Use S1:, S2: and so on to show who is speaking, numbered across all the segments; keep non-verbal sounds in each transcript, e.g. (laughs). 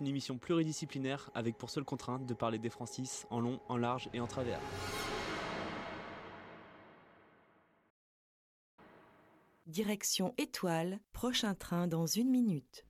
S1: Une émission pluridisciplinaire avec pour seule contrainte de parler des Francis en long, en large et en travers.
S2: Direction Étoile, prochain train dans une minute.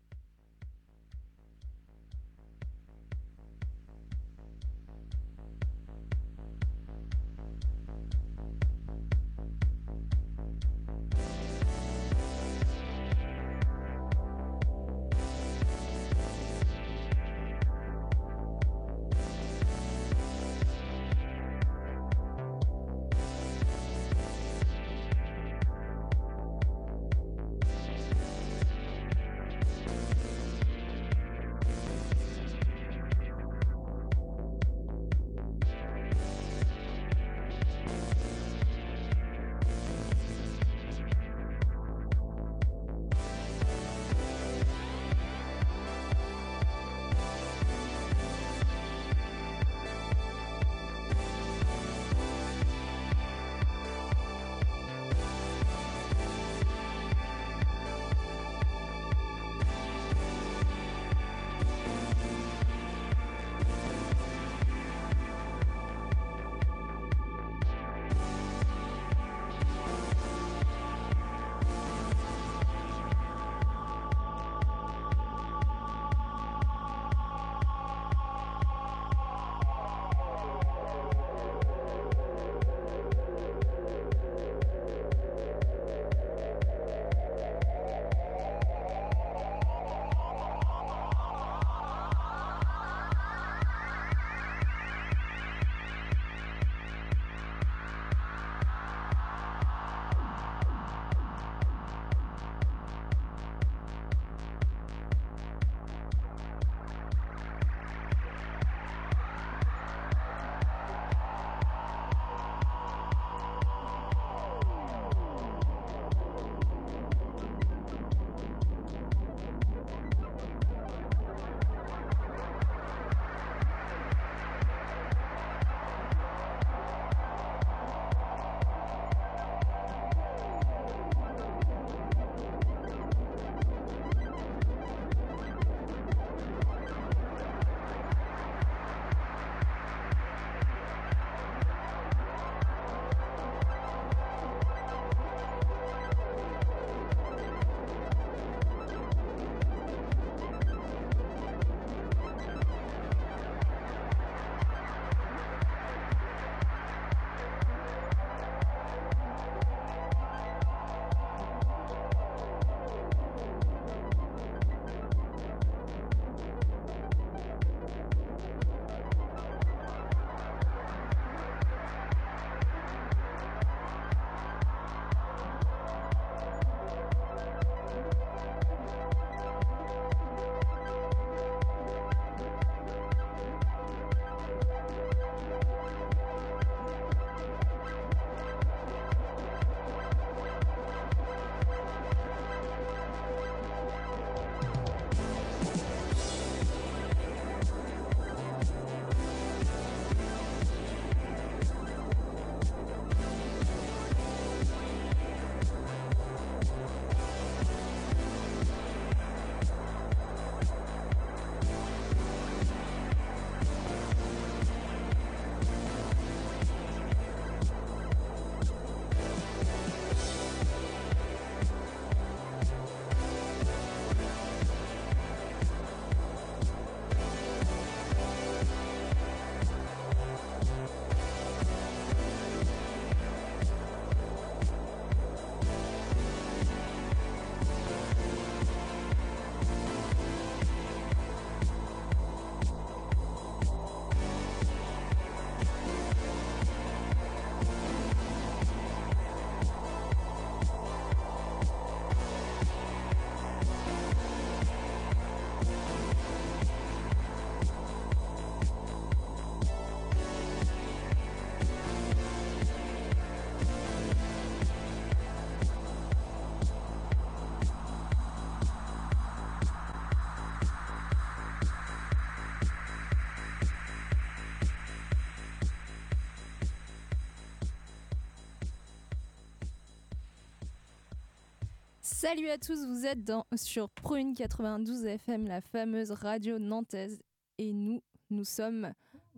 S3: Salut à tous, vous êtes dans, sur Prune 92 FM, la fameuse radio nantaise. Et nous, nous sommes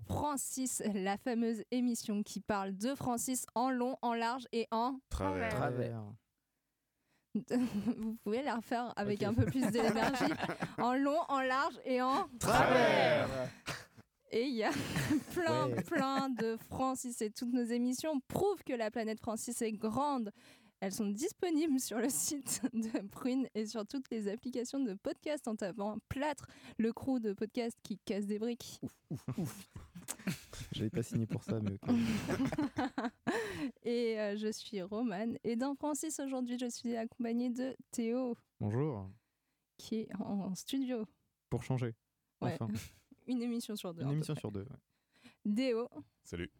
S3: Francis, la fameuse émission qui parle de Francis en long, en large et en...
S4: Travers. (laughs)
S3: Vous pouvez la refaire avec un peu plus d'énergie. (laughs) en long, en large et en...
S4: Travers. (laughs)
S3: Et il y a plein,
S5: Ouais.
S3: plein de Francis et toutes nos émissions prouvent que la planète Francis est grande. Elles sont disponibles sur le (laughs) site de Prune et sur toutes les applications de podcast en tapant Plâtre, le crew de podcast qui casse des briques. (laughs)
S5: J'avais pas signé pour ça, mais ok. (laughs)
S3: et euh, je suis Romane. Et dans Francis aujourd'hui, je suis accompagnée de Théo
S5: Bonjour.
S3: qui est en, en studio.
S5: Pour changer.
S3: Ouais.
S5: Enfin,
S3: Une émission sur deux.
S5: une émission sur deux. ouais.
S3: Déo,
S4: Salut.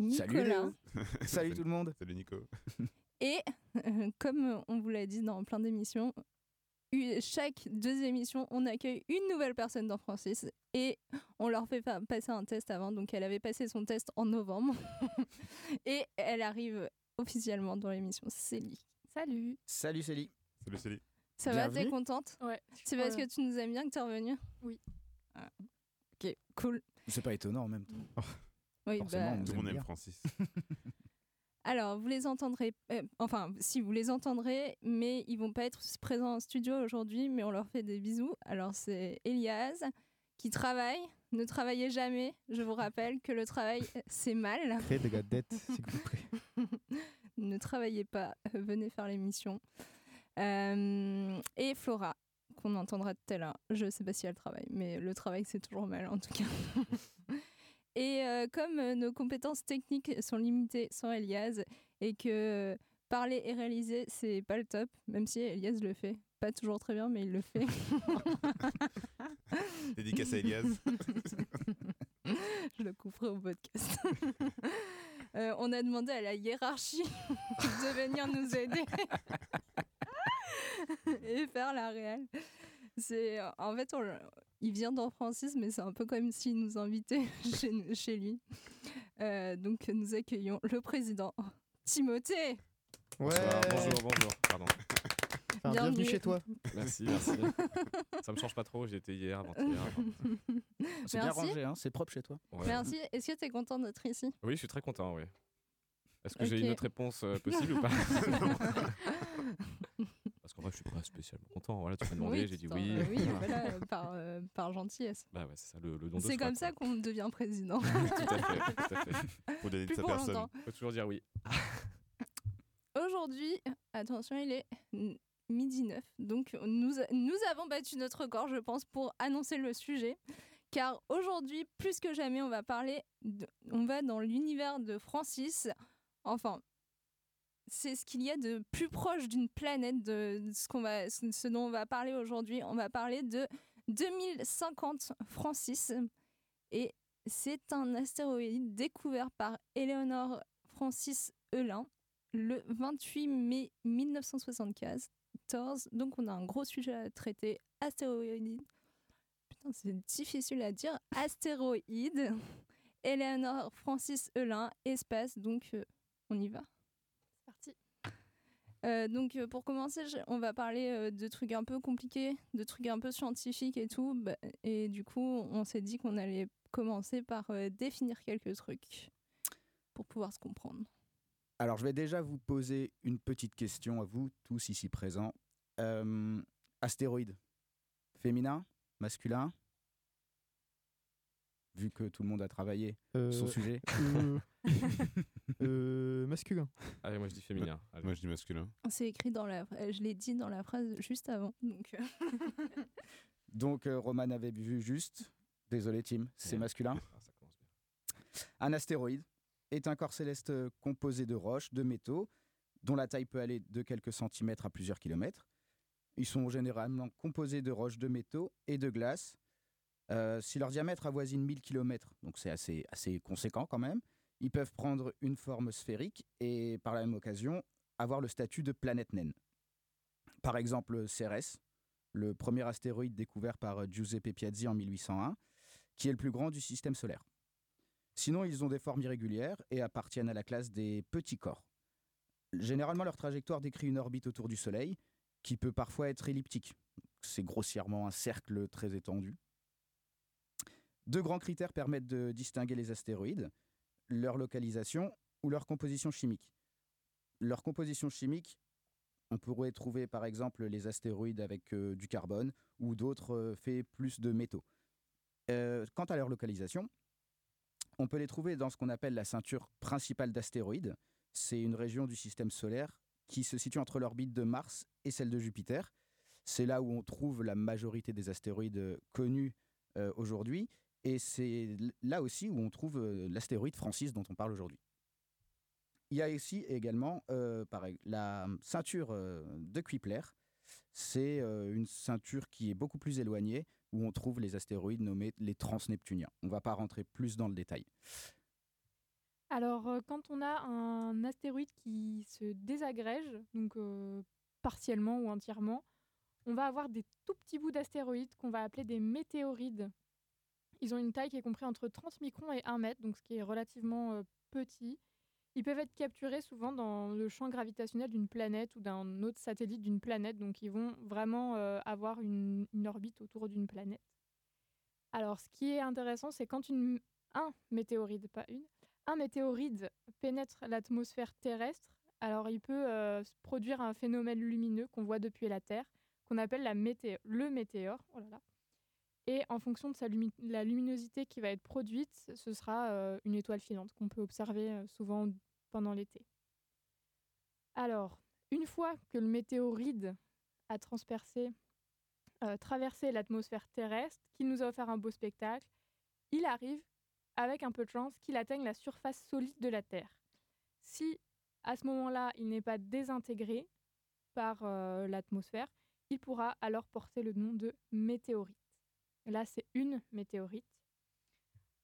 S3: Nicolas. (laughs)
S6: Salut tout le monde.
S4: Salut Nico. (laughs)
S3: Et euh, comme on vous l'a dit dans plein d'émissions, chaque deux émissions, on accueille une nouvelle personne dans Francis et on leur fait fa- passer un test avant. Donc elle avait passé son test en novembre (laughs) et elle arrive officiellement dans l'émission. Célie. Salut.
S6: Salut Célie.
S4: Salut Célie.
S3: Ça va, t'es contente?
S7: Ouais.
S3: C'est parce que tu nous aimes bien que t'es revenue?
S7: Oui.
S3: Ah, Ok, cool.
S6: C'est pas étonnant en même temps.
S3: Oui,
S6: Forcément,
S3: bah,
S6: on
S4: Tout le monde aime
S6: bien.
S4: Francis. (laughs)
S3: Alors, vous les entendrez, euh, enfin, si vous les entendrez, mais ils vont pas être présents en studio aujourd'hui, mais on leur fait des bisous. Alors, c'est Elias qui travaille. Ne travaillez jamais. Je vous rappelle que le travail, c'est mal. (laughs)
S5: Créez des (laughs) gadgets, s'il vous plaît.
S3: ne travaillez pas. euh, Venez faire l'émission. Euh, et Flora, qu'on entendra tout à l'heure. Je sais pas si elle travaille, mais le travail, c'est toujours mal en tout cas. Et euh, comme euh, nos compétences techniques sont limitées sans Elias et que parler et réaliser, c'est pas le top, même si Elias le fait. Pas toujours très bien, mais il le fait. (laughs)
S4: Dédicace à Elias. (laughs)
S3: Je le couperai au podcast. (laughs) Euh, on a demandé à la hiérarchie de venir nous aider et faire la réelle. C'est en fait, on- il vient dans Francis, mais c'est un peu comme s'il nous invitait (laughs) chez, nous- chez lui. Euh, donc nous accueillons le président Timothée.
S5: Ouais.
S1: Bonsoir, bonjour, bonjour, pardon.
S5: Enfin, bienvenue
S3: Bienvenue.
S5: chez toi.
S1: Merci, merci. (laughs) Ça me change pas trop, j'y étais hier, avant-hier. (laughs)
S6: C'est bien rangé, hein, c'est propre chez toi.
S1: Ouais.
S3: Merci. Est-ce que tu es content d'être ici?
S1: Oui, je suis très content, oui. Est-ce que j'ai une autre réponse euh, possible ou pas? Vrai, je suis pas spécialement content. Voilà, tu m'as demandé, j'ai dit oui.
S3: euh, (laughs) oui, voilà, euh, (laughs) par, euh, par gentillesse.
S1: Bah ouais, c'est ça, le, le don de
S3: C'est
S1: soi,
S3: comme
S1: quoi.
S3: ça qu'on devient président.
S1: tout à fait, tout à fait. (laughs)
S4: Pour donner de
S3: Plus
S4: sa personne.
S3: longtemps.
S1: Faut toujours dire oui.
S3: Aujourd'hui, attention, il est midi 9. Donc, nous, nous avons battu notre record, je pense, pour annoncer le sujet. Car aujourd'hui, plus que jamais, on va parler. de- on va dans l'univers de Francis. Enfin, c'est ce qu'il y a de plus proche d'une planète, de ce, dont on va parler aujourd'hui. On va parler de 2050 Francis. Et c'est un astéroïde découvert par Eleanor Francis Eulin le 28 mai 1974. Donc on a un gros sujet à traiter. Astéroïde. Putain, c'est difficile à dire. Astéroïde. (laughs) Eleanor Francis Eulin, espace. Donc euh, on y va. Euh, donc euh, pour commencer, on va parler euh, de trucs un peu compliqués, de trucs un peu scientifiques et tout. Bah, et du coup, on s'est dit qu'on allait commencer par définir quelques trucs pour pouvoir se comprendre.
S6: Alors je vais déjà vous poser une petite question à vous tous ici présents. Astéroïde, féminin, masculin Vu que tout le monde a travaillé
S5: Euh,
S6: son sujet.
S5: euh, (laughs) euh, masculin.
S1: Allez, moi je dis féminin. Allez.
S4: Moi je dis masculin.
S3: C'est écrit dans la. euh, Je l'ai dit dans la phrase juste avant. Donc, euh, (laughs)
S6: Donc euh, Roman avait vu juste. Désolé Tim, c'est
S1: Ouais.
S6: masculin.
S1: Ah, ça commence bien.
S6: Un astéroïde est un corps céleste composé de roches, de métaux, dont la taille peut aller de quelques centimètres à plusieurs kilomètres. Ils sont généralement composés de roches, de métaux et de glace. Euh, si leur diamètre avoisine 1000 km, donc c'est assez, assez conséquent quand même, ils peuvent prendre une forme sphérique et par la même occasion avoir le statut de planète naine. Par exemple, Cérès, le premier astéroïde découvert par Giuseppe Piazzi en 1801, qui est le plus grand du système solaire. Sinon, ils ont des formes irrégulières et appartiennent à la classe des petits corps. Généralement, leur trajectoire décrit une orbite autour du Soleil, qui peut parfois être elliptique. C'est grossièrement un cercle très étendu. Deux grands critères permettent de distinguer les astéroïdes, leur localisation ou leur composition chimique. Leur composition chimique, on pourrait trouver par exemple les astéroïdes avec euh, du carbone ou d'autres euh, faits plus de métaux. Euh, quant à leur localisation, on peut les trouver dans ce qu'on appelle la ceinture principale d'astéroïdes. C'est une région du système solaire qui se situe entre l'orbite de Mars et celle de Jupiter. C'est là où on trouve la majorité des astéroïdes connus aujourd'hui. Et c'est là aussi où on trouve euh, l'astéroïde Francis dont on parle aujourd'hui. Il y a ici également euh, la ceinture euh, de Kuiper. C'est une ceinture qui est beaucoup plus éloignée, où on trouve les astéroïdes nommés les transneptuniens. On ne va pas rentrer plus dans le détail.
S8: Alors, quand on a un astéroïde qui se désagrège, donc partiellement ou entièrement, on va avoir des tout petits bouts d'astéroïdes qu'on va appeler des météorides. Ils ont une taille qui est comprise entre 30 microns et 1 mètre, donc ce qui est relativement euh, petit. Ils peuvent être capturés souvent dans le champ gravitationnel d'une planète ou d'un autre satellite d'une planète, donc ils vont vraiment euh, avoir une, orbite autour d'une planète. Alors, ce qui est intéressant, c'est quand un météorite, pas une, un pénètre l'atmosphère terrestre, alors il peut euh, produire un phénomène lumineux qu'on voit depuis la Terre, qu'on appelle le météore. Oh. Et en fonction de la luminosité qui va être produite, ce sera euh, une étoile filante qu'on peut observer euh, souvent pendant l'été. Alors, une fois que le météorite a euh, traversé l'atmosphère terrestre, qu'il nous a offert un beau spectacle, il arrive avec un peu de chance, qu'il atteigne la surface solide de la Terre. Si à ce moment-là, il n'est pas désintégré par l'atmosphère, il pourra alors porter le nom de météorite. Là, c'est une météorite.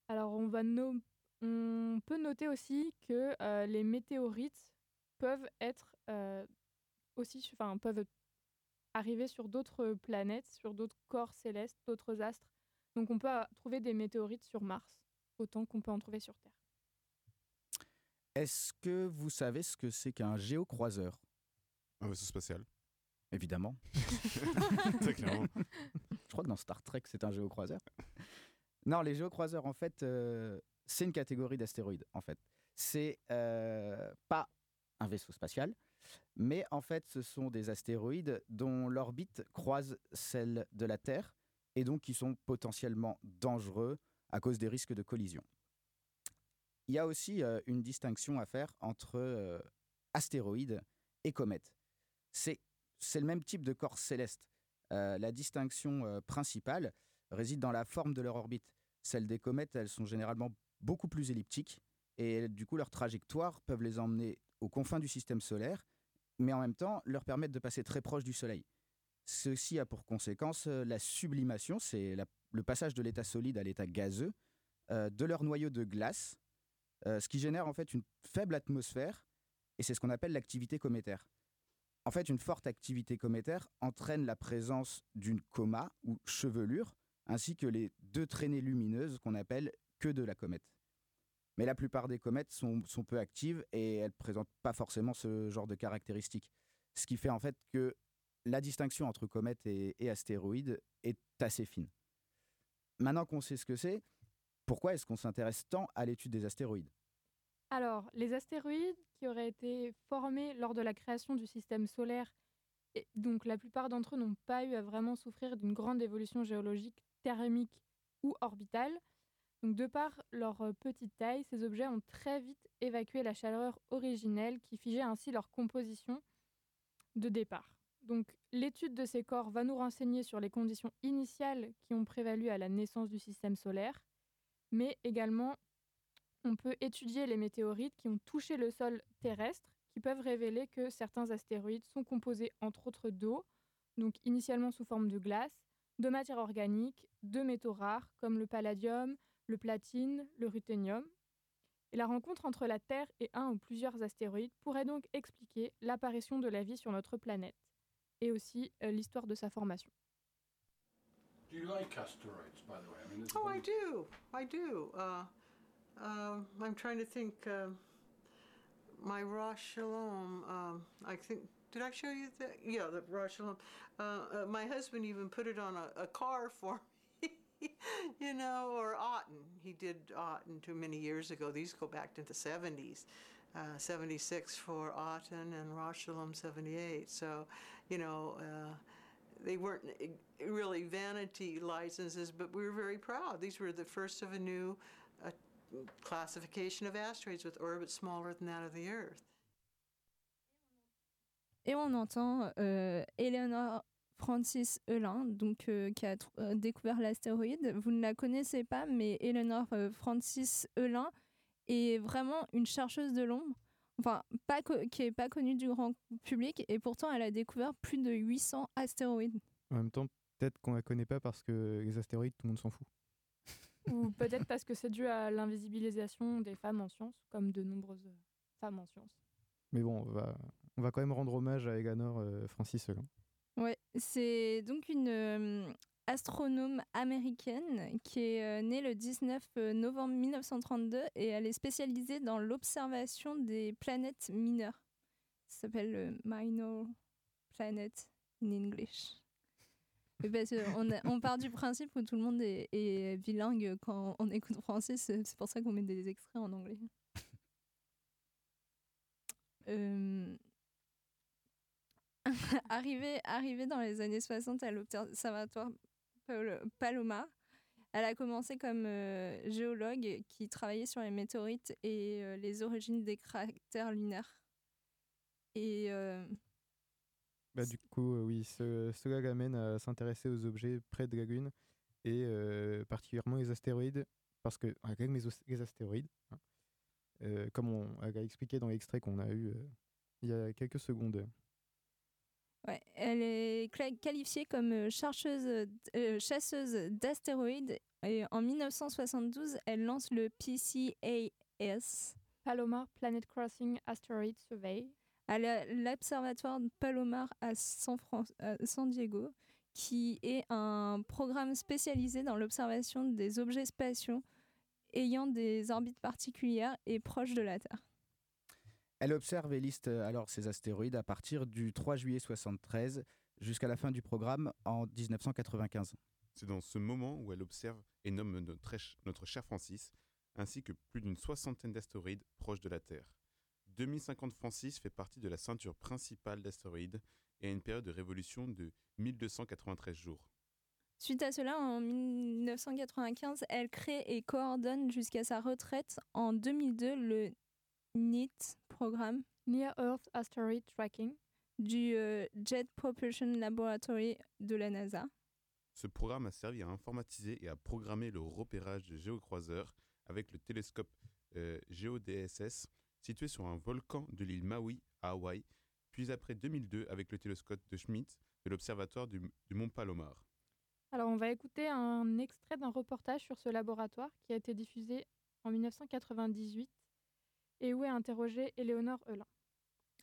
S8: Alors, on, va no- on peut noter aussi que euh, les météorites peuvent être euh, aussi, enfin, peuvent arriver sur d'autres planètes, sur d'autres corps célestes, d'autres astres. Donc, on peut euh, trouver des météorites sur Mars autant qu'on peut en trouver sur Terre.
S6: Est-ce que vous savez ce que c'est qu'un géocroiseur?
S9: Un vaisseau spatial.
S6: Évidemment. (laughs)
S9: Très clairement.
S6: Crois que dans Star Trek, c'est un géocroiseur. Non, les géocroiseurs, en fait, euh, c'est une catégorie d'astéroïdes, en fait. C'est euh, pas un vaisseau spatial, mais en fait, ce sont des astéroïdes dont l'orbite croise celle de la Terre et donc qui sont potentiellement dangereux à cause des risques de collision. Il y a aussi euh, une distinction à faire entre astéroïdes et comètes. C'est le même type de corps céleste. Euh, la distinction euh, principale réside dans la forme de leur orbite. Celles des comètes, elles sont généralement beaucoup plus elliptiques et du coup leurs trajectoires peuvent les emmener aux confins du système solaire, mais en même temps leur permettre de passer très proche du Soleil. Ceci a pour conséquence euh, la sublimation, c'est le passage de l'état solide à l'état gazeux de leur noyau de glace, ce qui génère en fait une faible atmosphère et c'est ce qu'on appelle l'activité cométaire. En fait, une forte activité cométaire entraîne la présence d'une coma ou chevelure, ainsi que les deux traînées lumineuses qu'on appelle queue de la comète. Mais la plupart des comètes sont, peu actives et elles ne présentent pas forcément ce genre de caractéristiques. Ce qui fait en fait que la distinction entre comètes et, et astéroïdes est assez fine. Maintenant qu'on sait ce que c'est, pourquoi est-ce qu'on s'intéresse tant à l'étude des astéroïdes?
S8: Alors, les astéroïdes qui auraient été formés lors de la création du système solaire, et donc la plupart d'entre eux n'ont pas eu à vraiment souffrir d'une grande évolution géologique thermique ou orbitale. Donc, de par leur euh, petite taille, ces objets ont très vite évacué la chaleur originelle qui figeait ainsi leur composition de départ. Donc, l'étude de ces corps va nous renseigner sur les conditions initiales qui ont prévalu à la naissance du système solaire, mais également on peut étudier les météorites qui ont touché le sol terrestre, qui peuvent révéler que certains astéroïdes sont composés entre autres d'eau, donc initialement sous forme de glace, de matière organique, de métaux rares comme le palladium, le platine, le ruthénium. Et la rencontre entre la Terre et un ou plusieurs astéroïdes pourrait donc expliquer l'apparition de la vie sur notre planète et aussi euh, l'histoire de sa formation.
S10: Do you like asteroids, by the way? I mean, it's
S11: Oh, I
S10: been-
S11: do. I do. Uh, uh, I'm trying to think. Uh, my Rosh Shalom, um, I think, did I show you that? Yeah, the Rosh Shalom. Uh, uh, my husband even put it on a, a car (laughs) for me, you know, or Otten. He did Otten too many years ago. These go back to the 70s. Uh, 76 for Otten and Rosh Shalom 78. So, you know, uh, they weren't really vanity licenses, but we were very proud. These were the first of a new classification of asteroids with orbits smaller than that of the Earth.
S3: Et on entend euh, Eleanor Francis Eulin, donc, euh, qui a euh, découvert l'astéroïde. Vous ne la connaissez pas, mais Eleanor euh, Francis Eulin est vraiment une chercheuse de l'ombre, enfin, pas qui n'est pas connue du grand public, et pourtant elle a découvert plus de 800 astéroïdes.
S5: En même temps, peut-être qu'on la connaît pas parce que les astéroïdes, tout le monde s'en fout.
S8: Ou peut-être parce que c'est dû à l'invisibilisation des femmes en sciences, comme de nombreuses femmes en sciences.
S5: Mais bon, on va, on va quand même rendre hommage à Eleanor euh, Francis.
S3: Ouais, c'est donc une euh, astronome américaine qui est euh, née le 19 novembre 1932 et elle est spécialisée dans l'observation des planètes mineures. Ça s'appelle le minor planet in English. Mais parce qu'on a- on part du principe où tout le monde est, est bilingue quand on écoute français, c'est pour ça qu'on met des extraits en anglais. (laughs) Euh, (laughs) arrivée, arrivée dans les années 60 à l'Observatoire Pal- Palomar, elle a commencé comme euh, géologue qui travaillait sur les météorites et euh, les origines des cratères lunaires. Et euh,
S5: Bah, du coup, euh, oui, ce- cela l'amène à s'intéresser aux objets près de la Lune et euh, particulièrement les astéroïdes, parce que même les, les astéroïdes, hein, euh, comme on elle a expliqué dans l'extrait qu'on a eu euh, il y a quelques secondes.
S3: ouais, elle est qualifiée comme euh, chercheuse, euh, chasseuse d'astéroïdes et en 1972, elle lance le PCAS.
S8: Palomar Planet Crossing Asteroid Survey.
S3: À l'Observatoire de Palomar à San, Fran- à San Diego, qui est un programme spécialisé dans l'observation des objets spatiaux ayant des orbites particulières et proches de la Terre.
S6: Elle observe et liste euh, alors ces astéroïdes à partir du 3 juillet 73 jusqu'à la fin du programme en 1995.
S9: C'est dans ce moment où elle observe et nomme notre cher Francis, ainsi que plus d'une soixantaine d'astéroïdes proches de la Terre. 2050 Francis fait partie de la ceinture principale d'astéroïdes et a une période de révolution de 1293 jours.
S3: Suite à cela, en 1995, elle crée et coordonne jusqu'à sa retraite en 2002 le NEAT programme
S8: Near Earth Asteroid Tracking
S3: du euh, Jet Propulsion Laboratory de la NASA.
S9: Ce programme a servi à informatiser et à programmer le repérage de géocroiseurs avec le télescope euh, GeoDSS situé sur un volcan de l'île Maui à Hawaï, puis après 2002 avec le télescope de Schmidt de l'observatoire du, du mont Palomar.
S8: Alors, on va écouter un extrait d'un reportage sur ce laboratoire qui a été diffusé en 1998 et où est interrogée Éléonore Eulin.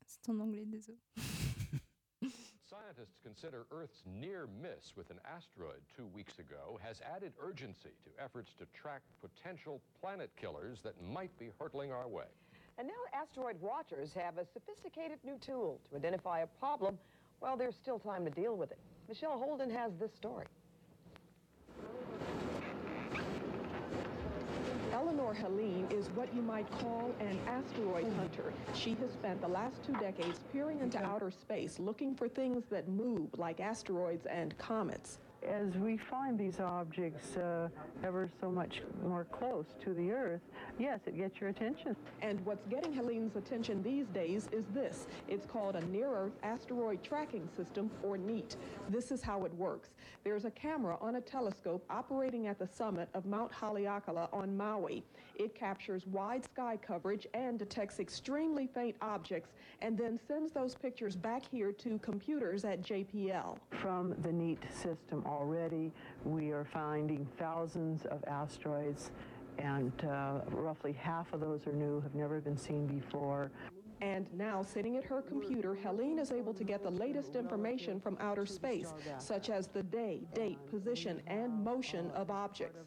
S3: C'est en anglais, désolé. (laughs)
S12: Scientists consider Earth's near miss with an asteroid two weeks ago has added urgency to efforts to track potential planet killers that might be hurtling our way.
S13: And now asteroid watchers have a sophisticated new tool to identify a problem while there's still time to deal with it. Michelle Holden has this story.
S14: Eleanor Helene is what you might call an asteroid hunter. She has spent the last two decades peering into outer space looking for things that move, like asteroids and comets.
S15: As we find these objects uh, ever so much more close to the Earth, yes, it gets your attention.
S14: And what's getting Helene's attention these days is this. It's called a Near Earth Asteroid Tracking System, or NEAT. This is how it works. There's a camera on a telescope operating at the summit of Mount Haleakala on Maui. It captures wide sky coverage and detects extremely faint objects, and then sends those pictures back here to computers at JPL.
S15: From the NEAT system already, we are finding thousands of asteroids, and uh, roughly half of those are new, have never been seen before.
S14: And now, sitting at her computer, Helene is able to get the latest information from outer space, such as the day, date, position, and motion of objects.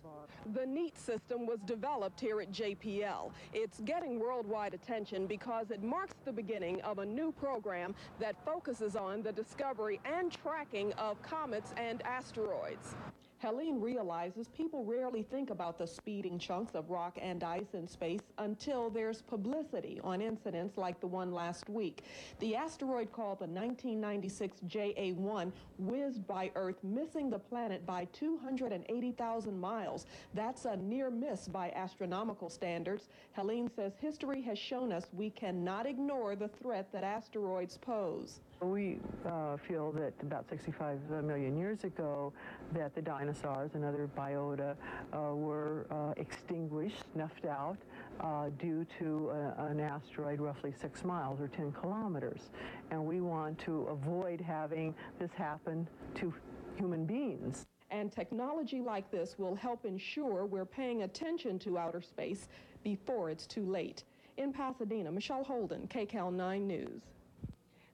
S14: The NEAT system was developed here at JPL. It's getting worldwide attention because it marks the beginning of a new program that focuses on the discovery and tracking of comets and asteroids. Helene realizes people rarely think about the speeding chunks of rock and ice in space until there's publicity on incidents like the one last week. The asteroid called the 1996 JA1 whizzed by Earth, missing the planet by 280,000 miles. That's a near miss by astronomical standards. Helene says history has shown us we cannot ignore the threat that asteroids pose.
S15: We uh, feel that about 65 million years ago that the dinosaurs and other biota uh, were uh, extinguished, snuffed out, uh, due to a, an asteroid roughly six miles or 10 kilometers. And we want to avoid having this happen to human beings.
S14: And technology like this will help ensure we're paying attention to outer space before it's too late. In Pasadena, Michelle Holden, KCAL 9 News.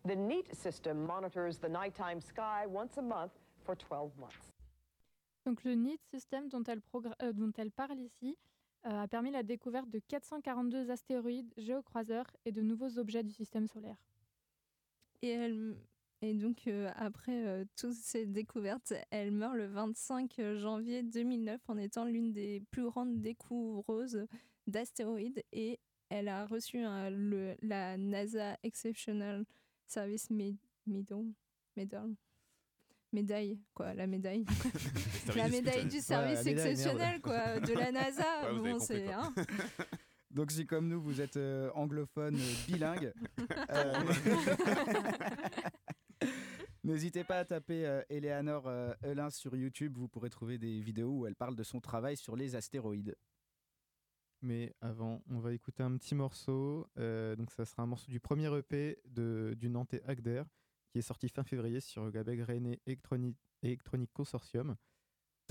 S13: The NEAT system monitors the nighttime sky once a month for 12 months.
S8: Donc le NEAT system dont elle, euh, dont elle parle ici euh, a permis la découverte de 442 astéroïdes, géocroiseurs et de nouveaux objets du système solaire.
S3: Et, elle, et donc, euh, après euh, toutes ces découvertes, elle meurt le 25 janvier 2009 en étant l'une des plus grandes découvreuses d'astéroïdes et elle a reçu le, la NASA Exceptional Service Medal. Medal. Médaille, quoi, la médaille. (laughs) la médaille du service
S6: Ouais, la médaille,
S3: exceptionnel,
S6: merde.
S3: quoi, de la NASA. (laughs)
S6: Ouais, vous avez
S3: bon,
S6: compris,
S3: c'est.
S6: quoi.
S3: hein. (laughs)
S6: Donc si comme nous, vous êtes euh, anglophone euh, bilingue, euh, n'hésitez pas à taper euh, Eleanor Elin sur YouTube, vous pourrez trouver des vidéos où elle parle de son travail sur les astéroïdes.
S5: Mais avant, on va écouter un petit morceau. Euh, donc, ça sera un morceau du premier EP de, du Nantais Agder, qui est sorti fin février sur Gabeg René Electronic, Consortium.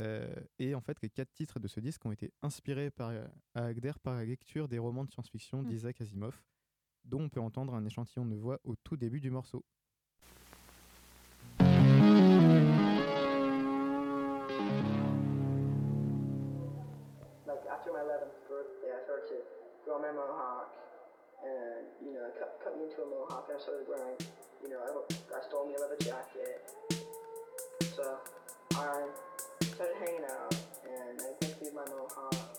S5: Euh, et en fait, les quatre titres de ce disque ont été inspirés par, à Agder par la lecture des romans de science-fiction
S3: mm.
S5: d'Isaac Asimov, dont on peut entendre un échantillon de voix au tout début du morceau.
S16: Like 11. Grow my mohawk, and you know, cut, cut me into a mohawk, and I started wearing, you know, I, I stole me a leather jacket, so I started hanging out, and I emptied my mohawk,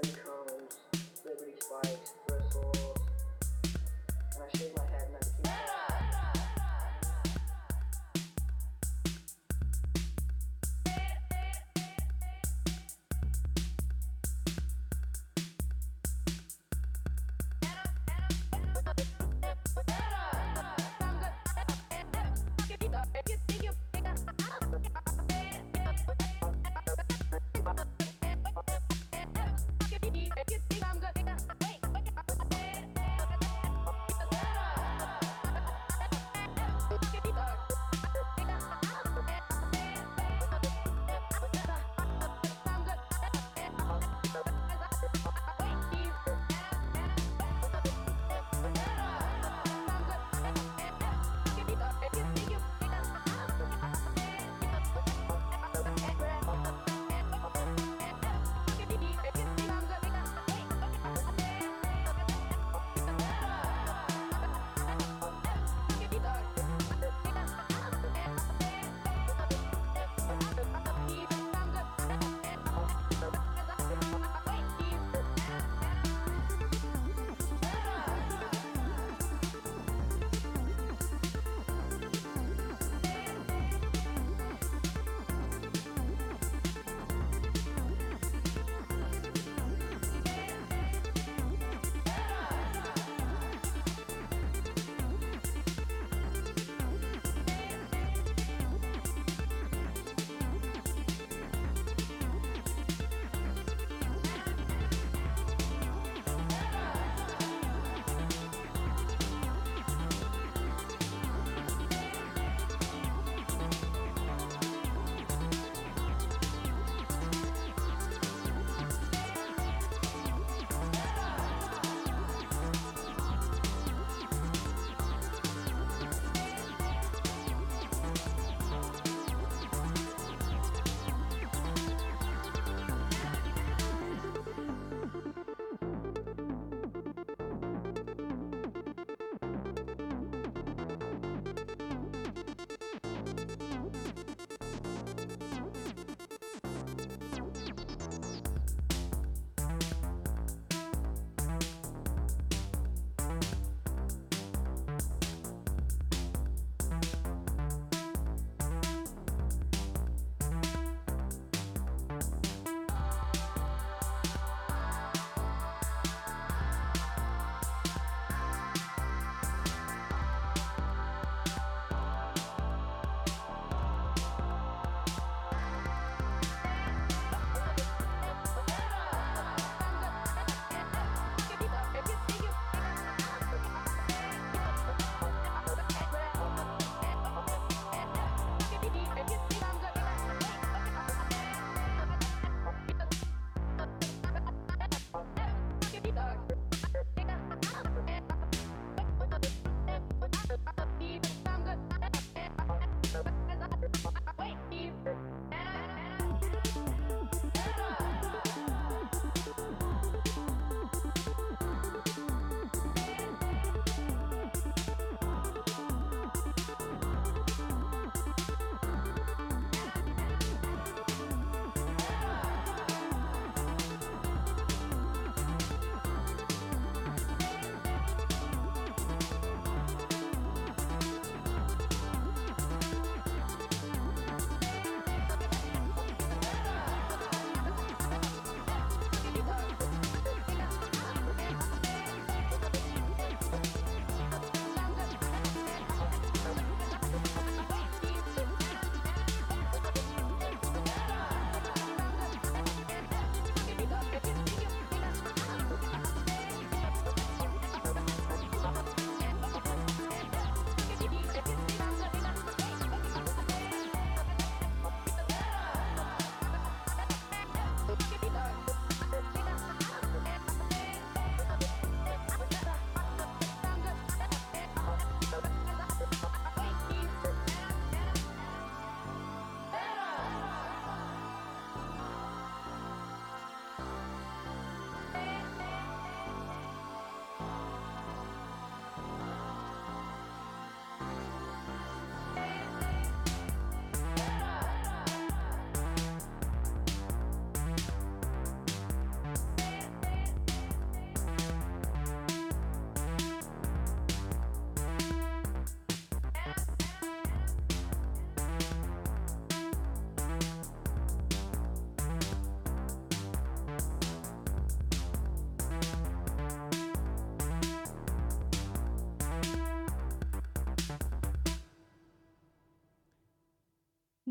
S16: then combs, liberty spikes, bristles, and I shaved my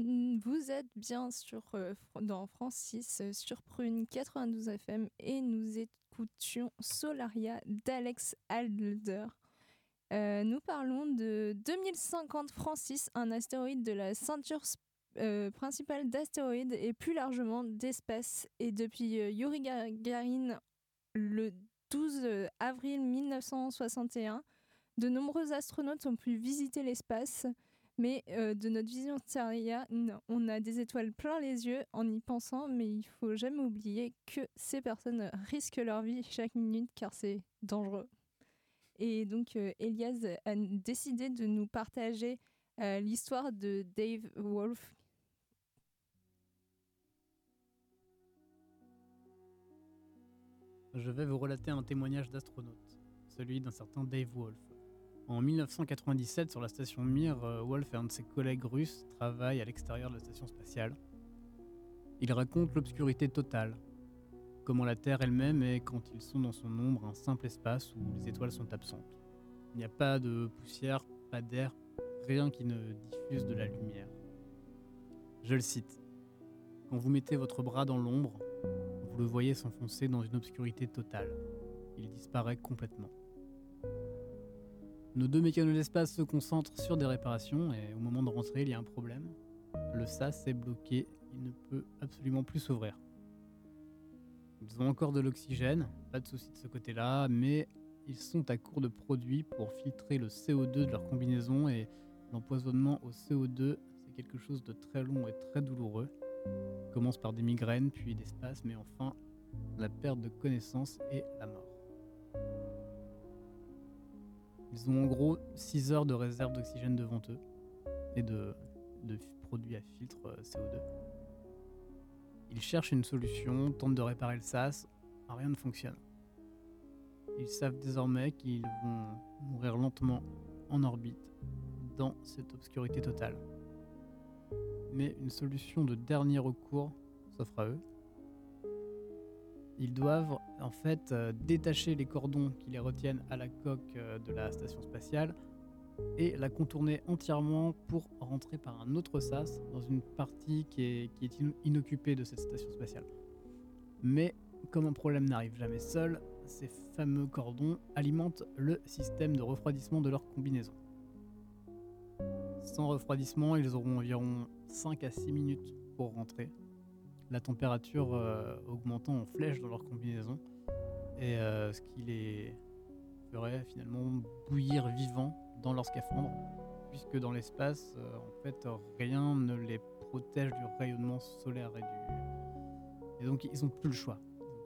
S3: Vous êtes bien euh, dans Francis euh, sur Prune 92 FM et nous écoutions Solaria d'Alex Alder. Euh, nous parlons de 2050 Francis, un astéroïde de la ceinture principale d'astéroïdes et plus largement d'espèces. Et depuis Yuri Gagarin le 12 avril 1961, de nombreux astronautes ont pu visiter l'espace. Mais euh, de notre vision non, on a des étoiles plein les yeux en y pensant, mais il faut jamais oublier que ces personnes risquent leur vie chaque minute car c'est dangereux. Et donc euh, Elias a décidé de nous partager euh, l'histoire de Dave Wolf.
S17: Je vais vous relater un témoignage d'astronaute, celui d'un certain Dave Wolf. En 1997, sur la station Mir, euh, Wolf et un de ses collègues russes travaillent à l'extérieur de la station spatiale. Il raconte l'obscurité totale, comment la Terre elle-même est, quand ils sont dans son ombre, un simple espace où les étoiles sont absentes. Il n'y a pas de poussière, pas d'air, rien qui ne diffuse de la lumière. Je le cite. Quand vous mettez votre bras dans l'ombre, vous le voyez s'enfoncer dans une obscurité totale. Il disparaît complètement. Nos deux mécanos d'espace se concentrent sur des réparations et au moment de rentrer, il y a un problème. Le sas est bloqué, il ne peut absolument plus s'ouvrir. Ils ont encore de l'oxygène, pas de souci de ce côté-là, mais ils sont à court de produits pour filtrer le CO2 de leur combinaison et l'empoisonnement au CO2, c'est quelque chose de très long et très douloureux. Commence par des migraines, puis des spasmes, mais enfin la perte de connaissance et la mort. Ils ont en gros 6 heures de réserve d'oxygène devant eux et de, produits à filtre euh, CO2. Ils cherchent une solution, tentent de réparer le sas, rien ne fonctionne. Ils savent désormais qu'ils vont mourir lentement en orbite dans cette obscurité totale. Mais une solution de dernier recours s'offre à eux. Ils doivent en fait euh, détacher les cordons qui les retiennent à la coque euh, de la station spatiale et la contourner entièrement pour rentrer par un autre sas dans une partie qui est, inoccupée de cette station spatiale. Mais comme un problème n'arrive jamais seul, ces fameux cordons alimentent le système de refroidissement de leur combinaison. Sans refroidissement, ils auront environ 5 à 6 minutes pour rentrer. La température euh, augmentant en flèche dans leur combinaison. Et euh, ce qui les ferait finalement bouillir vivants dans leur scaphandre. Puisque dans l'espace, euh, en fait, rien ne les protège du rayonnement solaire et du. Et donc ils n'ont plus le choix.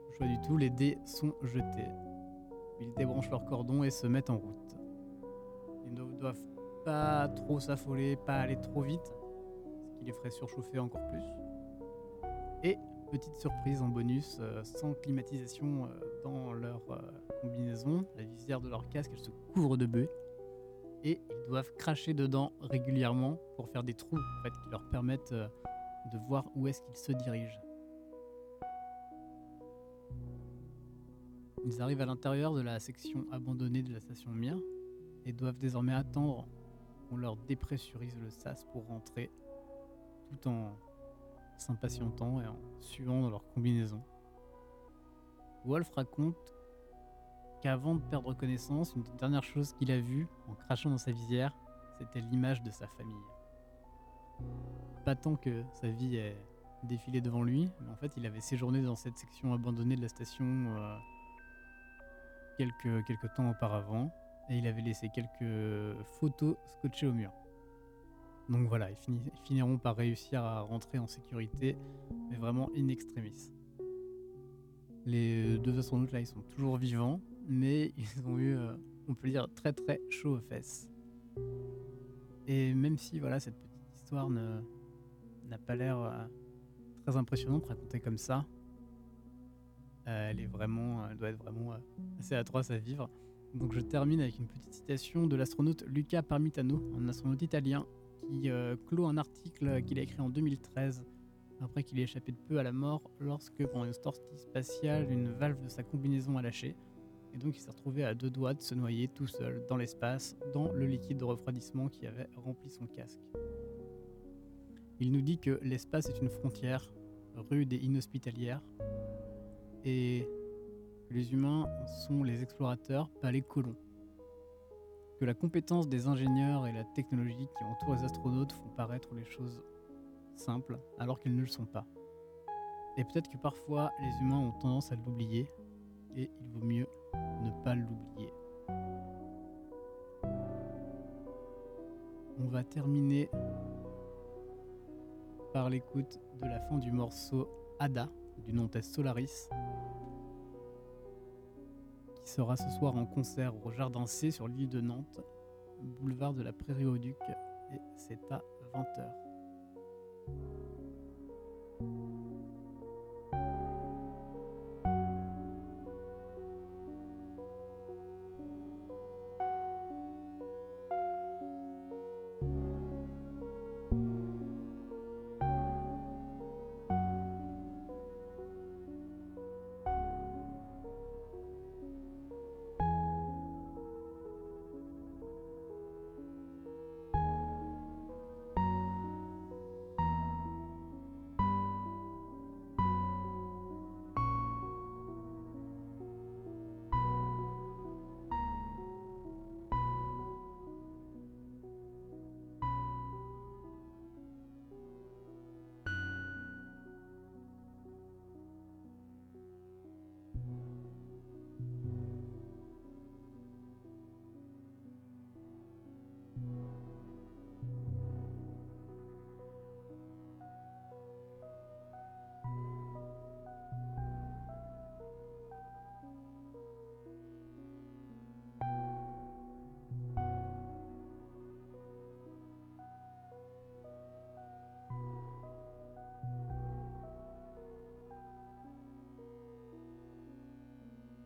S17: Le choix du tout, les dés sont jetés. Ils débranchent leur cordon et se mettent en route. Ils ne doivent pas trop s'affoler, pas aller trop vite, ce qui les ferait surchauffer encore plus. Et petite surprise en bonus, euh, sans climatisation euh, dans leur euh, combinaison, la visière de leur casque elle se couvre de buée et ils doivent cracher dedans régulièrement pour faire des trous en fait, qui leur permettent de voir où est-ce qu'ils se dirigent. Ils arrivent à l'intérieur de la section abandonnée de la station Mir et doivent désormais attendre qu'on leur dépressurise le sas pour rentrer tout en s'impatientant et en suant dans leur combinaison. Wolf raconte qu'avant de perdre connaissance, une des dernières choses qu'il a vues en crachant dans sa visière, c'était l'image de sa famille. Pas tant que sa vie est défilée devant lui, mais en fait il avait séjourné dans cette section abandonnée de la station euh, quelques, quelques temps auparavant, et il avait laissé quelques photos scotchées au mur. Donc voilà, ils, fini- ils finiront par réussir à rentrer en sécurité, mais vraiment in extremis. Les deux astronautes là, ils sont toujours vivants, mais (laughs) ils ont eu, euh, on peut dire, très très chaud aux fesses. Et même si voilà, cette petite histoire n'a pas l'air euh, très impressionnante racontée comme ça, euh, elle est vraiment, elle doit être vraiment euh, assez atroce à vivre. Donc je termine avec une petite citation de l'astronaute Luca Parmitano, un astronaute italien qui euh, clôt un article qu'il a écrit en 2013 après qu'il ait échappé de peu à la mort lorsque pendant une sortie spatiale une valve de sa combinaison a lâché et donc il s'est retrouvé à deux doigts de se noyer tout seul dans l'espace dans le liquide de refroidissement qui avait rempli son casque. Il nous dit que l'espace est une frontière rude et inhospitalière et les humains sont les explorateurs, pas les colons. Que la compétence des ingénieurs et la technologie qui entourent les astronautes font paraître les choses simples alors qu'elles ne le sont pas. Et peut-être que parfois les humains ont tendance à l'oublier et il vaut mieux ne pas l'oublier. On va terminer par l'écoute de la fin du morceau Ada du Nantes Solaris qui sera ce soir en concert au Jardin C sur l'île de Nantes, boulevard de la Prairie au Duc et c'est à 20h.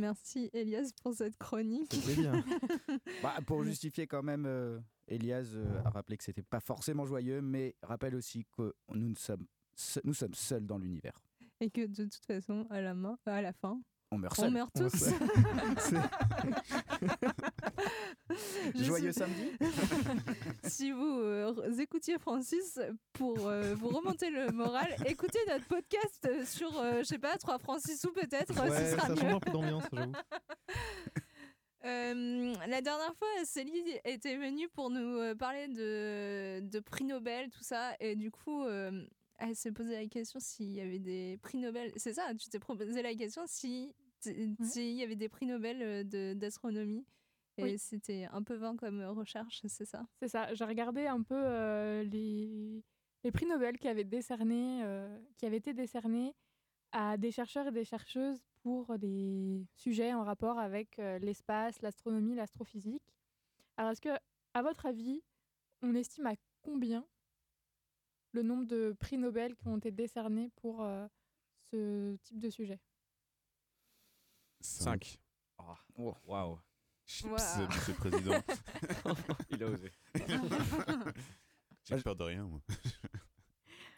S3: Merci Elias pour cette chronique.
S6: Bien. (laughs) Bah, pour justifier quand même, euh, Elias euh, a rappelé que c'était pas forcément joyeux, mais rappelle aussi que nous, ne sommes, se- nous sommes seuls dans l'univers.
S3: Et que de toute façon, à la, main, à la fin,
S6: On meurt
S3: on
S6: seul.
S3: meurt
S6: On meurt
S3: tous. (laughs) (laughs)
S6: Joyeux
S3: suis-
S6: samedi. (laughs)
S3: si vous euh, écoutiez Francis pour euh, vous remonter le moral, (laughs) écoutez notre podcast sur, euh, je sais pas, 3 Francis ou peut-être, euh,
S5: Ouais,
S3: ce sera
S5: ça
S3: mieux.
S5: change un peu d'ambiance, j'avoue. (laughs)
S3: Euh, la dernière fois, Célie était venue pour nous parler de, de prix Nobel, tout ça, et du coup, euh, elle s'est posé la question s'il y avait des prix Nobel. C'est ça, tu t'es posé la question si t- s'il y avait des prix Nobel d'astronomie. Et
S8: Oui.
S3: c'était un peu vain comme euh, recherche, c'est ça?
S8: C'est ça. J'ai regardé un peu euh, les, les prix Nobel qui avaient, décerné, euh, qui avaient été décernés à des chercheurs et des chercheuses pour des sujets en rapport avec euh, l'espace, l'astronomie, l'astrophysique. Alors, est-ce que, à votre avis, on estime à combien le nombre de prix Nobel qui ont été décernés pour euh, ce type de sujet?
S1: 5.
S6: Oh.
S1: Waouh.
S9: Chips, monsieur le président. (laughs)
S1: Il a osé. (laughs)
S9: J'ai peur de rien, moi.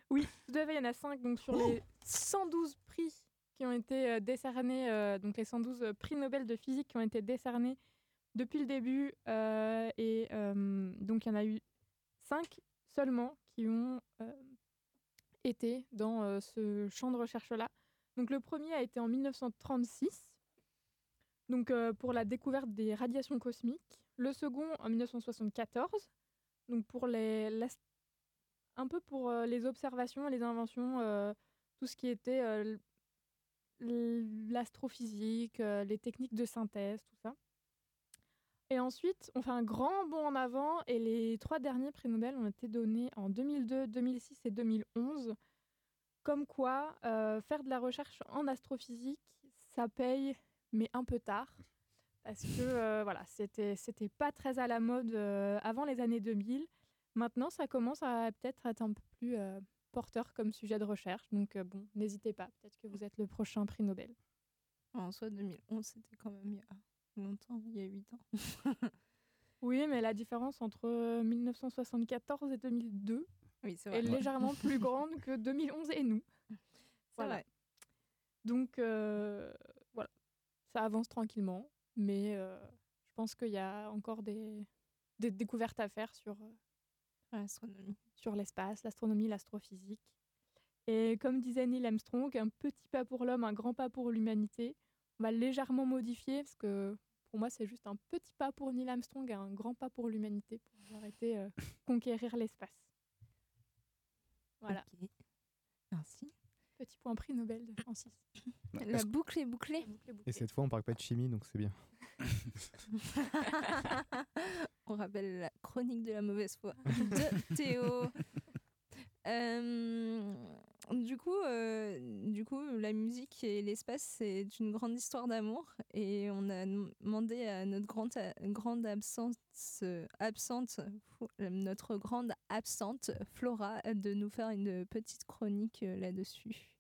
S8: Oui, tout à fait, il y en a 5. Donc sur les 112 prix qui ont été euh, décernés, euh, donc les 112 prix Nobel de physique qui ont été décernés depuis le début, euh, et euh, donc il y en a eu 5 seulement qui ont euh, été dans euh, ce champ de recherche-là. Donc le premier a été en 1936, donc euh, pour la découverte des radiations cosmiques. Le second en 1974, donc pour les, un peu pour euh, les observations, les inventions, euh, tout ce qui était l'astrophysique, les techniques de synthèse, tout ça. Et ensuite, on fait un grand bond en avant et les trois derniers prix Nobel ont été donnés en 2002, 2006 et 2011. Comme quoi, faire de la recherche en astrophysique, ça paye, mais un peu tard. Parce que euh, voilà, c'était c'était pas très à la mode euh, avant les années 2000. Maintenant, ça commence à peut-être être un peu plus, euh, porteur comme sujet de recherche. Donc euh, bon, n'hésitez pas, peut-être que vous êtes le prochain prix Nobel.
S3: En soi, 2011, c'était quand même il y a longtemps, il y a 8 ans. (laughs)
S8: Oui, mais la différence entre euh, 1974 et 2002
S3: Oui, c'est
S8: est légèrement plus (laughs) grande que 2011 et nous. Voilà.
S3: vrai.
S8: Donc euh, ça avance tranquillement, mais euh, je pense qu'il y a encore des, des découvertes à faire sur, euh,
S3: L'astronomie.
S8: sur l'espace, l'astronomie, l'astrophysique. Et comme disait Neil Armstrong, un petit pas pour l'homme, un grand pas pour l'humanité. On va légèrement modifier parce que pour moi, c'est juste un petit pas pour Neil Armstrong et un grand pas pour l'humanité pour pouvoir été, euh, (laughs) conquérir l'espace. Voilà.
S3: Merci.
S8: Petit point prix Nobel de Francis.
S3: La boucle est bouclée.
S5: Et cette fois, on parle pas de chimie, donc c'est bien. (laughs)
S3: On rappelle la chronique de la mauvaise foi de Théo. (laughs) Euh, du coup, euh, du coup, la musique et l'espace, c'est une grande histoire d'amour. Et on a demandé à notre grande, grande absente, euh, absente, euh, notre grande absente, Flora, de nous faire une petite chronique là-dessus.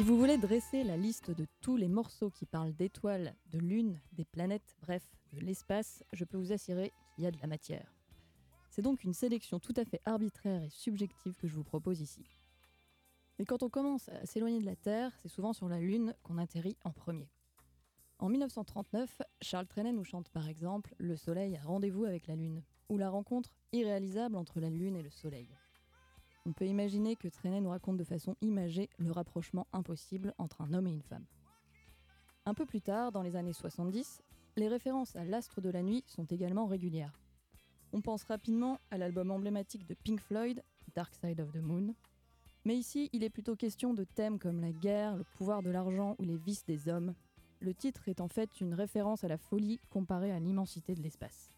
S18: Si vous voulez dresser la liste de tous les morceaux qui parlent d'étoiles, de lune, des planètes, bref, de l'espace, je peux vous assurer qu'il y a de la matière. C'est donc une sélection tout à fait arbitraire et subjective que je vous propose ici. Mais quand on commence à s'éloigner de la Terre, c'est souvent sur la Lune qu'on atterrit en premier. En 1939, Charles Trenet nous chante par exemple Le Soleil a rendez-vous avec la Lune, ou la rencontre irréalisable entre la Lune et le Soleil. On peut imaginer que Trenet nous raconte de façon imagée le rapprochement impossible entre un homme et une femme. Un peu plus tard, dans les années 70, les références à l'astre de la nuit sont également régulières. On pense rapidement à l'album emblématique de Pink Floyd, Dark Side of the Moon. Mais ici, il est plutôt question de thèmes comme la guerre, le pouvoir de l'argent ou les vices des hommes. Le titre est en fait une référence à la folie comparée à l'immensité de l'espace.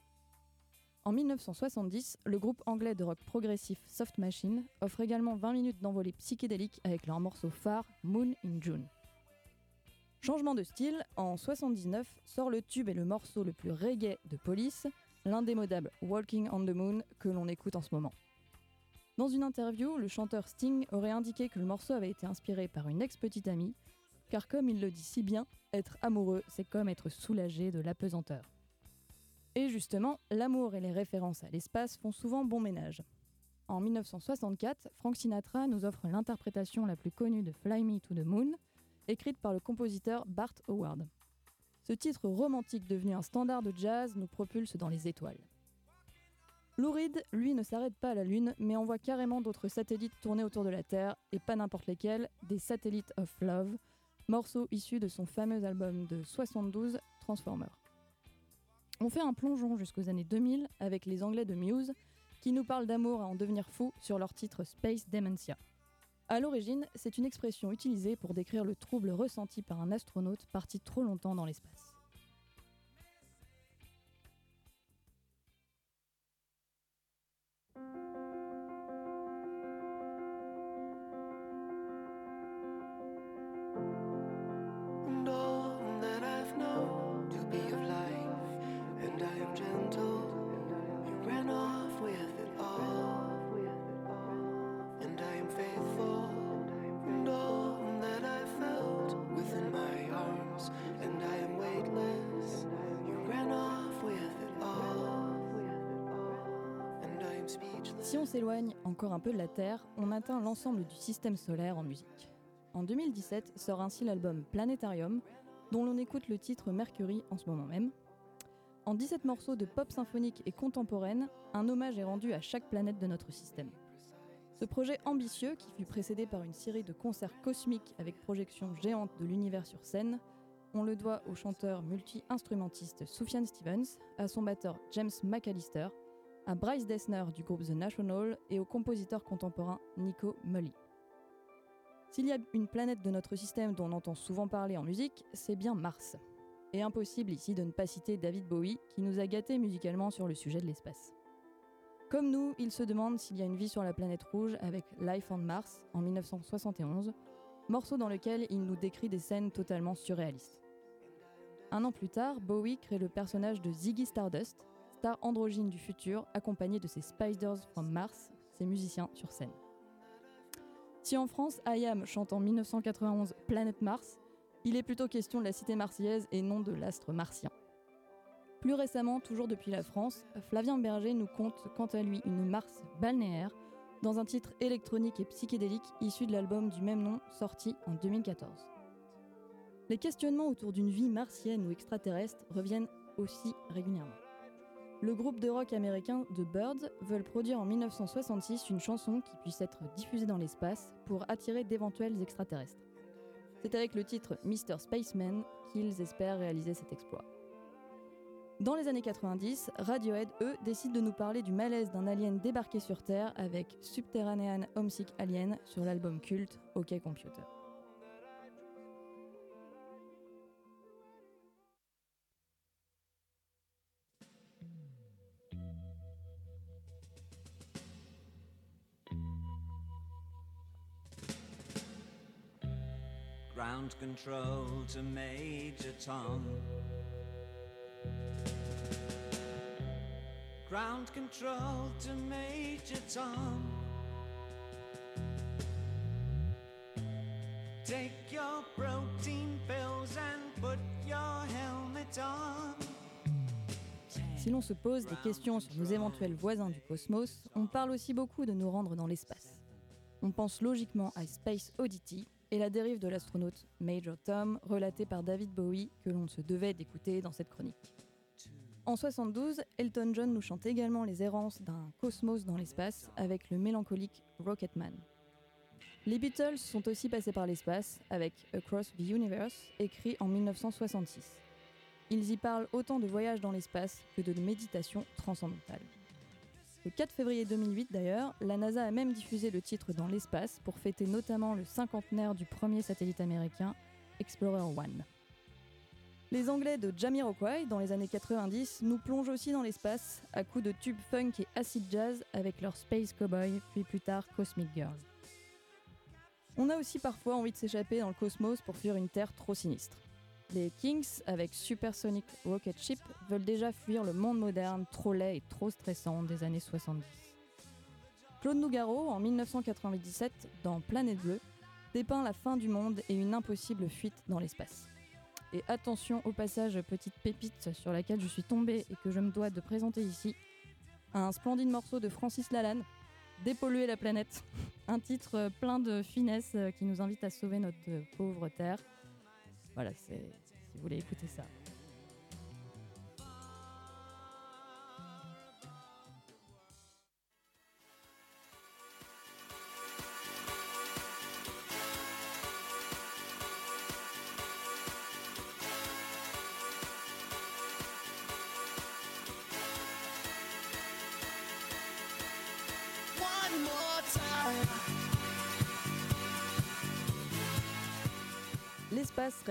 S18: En 1970, le groupe anglais de rock progressif Soft Machine offre également 20 minutes d'envolée psychédélique avec leur morceau phare Moon in June. Changement de style, en 79 sort le tube et le morceau le plus reggae de Police, l'indémodable Walking on the Moon que l'on écoute en ce moment. Dans une interview, le chanteur Sting aurait indiqué que le morceau avait été inspiré par une ex-petite amie, car comme il le dit si bien, être amoureux, c'est comme être soulagé de l'apesanteur. Et justement, l'amour et les références à l'espace font souvent bon ménage. En 1964, Frank Sinatra nous offre l'interprétation la plus connue de Fly Me to the Moon, écrite par le compositeur Bart Howard. Ce titre romantique devenu un standard de jazz nous propulse dans les étoiles. Lou lui, ne s'arrête pas à la Lune, mais envoie carrément d'autres satellites tourner autour de la Terre, et pas n'importe lesquels, des Satellites of Love, morceau issu de son fameux album de 72, Transformer. On fait un plongeon jusqu'aux années 2000 avec les Anglais de Muse, qui nous parlent d'amour à en devenir fou sur leur titre Space Dementia. À l'origine, c'est une expression utilisée pour décrire le trouble ressenti par un astronaute parti trop longtemps dans l'espace. Un peu de la Terre, on atteint l'ensemble du système solaire en musique. En 2017 sort ainsi l'album Planétarium, dont l'on écoute le titre Mercury en ce moment même. En 17 morceaux de pop symphonique et contemporaine, un hommage est rendu à chaque planète de notre système. Ce projet ambitieux, qui fut précédé par une série de concerts cosmiques avec projection géante de l'univers sur scène, on le doit au chanteur multi-instrumentiste Sufjan Stevens, à son batteur James McAllister, à Bryce Dessner du groupe The National et au compositeur contemporain Nico Mully. S'il y a une planète de notre système dont on entend souvent parler en musique, c'est bien Mars. Et impossible ici de ne pas citer David Bowie, qui nous a gâtés musicalement sur le sujet de l'espace. Comme nous, il se demande s'il y a une vie sur la planète rouge avec Life on Mars en 1971, morceau dans lequel il nous décrit des scènes totalement surréalistes. Un an plus tard, Bowie crée le personnage de Ziggy Stardust, star androgyne du futur, accompagné de ses Spiders from Mars, ses musiciens sur scène. Si en France, IAM chante en 1991 Planète Mars, il est plutôt question de la cité marseillaise et non de l'astre martien. Plus récemment, toujours depuis la France, Flavien Berger nous conte quant à lui une Mars balnéaire dans un titre électronique et psychédélique issu de l'album du même nom sorti en 2014. Les questionnements autour d'une vie martienne ou extraterrestre reviennent aussi régulièrement. Le groupe de rock américain The Birds veulent produire en 1966 une chanson qui puisse être diffusée dans l'espace pour attirer d'éventuels extraterrestres. C'est avec le titre Mr. Spaceman qu'ils espèrent réaliser cet exploit. Dans les années 90, Radiohead, eux, décident de nous parler du malaise d'un alien débarqué sur Terre avec Subterranean Homesick Alien sur l'album culte OK Computer.
S19: Control to Major Tom. Ground control to Major Tom. Take your protein pills and put your helmet on.
S18: Si l'on se pose des questions sur nos éventuels voisins du cosmos, on parle aussi beaucoup de nous rendre dans l'espace. On pense logiquement à Space Oddity et la dérive de l'astronaute Major Tom, relatée par David Bowie, que l'on se devait d'écouter dans cette chronique. En 72, Elton John nous chante également les errances d'un cosmos dans l'espace avec le mélancolique Rocketman. Les Beatles sont aussi passés par l'espace avec Across the Universe, écrit en 1966. Ils y parlent autant de voyage dans l'espace que de méditation transcendantale. Le 4 février 2008 d'ailleurs, la NASA a même diffusé le titre dans l'espace pour fêter notamment le cinquantenaire du premier satellite américain, Explorer One. Les Anglais de Jamiroquai, dans les années 90, nous plongent aussi dans l'espace à coups de tubes funk et acid jazz avec leur Space Cowboy, puis plus tard Cosmic Girl. On a aussi parfois envie de s'échapper dans le cosmos pour fuir une Terre trop sinistre. Les Kings, avec Supersonic Rocket Ship, veulent déjà fuir le monde moderne trop laid et trop stressant des années 70. Claude Nougaro, en 1997, dans Planète Bleue, dépeint la fin du monde et une impossible fuite dans l'espace. Et attention au passage petite pépite sur laquelle je suis tombée et que je me dois de présenter ici, un splendide morceau de Francis Lalanne, Dépolluer la planète, un titre plein de finesse qui nous invite à sauver notre pauvre Terre. Voilà, c'est si vous voulez écouter ça.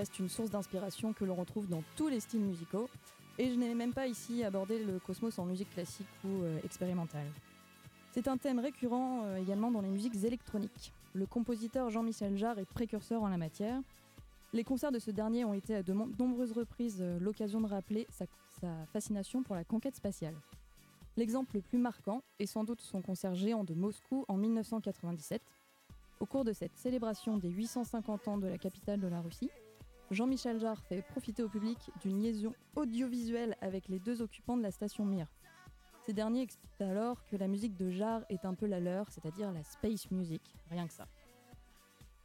S18: Reste une source d'inspiration que l'on retrouve dans tous les styles musicaux, et je n'ai même pas ici abordé le cosmos en musique classique ou euh, expérimentale. C'est un thème récurrent euh, également dans les musiques électroniques. Le compositeur Jean-Michel Jarre est précurseur en la matière. Les concerts de ce dernier ont été à de nombreuses reprises euh, l'occasion de rappeler sa, sa fascination pour la conquête spatiale. L'exemple le plus marquant est sans doute son concert géant de Moscou en 1997, au cours de cette célébration des 850 ans de la capitale de la Russie, Jean-Michel Jarre fait profiter au public d'une liaison audiovisuelle avec les deux occupants de la station Mir. Ces derniers expliquent alors que la musique de Jarre est un peu la leur, c'est-à-dire la space music, rien que ça.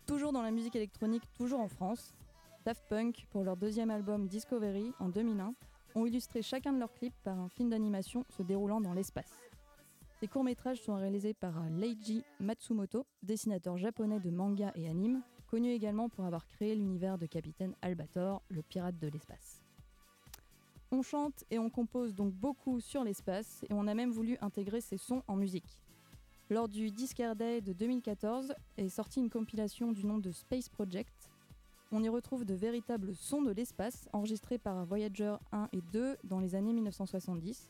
S18: Toujours dans la musique électronique, toujours en France, Daft Punk, pour leur deuxième album Discovery en 2001, ont illustré chacun de leurs clips par un film d'animation se déroulant dans l'espace. Ces courts-métrages sont réalisés par Leiji Matsumoto, dessinateur japonais de manga et anime, connu également pour avoir créé l'univers de Capitaine Albator, le pirate de l'espace. On chante et on compose donc beaucoup sur l'espace et on a même voulu intégrer ces sons en musique. Lors du Discard Day de 2014 est sortie une compilation du nom de Space Project. On y retrouve de véritables sons de l'espace enregistrés par Voyager 1 et 2 dans les années 1970,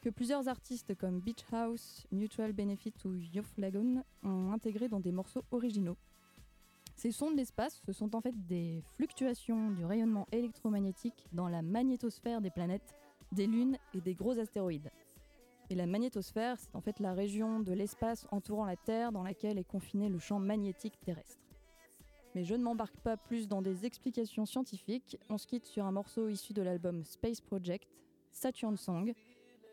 S18: que plusieurs artistes comme Beach House, Mutual Benefit ou Youth Lagoon ont intégré dans des morceaux originaux. Ces sons de l'espace, ce sont en fait des fluctuations du rayonnement électromagnétique dans la magnétosphère des planètes, des lunes et des gros astéroïdes. Et la magnétosphère, c'est en fait la région de l'espace entourant la Terre dans laquelle est confiné le champ magnétique terrestre. Mais je ne m'embarque pas plus dans des explications scientifiques, on se quitte sur un morceau issu de l'album Space Project, Saturn Song,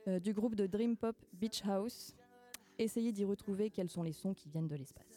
S18: euh, du groupe de Dream Pop Beach House. Essayez d'y retrouver quels sont les sons qui viennent de l'espace.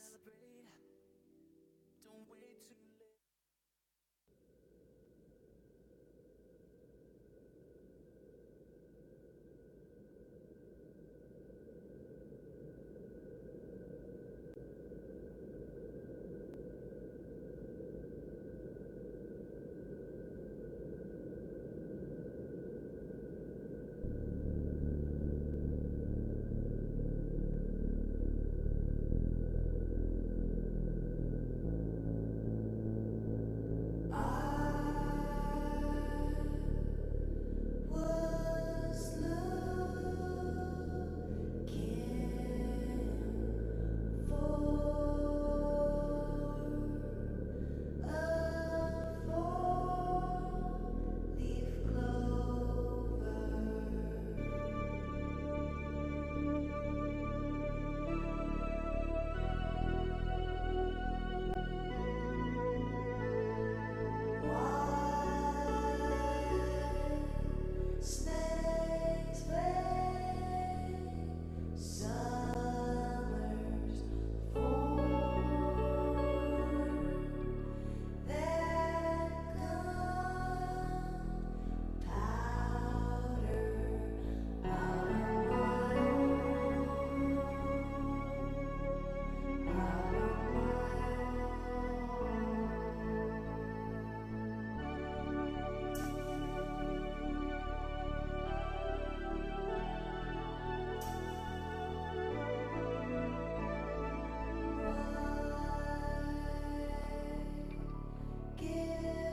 S18: you.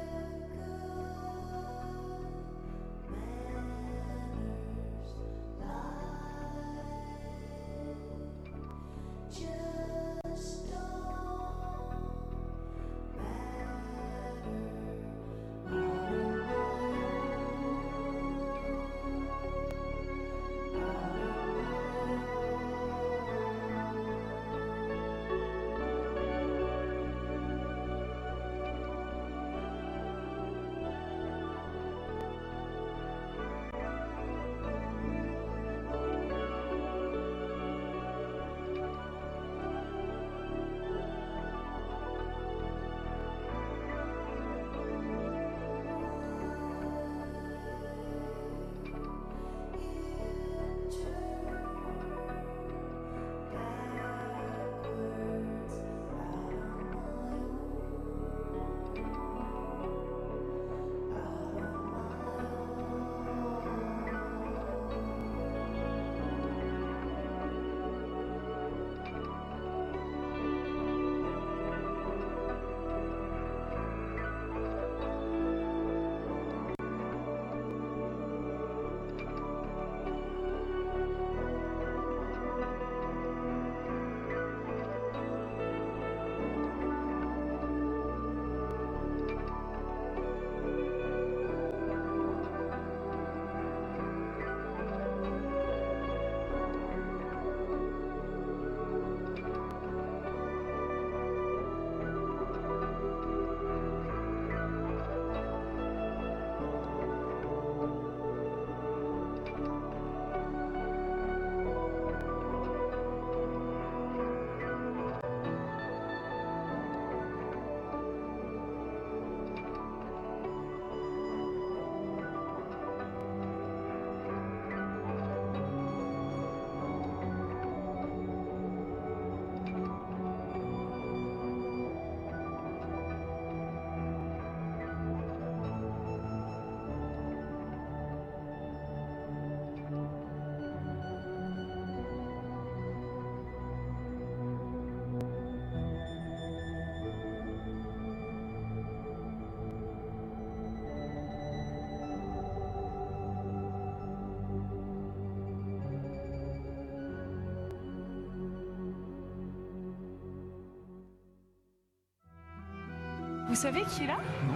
S20: Vous savez qui est là?
S5: Non.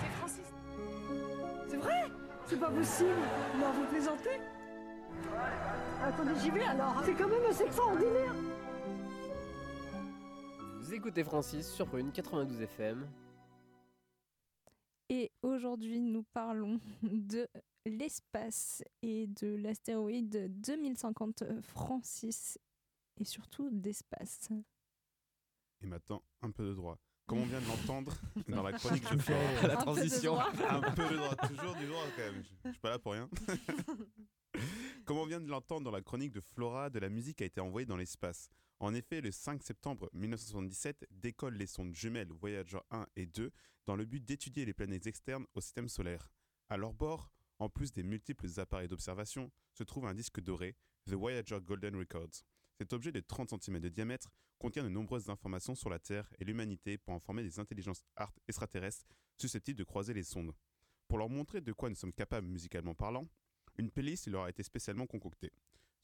S20: C'est Francis.
S21: C'est vrai? C'est pas possible Non, vous plaisantez Attendez, j'y vais alors. C'est quand même assez extraordinaire.
S22: Vous écoutez Francis sur Prune 92 FM.
S3: Et aujourd'hui, nous parlons de l'espace et de l'astéroïde 2050 Francis et surtout d'espace.
S9: Et maintenant, un peu de droit. Comme on vient de l'entendre dans la chronique Flora.
S5: rire. La transition.
S9: Un peu de droit. Toujours du droit quand même. Je, je suis pas là pour rien. (laughs) Comme on vient de l'entendre dans la chronique de Flora, de la musique a été envoyée dans l'espace. En effet, le 5 septembre 1977, décollent les sondes jumelles Voyager 1 et 2 dans le but d'étudier les planètes externes au système solaire. À leur bord, en plus des multiples appareils d'observation, se trouve un disque doré, The Voyager Golden Records. Cet objet de 30 cm de diamètre contient de nombreuses informations sur la Terre et l'humanité pour en former des intelligences art extraterrestres susceptibles de croiser les sondes. Pour leur montrer de quoi nous sommes capables musicalement parlant, une playlist leur a été spécialement concoctée.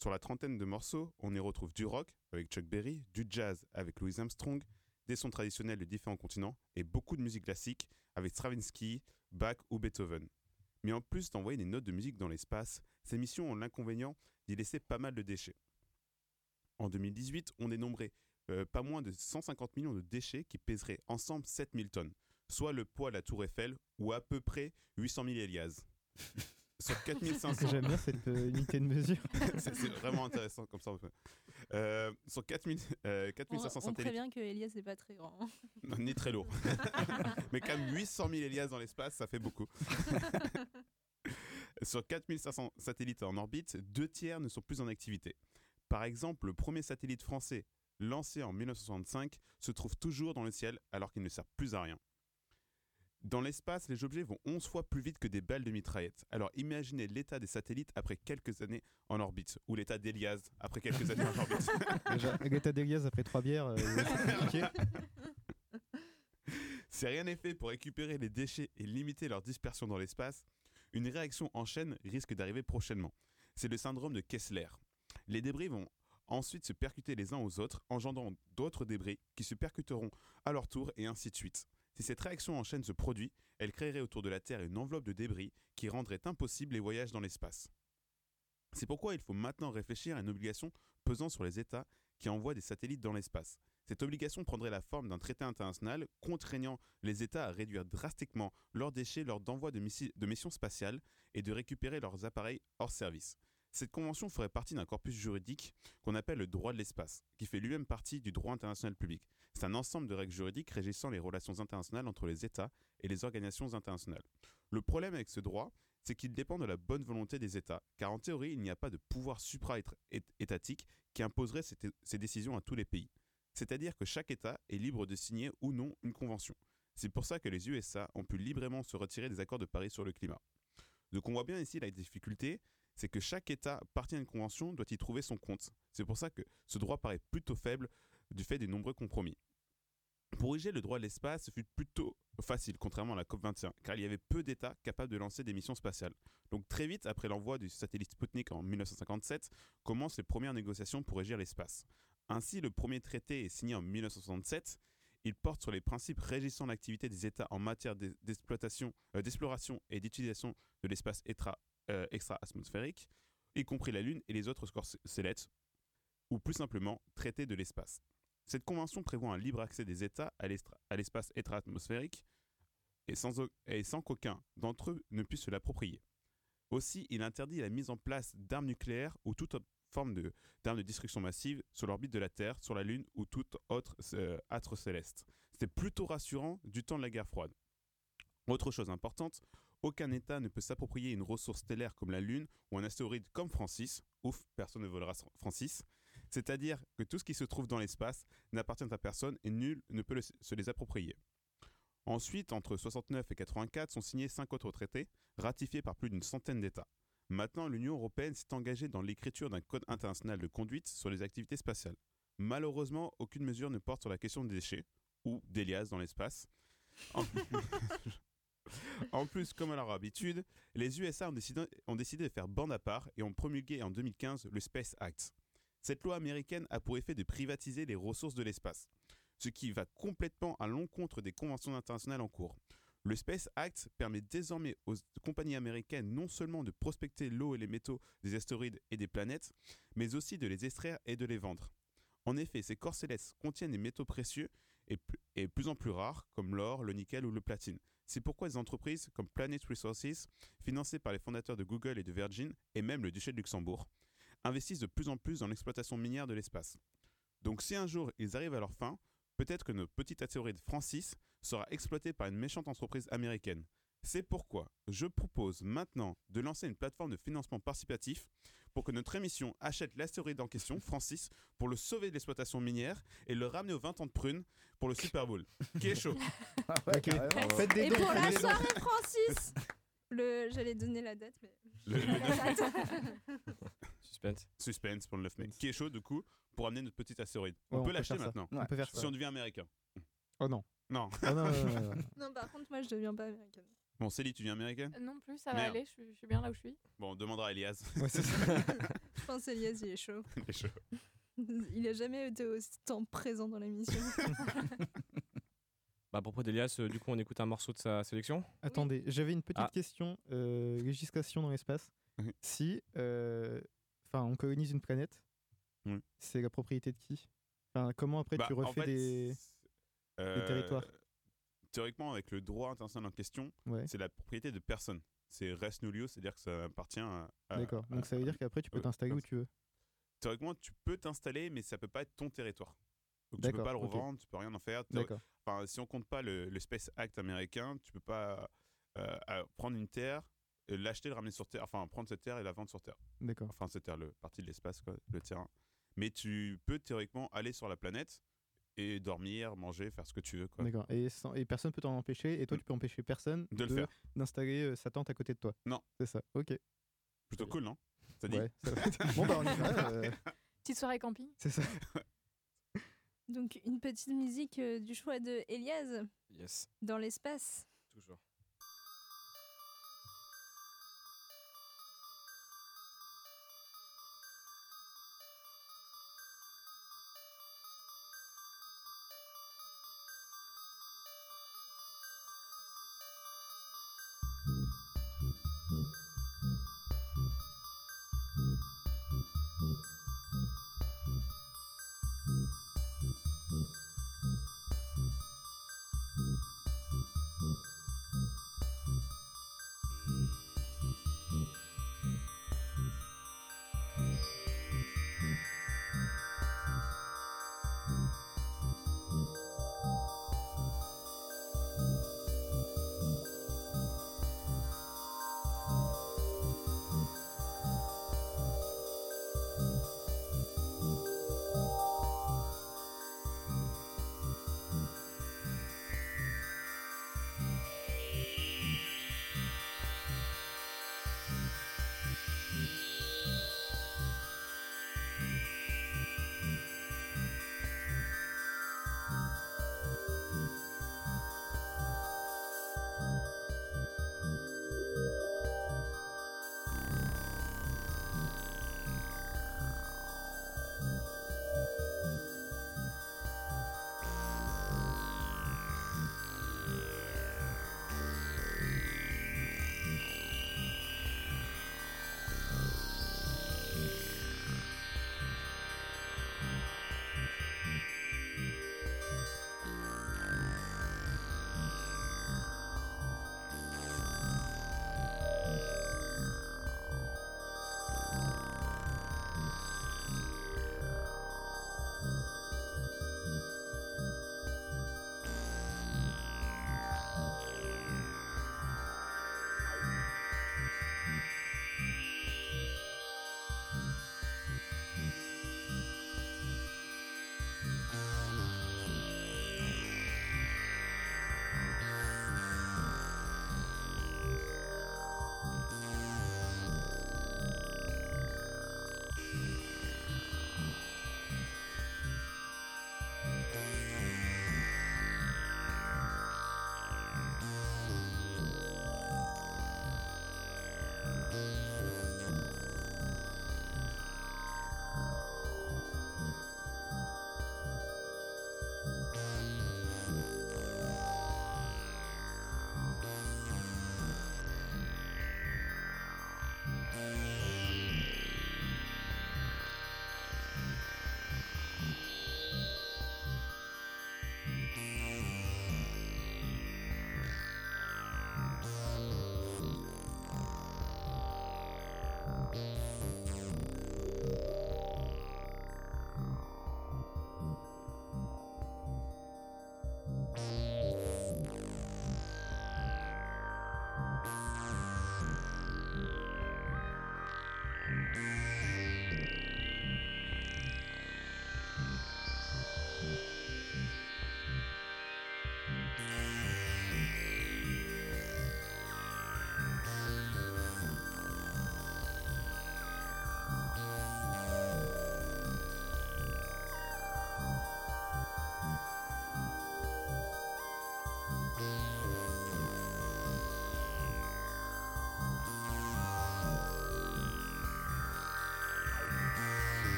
S9: Sur la trentaine de morceaux, on y retrouve du rock avec Chuck Berry, du jazz avec Louis Armstrong, des sons traditionnels de différents continents et beaucoup de musique classique avec Stravinsky, Bach ou Beethoven. Mais en plus d'envoyer des notes de musique dans l'espace, ces missions ont l'inconvénient d'y laisser pas mal de déchets. En 2018, on dénombrait euh, pas moins de 150 millions de déchets qui pèseraient ensemble 7000 tonnes, soit le poids de la tour Eiffel ou à peu près 800 000 Elias. (laughs) Sur 4500.
S5: J'aime bien cette euh, unité de mesure. (laughs)
S9: c'est vraiment intéressant comme ça. on peut- Euh, sur 4000, euh,
S3: On,
S9: 4500
S3: on
S9: satellites.
S3: prévient que Elias n'est pas très grand.
S9: Non, ni très lourd. (laughs) Mais quand même 800 000 Elias dans l'espace, ça fait beaucoup. Sur 4500 satellites en orbite, deux tiers ne sont plus en activité. Par exemple, le premier satellite français, lancé en 1965, se trouve toujours dans le ciel alors qu'il ne sert plus à rien. Dans l'espace, les objets vont 11 fois plus vite que des balles de mitraillette. Alors imaginez l'état des satellites après quelques années en orbite, ou l'état d'Elias après quelques années en orbite. (laughs)
S5: Déjà, Agatha Delias après trois bières, euh, (laughs) c'est.
S9: Si rien n'est fait pour récupérer les déchets et limiter leur dispersion dans l'espace, une réaction en chaîne risque d'arriver prochainement. C'est le syndrome de Kessler. Les débris vont ensuite se percuter les uns aux autres, engendrant d'autres débris qui se percuteront à leur tour et ainsi de suite. Si cette réaction en chaîne se produit, elle créerait autour de la Terre une enveloppe de débris qui rendrait impossible les voyages dans l'espace. C'est pourquoi il faut maintenant réfléchir à une obligation pesant sur les États qui envoient des satellites dans l'espace. Cette obligation prendrait la forme d'un traité international contraignant les États à réduire drastiquement leurs déchets lors d'envoi de, de missions spatiales et de récupérer leurs appareils hors service. Cette convention ferait partie d'un corpus juridique qu'on appelle le droit de l'espace, qui fait lui-même partie du droit international public. C'est un ensemble de règles juridiques régissant les relations internationales entre les États et les organisations internationales. Le problème avec ce droit, c'est qu'il dépend de la bonne volonté des États, car en théorie, il n'y a pas de pouvoir supra-étatique qui imposerait ces, décisions à tous les pays. C'est-à-dire que chaque État est libre de signer ou non une convention. C'est pour ça que les USA ont pu librement se retirer des accords de Paris sur le climat. Donc on voit bien ici la difficulté, c'est que chaque État partie à une convention doit y trouver son compte. C'est pour ça que ce droit paraît plutôt faible du fait des nombreux compromis. Pour ériger le droit de l'espace, ce fut plutôt facile, contrairement à la COP21, car il y avait peu d'États capables de lancer des missions spatiales. Donc très vite, après l'envoi du satellite Sputnik en 1957, commencent les premières négociations pour régir l'espace. Ainsi, le premier traité est signé en 1967. Il porte sur les principes régissant l'activité des États en matière euh, d'exploration et d'utilisation de l'espace euh, extra-atmosphérique, y compris la Lune et les autres corps cé- célestes, ou plus simplement traité de l'espace. Cette convention prévoit un libre accès des États à l'espace extra-atmosphérique et sans, qu'aucun d'entre eux ne puisse se l'approprier. Aussi, il interdit la mise en place d'armes nucléaires ou toute forme d'armes de, destruction massive sur l'orbite de la Terre, sur la Lune ou tout autre euh, astre céleste. C'était plutôt rassurant du temps de la guerre froide. Autre chose importante, aucun État ne peut s'approprier une ressource stellaire comme la Lune ou un astéroïde comme Francis. Ouf, personne ne volera Francis. C'est-à-dire que tout ce qui se trouve dans l'espace n'appartient à personne et nul ne peut se les approprier. Ensuite, entre 69 et 84 sont signés cinq autres traités, ratifiés par plus d'une centaine d'États. Maintenant, l'Union européenne s'est engagée dans l'écriture d'un code international de conduite sur les activités spatiales. Malheureusement, aucune mesure ne porte sur la question des déchets, ou d'Elias dans l'espace. En... (laughs) en plus, comme à leur habitude, les USA ont décidé, de faire bande à part et ont promulgué en 2015 le Space Act. Cette loi américaine a pour effet de privatiser les ressources de l'espace. ce qui va complètement à l'encontre des conventions internationales en cours. Le Space Act permet désormais aux compagnies américaines non seulement de prospecter l'eau et les métaux des astéroïdes et des planètes, mais aussi de les extraire et de les vendre. En effet, ces corps célestes contiennent des métaux précieux et, et plus en plus rares, comme l'or, le nickel ou le platine. C'est pourquoi des entreprises comme Planet Resources, financées par les fondateurs de Google et de Virgin, et même le duché de Luxembourg, investissent de plus en plus dans l'exploitation minière de l'espace. Donc si un jour ils arrivent à leur fin, peut-être que notre petit astéroïde Francis sera exploité par une méchante entreprise américaine. C'est pourquoi je propose maintenant de lancer une plateforme de financement participatif pour que notre émission achète l'astéroïde en question, Francis, pour le sauver de l'exploitation minière et le ramener aux 20 ans de prune pour le Super Bowl. Qui est chaud. (laughs)
S5: Faites des
S3: Et
S5: dons,
S3: pour la soirée Francis (laughs) le, J'allais donner la date, mais.
S9: Le- le
S3: La (laughs) date.
S1: Suspense.
S9: Suspense pour le 9 mai. Qui est chaud du coup pour amener notre petit astéroïde.
S5: Ouais,
S9: on
S5: on
S9: peut l'acheter maintenant.
S5: On peut faire ça.
S9: Si on devient américain.
S5: Oh non.
S9: Non.
S5: Ah non, non, non, non, non.
S3: Non, par contre, moi, je deviens pas américaine.
S9: Bon, Célie, tu viens américaine?
S8: Euh, Non plus, ça va
S9: Merde.
S8: aller, je, suis- je suis bien là où je suis.
S9: Bon, on demandera à Elias. (laughs)
S3: Je pense Elias, il est chaud. (laughs)
S9: Il est chaud. (laughs)
S3: Il a jamais été autant présent dans l'émission.
S1: Bah, à propos d'Elias, euh, du coup, on écoute un morceau de sa sélection.
S5: Attendez, j'avais une petite
S1: Ah.
S5: question. euh, législation dans l'espace. Si, euh, enfin, on colonise une planète,
S9: Oui.
S5: c'est la propriété de qui? Enfin, comment après
S9: Bah,
S5: tu
S9: en
S5: refais
S9: fait,
S5: des,
S9: Euh,
S5: des territoires?
S9: Théoriquement, avec le droit international en question,
S5: Ouais.
S9: c'est la propriété de personne. C'est res nullius, c'est-à-dire que ça appartient à. à-
S5: D'accord.
S9: à-
S5: Donc ça veut dire qu'après tu peux
S9: euh,
S5: t'installer où tu veux.
S9: Théoriquement, tu peux t'installer, mais ça peut pas être ton territoire. Donc tu peux pas le revendre, tu peux rien en faire. Enfin, si on compte pas le, le Space Act américain, tu peux pas euh, euh, prendre une terre, euh, l'acheter, le ramener sur Terre, enfin prendre cette terre et la vendre sur Terre.
S5: D'accord.
S9: Enfin, cette terre, le partie de l'espace, quoi, le terrain. Mais tu peux théoriquement aller sur la planète et dormir, manger, faire ce que tu veux. Quoi.
S5: D'accord. Et, sans- et personne peut t'en empêcher. Et toi, tu peux empêcher personne
S9: De le faire.
S5: d'installer euh, sa tente à côté de toi.
S9: Non.
S5: C'est ça. Ok.
S9: Plutôt cool, non? Ça dit?
S5: Ouais, ça (laughs) bon bah on y va. euh,
S8: Petite soirée camping.
S5: c'est ça.
S3: Donc, une petite musique euh, du choix de Elias
S1: Yes.
S3: dans l'espace.
S1: Toujours.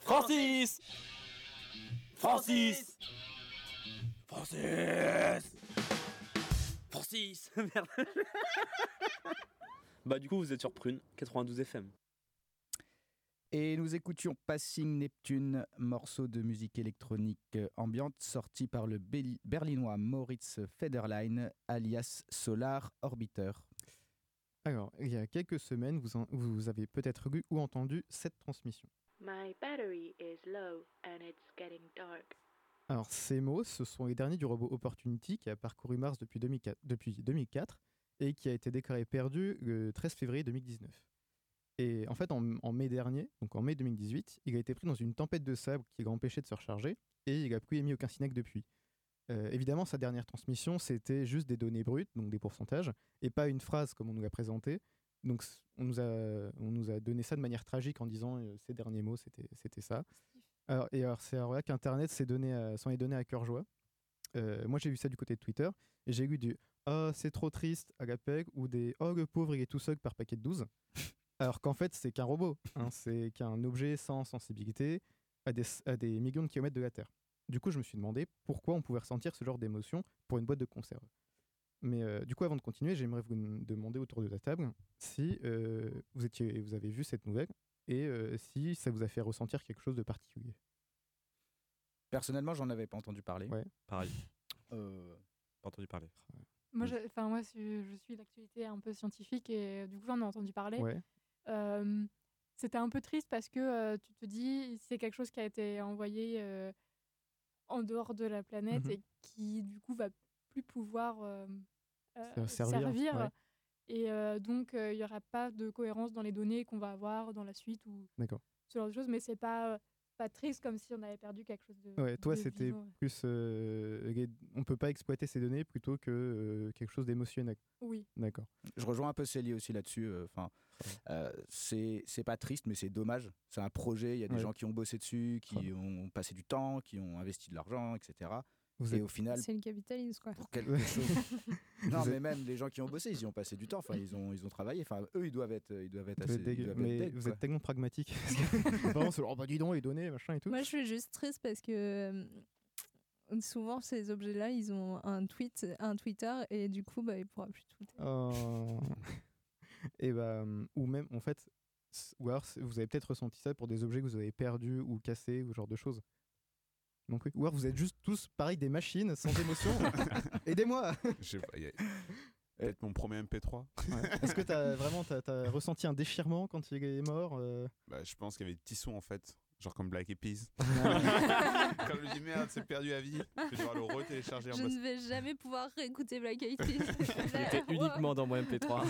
S23: Francis Francis Francis Francis (laughs) Merde Bah du coup vous êtes sur Prune 92 FM.
S6: Et nous écoutions Passing Neptune, morceau de musique électronique euh, ambiante sorti par le berlinois Moritz Federlein, alias Solar Orbiter.
S5: Alors, il y a quelques semaines, vous, en- vous avez peut-être lu ou entendu cette transmission.
S20: My battery is low and it's getting dark.
S5: Ces mots, ce sont les derniers du robot Opportunity qui a parcouru Mars depuis 2004, depuis 2004 et qui a été déclaré perdu le 13 février 2019. Et en fait, en, mai dernier, donc en mai 2018, il a été pris dans une tempête de sable qui l'a empêché de se recharger et il a plus émis aucun SYNAC depuis. Euh, évidemment, sa dernière transmission, c'était juste des données brutes, donc des pourcentages, et pas une phrase comme on nous l'a présenté. Donc, on nous, a, donné ça de manière tragique en disant euh, ces derniers mots, c'était ça. Alors, et alors, c'est là qu'Internet s'est donné à- s'en est donné à cœur joie. Euh, moi, j'ai vu ça du côté de Twitter, et j'ai lu du Ah, c'est trop triste à la PEG, ou des Oh, le pauvre, il est tout seul par paquet de 12. alors qu'en fait, c'est qu'un robot, hein, (laughs) c'est qu'un objet sans sensibilité à des, à des millions de kilomètres de la Terre. Du coup, je me suis demandé pourquoi on pouvait ressentir ce genre d'émotion pour une boîte de conserve. Mais euh, du coup, avant de continuer, j'aimerais vous demander autour de la table si euh, vous, étiez, vous avez vu cette nouvelle et euh, si ça vous a fait ressentir quelque chose de particulier.
S6: Personnellement, j'en avais pas entendu parler.
S5: Ouais.
S1: Pareil.
S6: Euh,
S1: Pas entendu parler.
S8: Moi, je, enfin, moi, je, je suis l'actualité un peu scientifique et euh, du coup, j'en ai entendu parler.
S5: Ouais.
S8: Euh, C'était un peu triste parce que euh, tu te dis, c'est quelque chose qui a été envoyé euh, en dehors de la planète
S5: Mhm.
S8: et qui, du coup, va plus pouvoir euh, euh,
S5: servir, ouais.
S8: Et euh, donc, euh, il n'y aura pas de cohérence dans les données qu'on va avoir dans la suite ou
S5: D'accord.
S8: ce genre de choses. Mais c'est pas, pas triste comme si on avait perdu quelque chose de.
S5: Ouais, toi, c'était plus. euh, on peut pas exploiter ces données plutôt que euh, quelque chose d'émotionnel.
S8: Oui.
S5: D'accord.
S6: Je rejoins un peu Célie aussi là-dessus. euh, Enfin, euh, c'est c'est pas triste, mais c'est dommage. C'est un projet. Il y a des
S5: Ouais.
S6: gens qui ont bossé dessus, qui ont passé du temps, qui ont investi de l'argent, etc.
S5: Vous
S6: et
S5: êtes-
S6: au final,
S3: C'est le capitalisme, quoi.
S6: pour quelque (laughs) chose. non, mais
S5: êtes-
S6: même les gens qui ont bossé, ils y ont passé du temps. Enfin, ils ont, ils ont travaillé. Enfin, eux, ils doivent être, ils doivent être
S5: Vous
S6: assez. ils doivent
S5: mais
S6: être dead,
S5: vous
S6: quoi.
S5: êtes tellement pragmatique. (laughs) Vraiment, c'est genre, oh, bah dis donc, les données, machin et tout.
S3: Moi, je suis juste triste parce que euh, souvent, ces objets-là, ils ont un tweet, un Twitter, et du coup, bah, il pourra plus tweeter.
S5: Oh. (laughs) et bah, ou même, en fait, ou alors vous avez peut-être ressenti ça pour des objets que vous avez perdus ou cassés ou ce genre de choses. Non plus. Ou alors vous êtes juste tous pareil des machines sans émotion. (laughs) Aidez-moi.
S9: Je sais pas, il y a- Peut-être mon premier MP3.
S5: Ouais. Est-ce que t'as vraiment t'as, t'as ressenti un déchirement quand il est mort euh?
S9: Bah, je pense qu'il y avait des petits sons en fait. Genre comme Black Eyed Peas. (laughs) Quand (laughs) je me dis merde, c'est perdu à vie, je vais devoir le retélécharger en
S3: Je ne vais jamais pouvoir réécouter Black Eyed Peas.
S23: Il était uniquement dans mon MP3.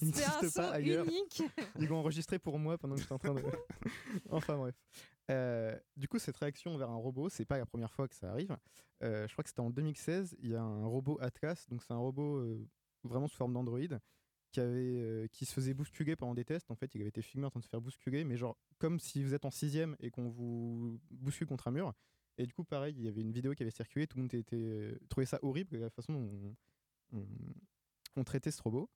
S5: Il
S3: C'est un
S5: n'existe
S3: son
S5: pas ailleurs.
S3: unique.
S5: Ils l'ont enregistré pour moi pendant que j'étais en train de. enfin bref. Du coup, cette réaction vers un robot, c'est pas la première fois que ça arrive. Je crois que c'était en 2016. Il y a un robot Atlas, donc c'est un robot vraiment sous forme d'Android qui qui se faisait bousculer pendant des tests. En fait, il avait été filmé en train de se faire bousculer, mais genre comme si vous êtes en sixième et qu'on vous bouscule contre un mur. Et du coup, pareil, il y avait une vidéo qui avait circulé, tout le monde était, trouvait ça horrible, la façon dont on, on- traitait ce robot.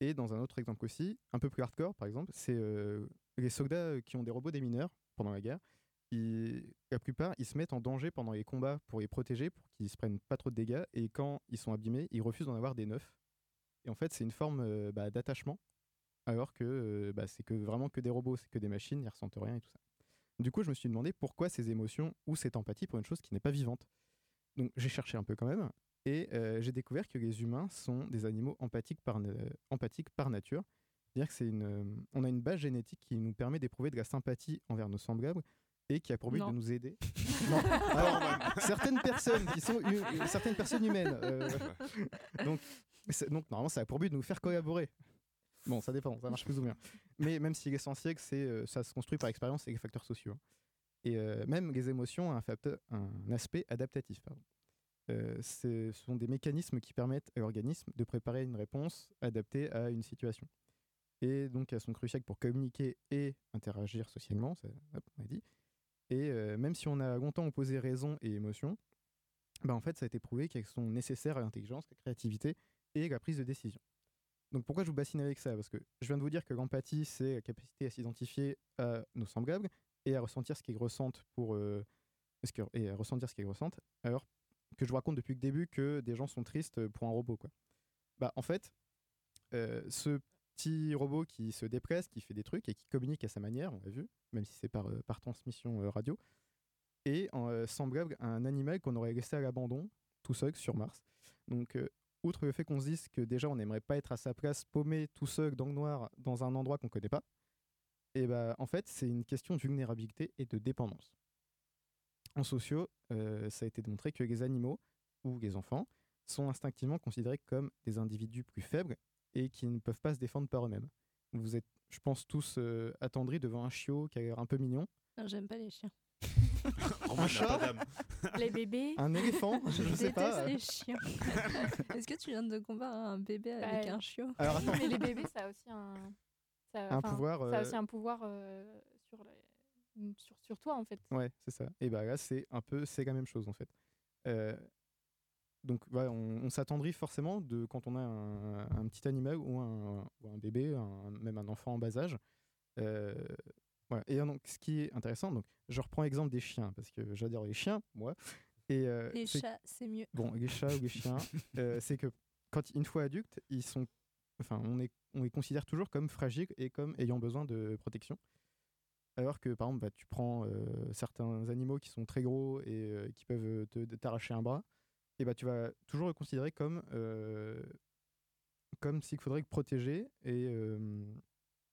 S5: Et dans un autre exemple aussi, un peu plus hardcore par exemple, c'est les soldats qui ont des robots démineurs pendant la guerre. La plupart, ils se mettent en danger pendant les combats pour les protéger, pour qu'ils se prennent pas trop de dégâts. Et quand ils sont abîmés, ils refusent d'en avoir des neufs. Et en fait, c'est une forme euh, bah, d'attachement, alors que euh, bah, c'est que vraiment que des robots, c'est que des machines, ils ressentent rien et tout ça. Du coup, je me suis demandé pourquoi ces émotions ou cette empathie pour une chose qui n'est pas vivante. Donc j'ai cherché un peu quand même, et euh, j'ai découvert que les humains sont des animaux empathiques par, empathiques par nature. C'est-à-dire que c'est une, euh, on a une base génétique qui nous permet d'éprouver de la sympathie envers nos semblables et qui a pour but
S3: Non.
S5: de nous aider. (laughs) Non. Alors, certaines personnes qui sont (laughs) certaines personnes humaines. euh, donc, donc normalement, ça a pour but de nous faire collaborer. Bon, ça dépend, ça marche plus ou moins. Mais même si l'essentiel, c'est euh, ça se construit par expérience et les facteurs sociaux. Et euh, même les émotions ont un, facteur- un aspect adaptatif. pardon. Euh, ce sont des mécanismes qui permettent à l'organisme de préparer une réponse adaptée à une situation. Et donc, elles sont cruciales pour communiquer et interagir socialement, on a dit. Et euh, même si on a longtemps opposé raison et émotion, bah, en fait, ça a été prouvé qu'elles sont nécessaires à l'intelligence, la créativité et la prise de décision. Donc pourquoi je vous bassine avec ça? Parce que je viens de vous dire que l'empathie, c'est la capacité à s'identifier à nos semblables et à ressentir ce qu'ils ressentent pour euh, et à ressentir ce qu'ils ressentent. Alors que je vous raconte depuis le début que des gens sont tristes pour un robot, quoi. Bah en fait, euh, ce petit robot qui se dépresse, qui fait des trucs et qui communique à sa manière, on l'a vu, même si c'est par, euh, transmission euh, radio, est euh, semblable à un animal qu'on aurait laissé à l'abandon, tout seul, sur Mars. Donc, euh, outre le fait qu'on se dise que déjà on n'aimerait pas être à sa place, paumé, tout seul, dans le noir, dans un endroit qu'on connaît pas, et bah, en fait, c'est une question de vulnérabilité et de dépendance. En sociaux, ça a été démontré que les animaux ou les enfants sont instinctivement considérés comme des individus plus faibles et qui ne peuvent pas se défendre par eux-mêmes. Vous êtes, je pense, tous euh, attendris devant un chiot qui a l'air un peu mignon.
S3: Non, J'aime pas les chiens. (laughs)
S5: un chat (laughs)
S8: Les bébés.
S5: Un éléphant Je,
S3: Je
S5: sais pas.
S3: déteste les chiens. (laughs) Est-ce que tu viens de comparer un bébé avec
S8: Bah,
S3: un chiot?
S5: Alors,
S8: oui,
S5: attends.
S8: mais les bébés, ça a aussi un, ça-
S5: Un pouvoir,
S8: Ça a
S5: euh,
S8: aussi un pouvoir euh, sur, les- sur, sur toi, en fait.
S5: Ouais, c'est ça. Et bah là, c'est un peu, c'est la même chose en fait. Donc, voilà, on, on s'attendrit forcément de quand on a un, un petit animal ou un, ou un bébé, un- même un enfant en bas âge. Euh, voilà. Et donc, ce qui est intéressant, donc, je reprends l'exemple des chiens parce que j'adore les chiens, moi. Et euh,
S3: Les chats, c'est mieux.
S5: Bon, les chats ou les (laughs) chiens, euh, c'est que quand une fois adultes, ils sont, enfin, on, est, on les considère toujours comme fragiles et comme ayant besoin de protection. Alors que par exemple, bah, tu prends euh, certains animaux qui sont très gros et euh, qui peuvent te- te- t'arracher un bras, et bah tu vas toujours le considérer comme euh, comme s'il faudrait le protéger et euh,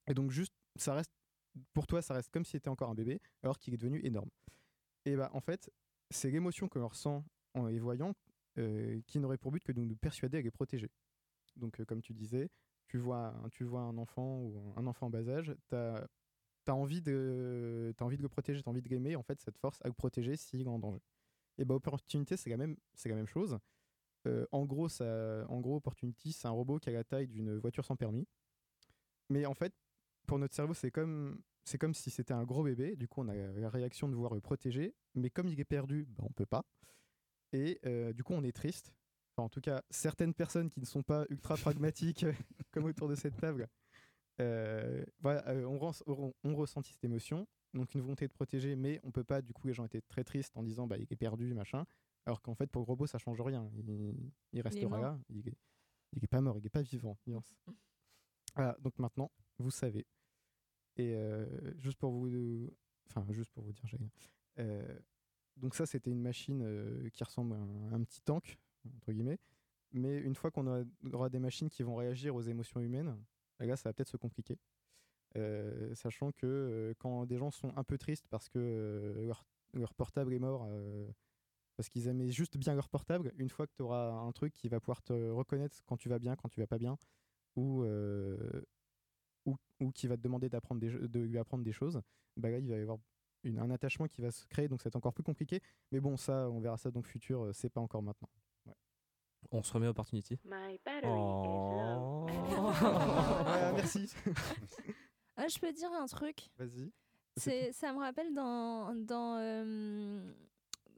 S5: et donc juste ça reste pour toi ça reste comme s'il était encore un bébé alors qu'il est devenu énorme. Et bah en fait c'est l'émotion que l'on ressent en les voyant euh, qui n'aurait pour but que de nous persuader à les protéger. Donc comme tu disais, tu vois tu vois un enfant ou un enfant en bas âge, tu as, envie de envie de le protéger, tu as envie de l'aimer, en fait ça te force à le protéger s'il est en danger. Et bah Opportunité c'est la même c'est la même chose. Euh, en gros ça en gros Opportunity c'est un robot qui a la taille d'une voiture sans permis. Mais en fait pour notre cerveau c'est comme c'est comme si c'était un gros bébé, du coup on a la réaction de vouloir le protéger, mais comme il est perdu, bah, on peut pas. Et euh, du coup on est triste. Enfin, en tout cas, certaines personnes qui ne sont pas ultra pragmatiques, (laughs) comme autour de cette table, euh, voilà, on, rens- on, on ressentit cette émotion, donc une volonté de protéger, mais on peut pas, du coup les gens étaient très tristes en disant bah, il est perdu, machin, alors qu'en fait pour le robot ça change rien, il, il restera là, il est, il est pas mort, il est pas vivant. nuance. Voilà, donc maintenant, vous savez. Et euh, juste pour vous, enfin juste pour vous dire, j'ai rien. Euh, donc ça, c'était une machine euh, qui ressemble à un, un petit tank entre guillemets. Mais une fois qu'on aura, aura des machines qui vont réagir aux émotions humaines, là, ça va peut-être se compliquer. Euh, sachant que euh, quand des gens sont un peu tristes parce que euh, leur, leur portable est mort, euh, parce qu'ils aimaient juste bien leur portable, une fois que tu auras un truc qui va pouvoir te reconnaître quand tu vas bien, quand tu vas pas bien, ou, euh, ou, ou qui va te demander d'apprendre des, jeux- de lui apprendre des choses, bah là, il va y avoir une- un attachement qui va se créer, donc c'est encore plus compliqué. Mais bon, ça, on verra ça dans le futur, c'est pas encore maintenant.
S23: On se remet Opportunity.
S20: My battery
S23: Oh.
S20: is low.
S5: Ouais, (laughs) merci. (laughs)
S3: Ah, je peux dire un truc
S5: Vas-y.
S3: C'est, ça me rappelle dans, dans, euh,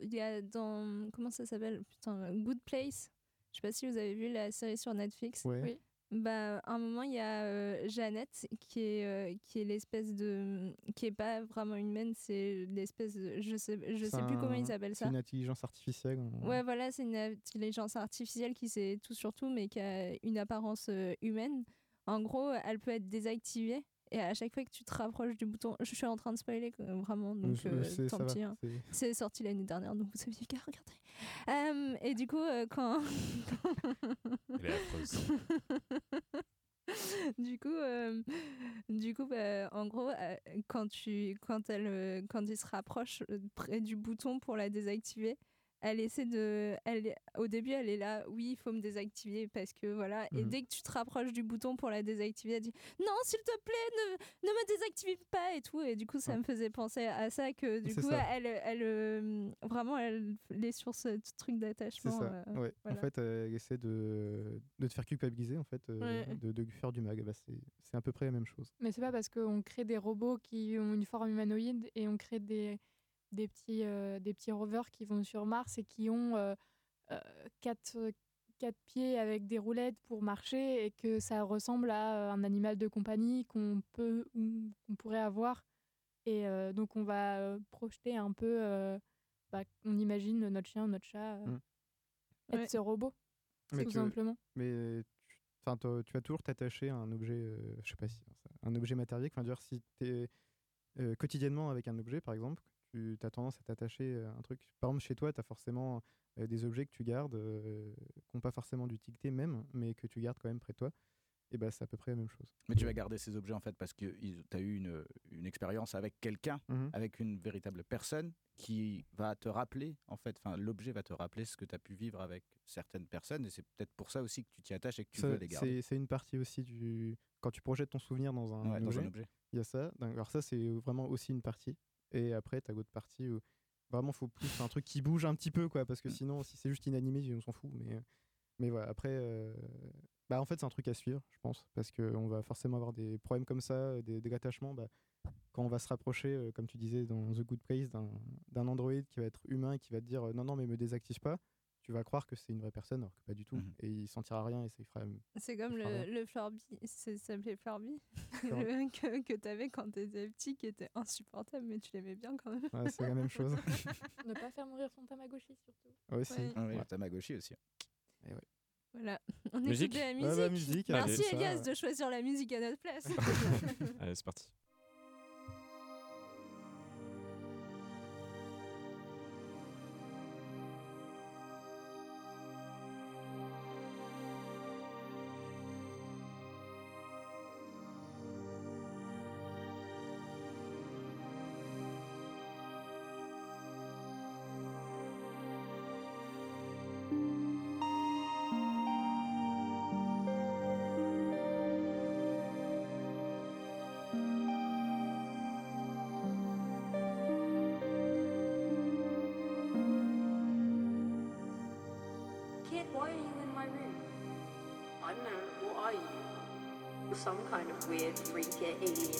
S3: il y a dans, comment ça s'appelle? Putain, Good Place. Je sais pas si vous avez vu la série sur Netflix.
S5: Ouais. Oui.
S3: Bah, à un moment, il y a euh, Jeannette qui est, euh, qui est l'espèce de, qui est pas vraiment humaine, c'est l'espèce, de, je sais, je sais plus comment ils appellent
S5: c'est
S3: ça.
S5: une intelligence artificielle.
S3: Ouais, voilà, c'est une intelligence artificielle qui sait tout sur tout, mais qui a une apparence euh, humaine. En gros, elle peut être désactivée. Et à chaque fois que tu te rapproches du bouton, je suis en train de spoiler euh, vraiment, donc
S5: je-
S3: euh,
S5: c'est-
S3: tant pis. hein.
S5: c'est-
S3: sorti l'année dernière, donc vous saviez qu'à regarder. Euh, et du coup, euh, quand. (laughs)
S9: Elle est affreuse. (laughs)
S3: du coup, euh, du coup bah, en gros, euh, quand, tu, quand, elle, euh, quand il se rapproche euh, près du bouton pour la désactiver, elle essaie de. Elle, au début, elle est là, oui, il faut me désactiver parce que voilà. Et
S5: Mhm.
S3: dès que tu te rapproches du bouton pour la désactiver, elle dit Non, s'il te plaît, ne, ne me désactive pas et tout. Et du coup, ça me faisait penser à ça que du coup,
S5: ça.
S3: elle, elle, euh, vraiment, elle est sur ce truc
S5: C'est
S3: d'attachement.
S5: ça.
S3: euh,
S5: ouais.
S3: voilà.
S5: En fait, elle essaie de, de te faire culpabiliser, en fait, euh,
S3: Ouais.
S5: de, faire du mal. Bah, c'est c'est à peu près la même chose.
S8: Mais c'est pas parce qu'on crée des robots qui ont une forme humanoïde et on crée des, des, petits, euh, des petits rovers qui vont sur Mars et qui ont euh, euh, quatre, quatre pieds avec des roulettes pour marcher et que ça ressemble à un animal de compagnie qu'on peut ou qu'on pourrait avoir. Et euh, donc on va euh, projeter un peu, euh, bah, on imagine notre chien, notre chat euh,
S5: Mm.
S8: être
S3: Ouais.
S8: ce robot,
S5: Mais
S8: tout
S5: tu-
S8: simplement.
S5: Mais tu, tu vas toujours t'attacher à un objet, euh, je sais pas si, un objet matériel. Enfin, dire si tu es quotidiennement avec un objet, par exemple, tu as tendance à t'attacher à un truc. Par exemple, chez toi, tu as forcément euh, des objets que tu gardes, euh, qui n'ont pas forcément d'utilité même, mais que tu gardes quand même près de toi. Et bah, c'est à peu près la même chose.
S6: Mais tu vas garder ces objets en fait parce que tu as eu une, une expérience avec quelqu'un,
S5: Mhm.
S6: avec une véritable personne qui va te rappeler en fait, enfin l'objet va te rappeler ce que tu as pu vivre avec certaines personnes et c'est peut-être pour ça aussi que tu t'y attaches et que tu
S5: Ça,
S6: veux les garder.
S5: C'est une partie aussi du. Quand tu projettes ton souvenir dans un,
S6: Ouais, dans un
S5: objet, il y a ça. Alors, ça, c'est vraiment aussi une partie. Et après, tu as l'autre partie où vraiment, faut plus un truc qui bouge un petit peu, quoi. Parce que sinon, si c'est juste inanimé, on s'en fout. Mais, mais voilà, après, euh, bah, en fait, c'est un truc à suivre, je pense. Parce qu'on va forcément avoir des problèmes comme ça, des, des attachements. Bah, quand on va se rapprocher, euh, comme tu disais dans The Good Place, d'un d'un Android qui va être humain et qui va te dire euh, non, non, mais me désactive pas, tu vas croire que c'est une vraie personne, alors que pas du tout. Et il sentira rien et ça il fera.
S3: C'est comme le, le Flurby, c'est- ça s'appelait Flurby,
S5: Flurby.
S3: le- que, que t'avais quand t'étais petit, qui était insupportable, mais tu l'aimais bien quand même.
S5: Ouais, c'est la même chose. (laughs)
S8: ne pas faire mourir son Tamagotchi surtout.
S5: Ouais, aussi.
S3: Ouais.
S6: Ah oui, un Tamagotchi aussi.
S3: Voilà, on
S23: Musique
S3: écoute de la
S23: Ouais,
S3: musique.
S23: bah, musique,
S3: Merci Elias
S23: ouais.
S3: de choisir la musique à notre place. (laughs)
S23: Allez, c'est parti.
S24: 谢
S25: A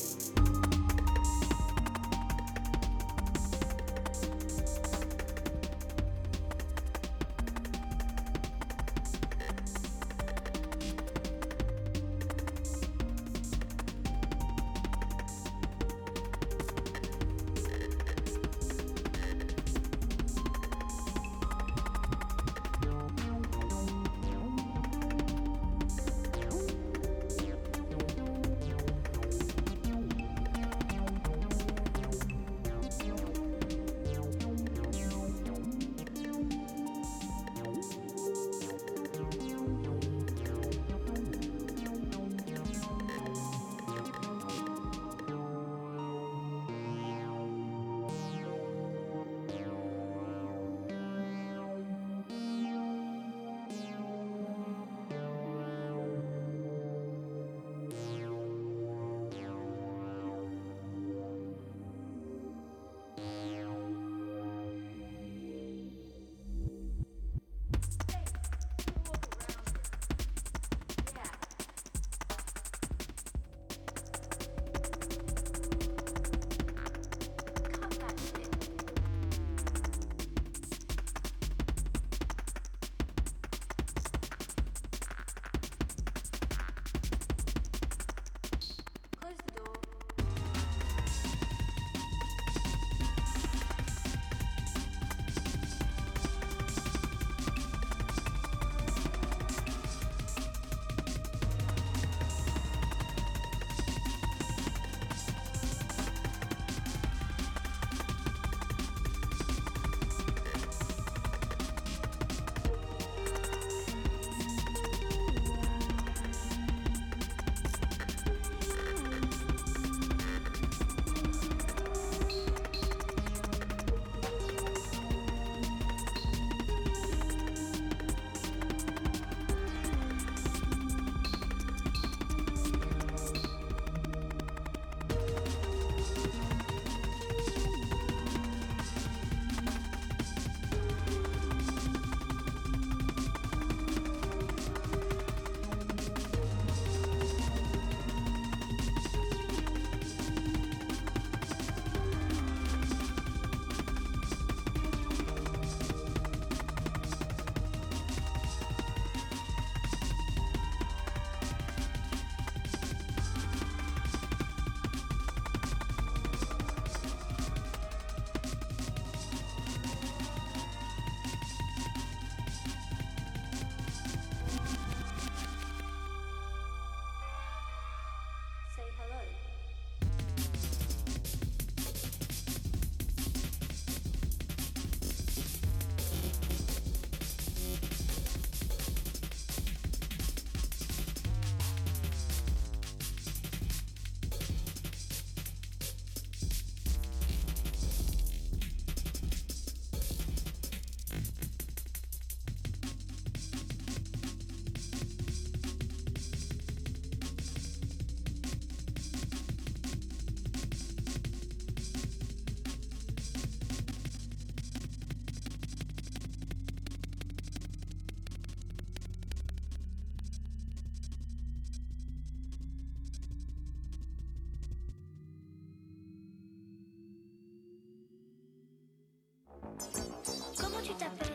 S26: tu t'appelles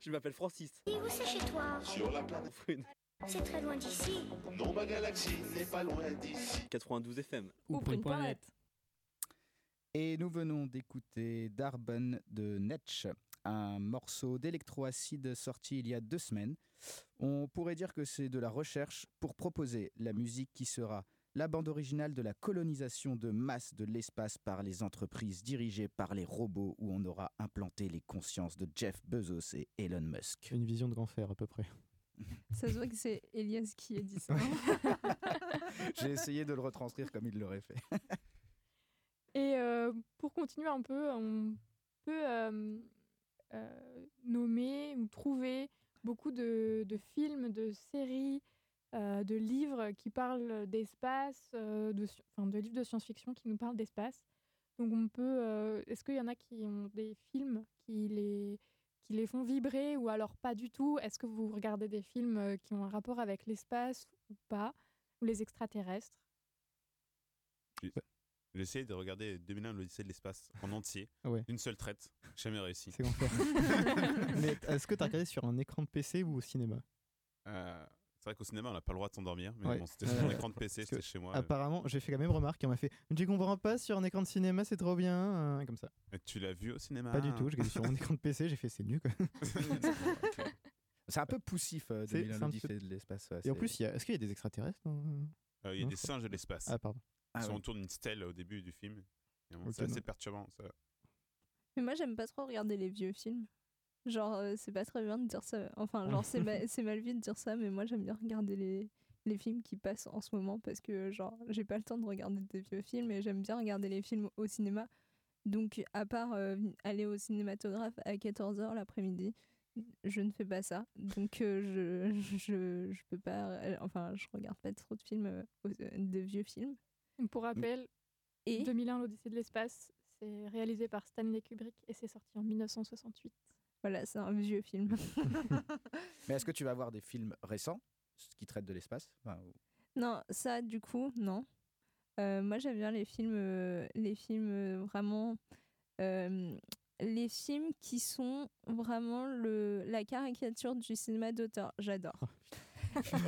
S22: Je m'appelle Francis.
S26: Et où c'est chez toi
S22: Sur la planète Prune.
S26: C'est très loin d'ici.
S22: Non, ma galaxie n'est pas loin d'ici. 92 FM.
S18: Ou prune.net.
S6: Et nous venons d'écouter Darben de Netch, un morceau d'électroacide sorti il y a deux semaines. On pourrait dire que c'est de la recherche pour proposer la musique qui sera la bande originale de la colonisation de masse de l'espace par les entreprises dirigées par les robots où on aura implanté les consciences de Jeff Bezos et Elon Musk.
S5: Une vision de grand fer à peu près. (laughs)
S3: Ça se voit que c'est Elias qui a dit ça. (laughs)
S6: J'ai essayé de le retranscrire comme il l'aurait fait. (laughs)
S8: Et euh, pour continuer un peu, on peut euh, euh, nommer ou trouver beaucoup de, de films, de séries, euh, de livres qui parlent d'espace, euh, de, enfin, de livres de science-fiction qui nous parlent d'espace. Donc on peut. euh, Est-ce qu'il y en a qui ont des films qui les qui les font vibrer ou alors pas du tout? Est-ce que vous regardez des films euh, qui ont un rapport avec l'espace ou pas? Ou les extraterrestres?
S9: J'ai j'ai essayé de regarder 2001 l'Odyssée de l'espace en entier,
S5: Ouais.
S9: d'une seule traite. Jamais réussi.
S5: C'est. (laughs) Mais est-ce que tu as regardé sur un écran de PC ou au cinéma?
S9: Euh, c'est vrai qu'au cinéma, on n'a pas le droit de s'endormir, mais
S5: Ouais.
S9: bon, c'était sur
S5: Euh,
S9: écran de PC, c'était chez moi. euh.
S5: Apparemment, j'ai fait la même remarque et on m'a fait Tu comprends pas sur un écran de cinéma, c'est trop bien. hein, Comme ça.
S9: Et Tu l'as vu au cinéma?
S5: Pas du tout, j'ai regardé sur mon écran de PC, j'ai fait C'est nul quoi. (laughs) (laughs)
S6: C'est un peu poussif, euh,
S5: C'est-
S6: 2001
S5: c'est un
S6: l'Odyssée
S5: petit peu-
S6: de l'espace. ouais,
S5: Et en plus, il y a- est-ce qu'il y a des extraterrestres
S9: Euh, Il y a
S5: Non,
S9: des
S5: je
S9: singes de l'espace.
S5: Ah, pardon.
S9: Ils
S6: Ah
S9: sont
S6: ouais.
S9: autour d'une stèle au début du film. C'est assez perturbant. Ça.
S3: Mais moi, j'aime pas trop regarder les vieux films. Genre, euh, c'est pas très bien de dire ça. Enfin, genre, c'est ma- c'est mal vu de dire ça, mais moi, j'aime bien regarder les, les films qui passent en ce moment parce que, genre, j'ai pas le temps de regarder des vieux films et j'aime bien regarder les films au cinéma. Donc, à part euh, aller au cinématographe à 14h l'après-midi, je ne fais pas ça. Donc, euh, je, je, je peux pas. euh, Enfin, je regarde pas trop de films, euh, de vieux films.
S8: Pour rappel,
S3: Et?
S8: 2001 l'Odyssée de l'espace, c'est réalisé par Stanley Kubrick et c'est sorti en 1968.
S3: Voilà, c'est un vieux film. (laughs)
S6: Mais est-ce que tu vas voir des films récents qui traitent de l'espace? Enfin, ou-
S3: Non, ça, du coup, non. Euh, moi, j'aime bien les films, euh, les films euh, vraiment. euh, les films qui sont vraiment le, la caricature du cinéma d'auteur. J'adore.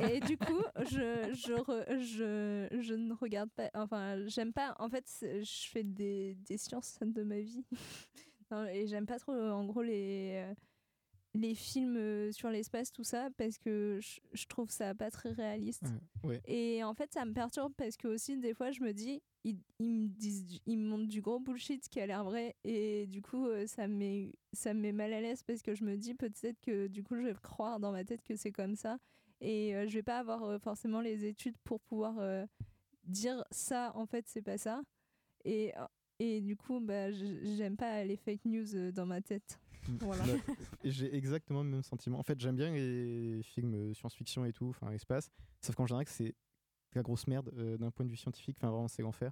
S3: Et du coup, (laughs) je, je, re- je, je ne regarde pas. Enfin, j'aime pas. En fait, je fais des, des sciences de ma vie. Non, et j'aime pas trop, en gros, les. euh, les films euh, sur l'espace, tout ça, parce que je, je trouve ça pas très réaliste.
S5: Ouais.
S3: Et en fait, ça me perturbe parce que aussi, des fois, je me dis, ils, ils me disent, ils me montrent du gros bullshit qui a l'air vrai. Et du coup, euh, ça me met, ça me met mal à l'aise parce que je me dis peut-être que du coup, je vais croire dans ma tête que c'est comme ça. Et euh, je vais pas avoir euh, forcément les études pour pouvoir euh, dire ça, en fait, c'est pas ça. Et, euh, et du coup, bah, j'aime pas les fake news euh, dans ma tête. (laughs) Voilà. (laughs)
S5: J'ai exactement le même sentiment. En fait, j'aime bien les films euh, science-fiction et tout, enfin espace. Sauf qu'en général, que c'est la grosse merde euh, d'un point de vue scientifique. Enfin, vraiment, c'est l'enfer.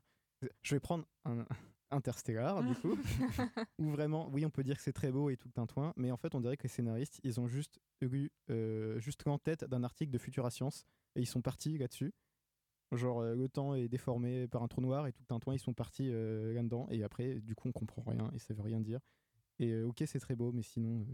S5: Je vais prendre un (laughs) Interstellar, du coup, où vraiment, oui, on peut dire que c'est très beau et tout le tintouin, mais en fait, on dirait que les scénaristes, ils ont juste eu euh, juste en tête d'un article de Futura Science et ils sont partis là-dessus. Genre, euh, le temps est déformé par un trou noir et tout le tintouin, ils sont partis euh, là-dedans. Et après, du coup, on comprend rien et ça veut rien dire. Et euh, ok, c'est très beau, mais sinon,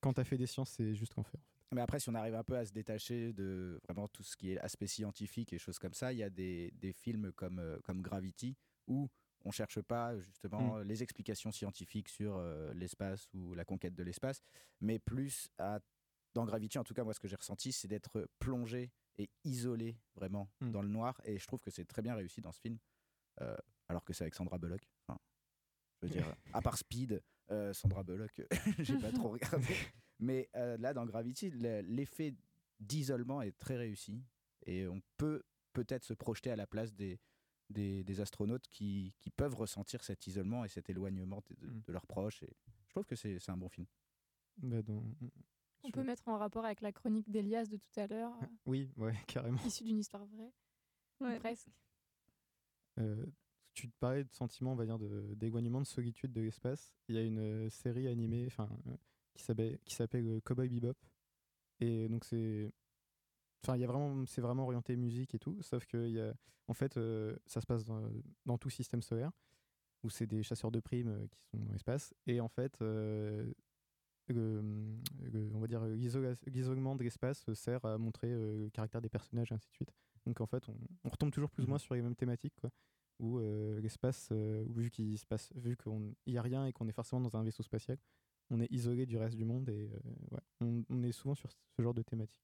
S5: quand t'as fait des sciences, c'est juste l'enfer. en fait.
S6: Mais après, si on arrive un peu à se détacher de vraiment tout ce qui est aspect scientifique et choses comme ça, il y a des, des films comme, euh, comme Gravity où on cherche pas justement
S5: Mm.
S6: les explications scientifiques sur euh, l'espace ou la conquête de l'espace, mais plus à, dans Gravity, en tout cas, moi, ce que j'ai ressenti, c'est d'être plongé et isolé vraiment
S5: Mm.
S6: dans le noir. Et je trouve que c'est très bien réussi dans ce film, euh, alors que c'est avec Sandra Bullock. Enfin, je veux dire, à part Speed, euh, Sandra Bullock, (laughs) j'ai pas trop regardé. Mais euh, là, dans Gravity, le- l'effet d'isolement est très réussi. Et on peut peut-être se projeter à la place des, des, des astronautes qui, qui peuvent ressentir cet isolement et cet éloignement de, de-
S5: Mm.
S6: de leurs proches. Et je trouve que c'est c'est un bon film.
S5: Bah, dans-
S8: On peut mettre en rapport avec la chronique d'Elias de tout à l'heure, euh,
S5: Oui, ouais, (laughs) carrément.
S8: issue d'une histoire vraie.
S3: Ouais.
S8: Presque.
S5: Euh, tu te parlais de sentiment, on va dire, de- d'éloignement, de, solitude de l'espace. Il y a une euh, série animée enfin, euh, qui s'appelle Cowboy Bebop. Et donc, c'est. Enfin, il y a vraiment, c'est vraiment orienté musique et tout, sauf que il y a, en fait, euh, ça se passe dans, dans tout système solaire, où c'est des chasseurs de primes euh, qui sont dans l'espace. Et en fait, euh, on va dire l'isolement de l'espace sert à montrer euh, le caractère des personnages et ainsi de suite. Donc en fait, on, on retombe toujours plus ou moins sur les mêmes thématiques, quoi. Où euh, l'espace, euh, vu qu'il se passe, vu qu'il n'y a rien et qu'on est forcément dans un vaisseau spatial, on est isolé du reste du monde et euh, ouais, on, on est souvent sur ce genre de thématique.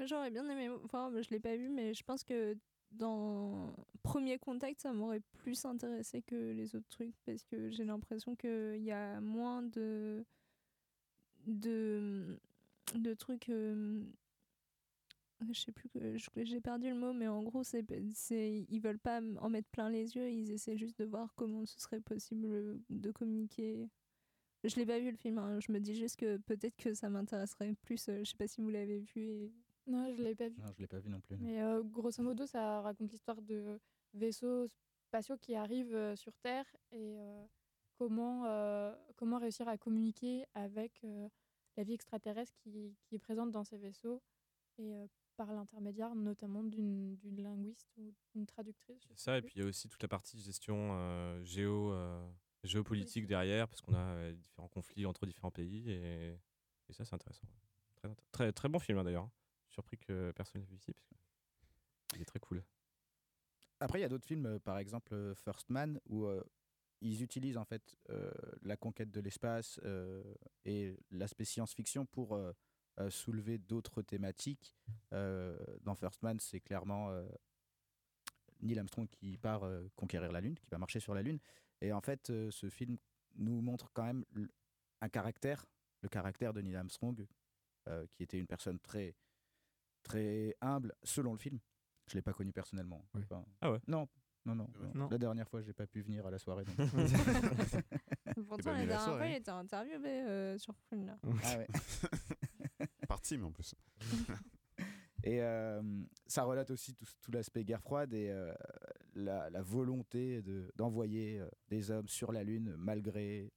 S3: J'aurais bien aimé voir, mais je l'ai pas vu, mais je pense que dans Premier Contact, ça m'aurait plus intéressé que les autres trucs, parce que j'ai l'impression qu'il y a moins de, de, de trucs. euh, je sais plus, que j'ai perdu le mot, mais en gros, c'est, c'est, ils veulent pas en mettre plein les yeux, ils essaient juste de voir comment ce serait possible de communiquer. Je l'ai pas vu le film, hein, je me dis juste que peut-être que ça m'intéresserait plus. euh, Je sais pas si vous l'avez vu et
S8: Non, je l'ai pas vu.
S6: Non, je l'ai pas vu non plus. non.
S8: Mais euh, grosso modo, ça raconte l'histoire de vaisseaux spatiaux qui arrivent euh, sur Terre et euh, comment, euh, comment réussir à communiquer avec euh, la vie extraterrestre qui, qui est présente dans ces vaisseaux et euh, par l'intermédiaire notamment d'une linguiste ou d'une traductrice.
S23: Ça, et puis il y a aussi toute la partie gestion euh, géo, euh, géopolitique derrière, parce qu'on a euh, différents conflits entre différents pays, et, et ça, c'est intéressant. Très, très, très bon film, hein, d'ailleurs. Surpris que personne l'ait vu ici, parce que il est très cool.
S6: Après, il y a d'autres films, par exemple First Man, où euh, ils utilisent en fait euh, la conquête de l'espace euh, et l'aspect science-fiction pour euh, soulever d'autres thématiques. Dans First Man, c'est clairement Neil Armstrong qui part conquérir la Lune, qui va marcher sur la Lune. Et en fait, ce film nous montre quand même un caractère, le caractère de Neil Armstrong, qui était une personne très, très humble, selon le film. Je l'ai pas connu personnellement. Enfin,
S23: Ah ouais
S6: Non, non, non, non.
S5: Non.
S6: La dernière fois, j'ai pas pu venir à la soirée. donc- (laughs)
S3: Pourtant, la dernière fois, il était interviewé euh, sur Prune, là.
S6: Ah ouais. (laughs)
S9: Parti, mais en plus. (laughs)
S6: Et euh, ça relate aussi tout, tout l'aspect guerre froide et euh, la, la volonté de- d'envoyer euh, des hommes sur la Lune malgré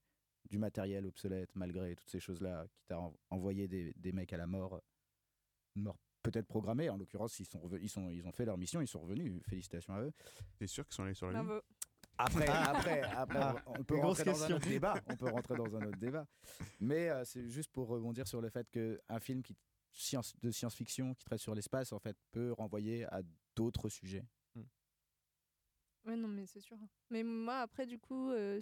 S6: du matériel obsolète, malgré toutes ces choses-là, qui t'a envoyé des, des mecs à la mort, une mort peut-être programmée. En l'occurrence, ils, sont ils, sont, ils ont fait leur mission, ils sont revenus. Félicitations à eux.
S9: T'es sûr qu'ils sont allés sur la Lune?
S3: Bravo.
S6: Après, après, après,
S5: Ah,
S6: on peut rentrer dans un autre débat. On peut rentrer dans un autre débat. Mais euh, c'est juste pour rebondir sur le fait qu'un film qui, science, de science-fiction qui traite sur l'espace, en fait, peut renvoyer à d'autres sujets.
S3: Ouais, non, mais c'est sûr. Mais moi, après, du coup, euh,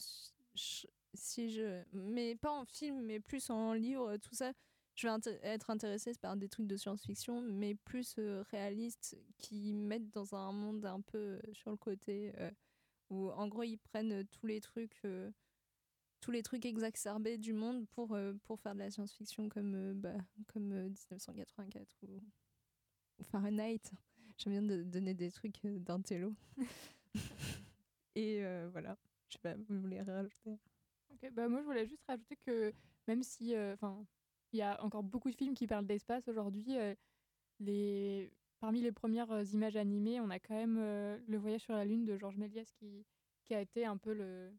S3: je- si je. Mais pas en film, mais plus en livre, tout ça, je vais être intéressée par des trucs de science-fiction, mais plus euh, réalistes, qui mettent dans un monde un peu euh, sur le côté, euh, où en gros, ils prennent euh, tous les trucs. tous les trucs exacerbés du monde pour, pour faire de la science-fiction comme, bah, comme euh, 1984 ou, ou Fahrenheit. J'aime bien donner des trucs d'un télo. (laughs) Et voilà. Je sais pas, vous voulez rajouter?
S8: Bah moi je voulais juste rajouter que même si, enfin, il y a encore beaucoup de films qui parlent d'espace aujourd'hui, euh, les parmi les premières euh, images animées, on a quand même euh, le voyage sur la lune de Georges Méliès qui qui a été un peu le,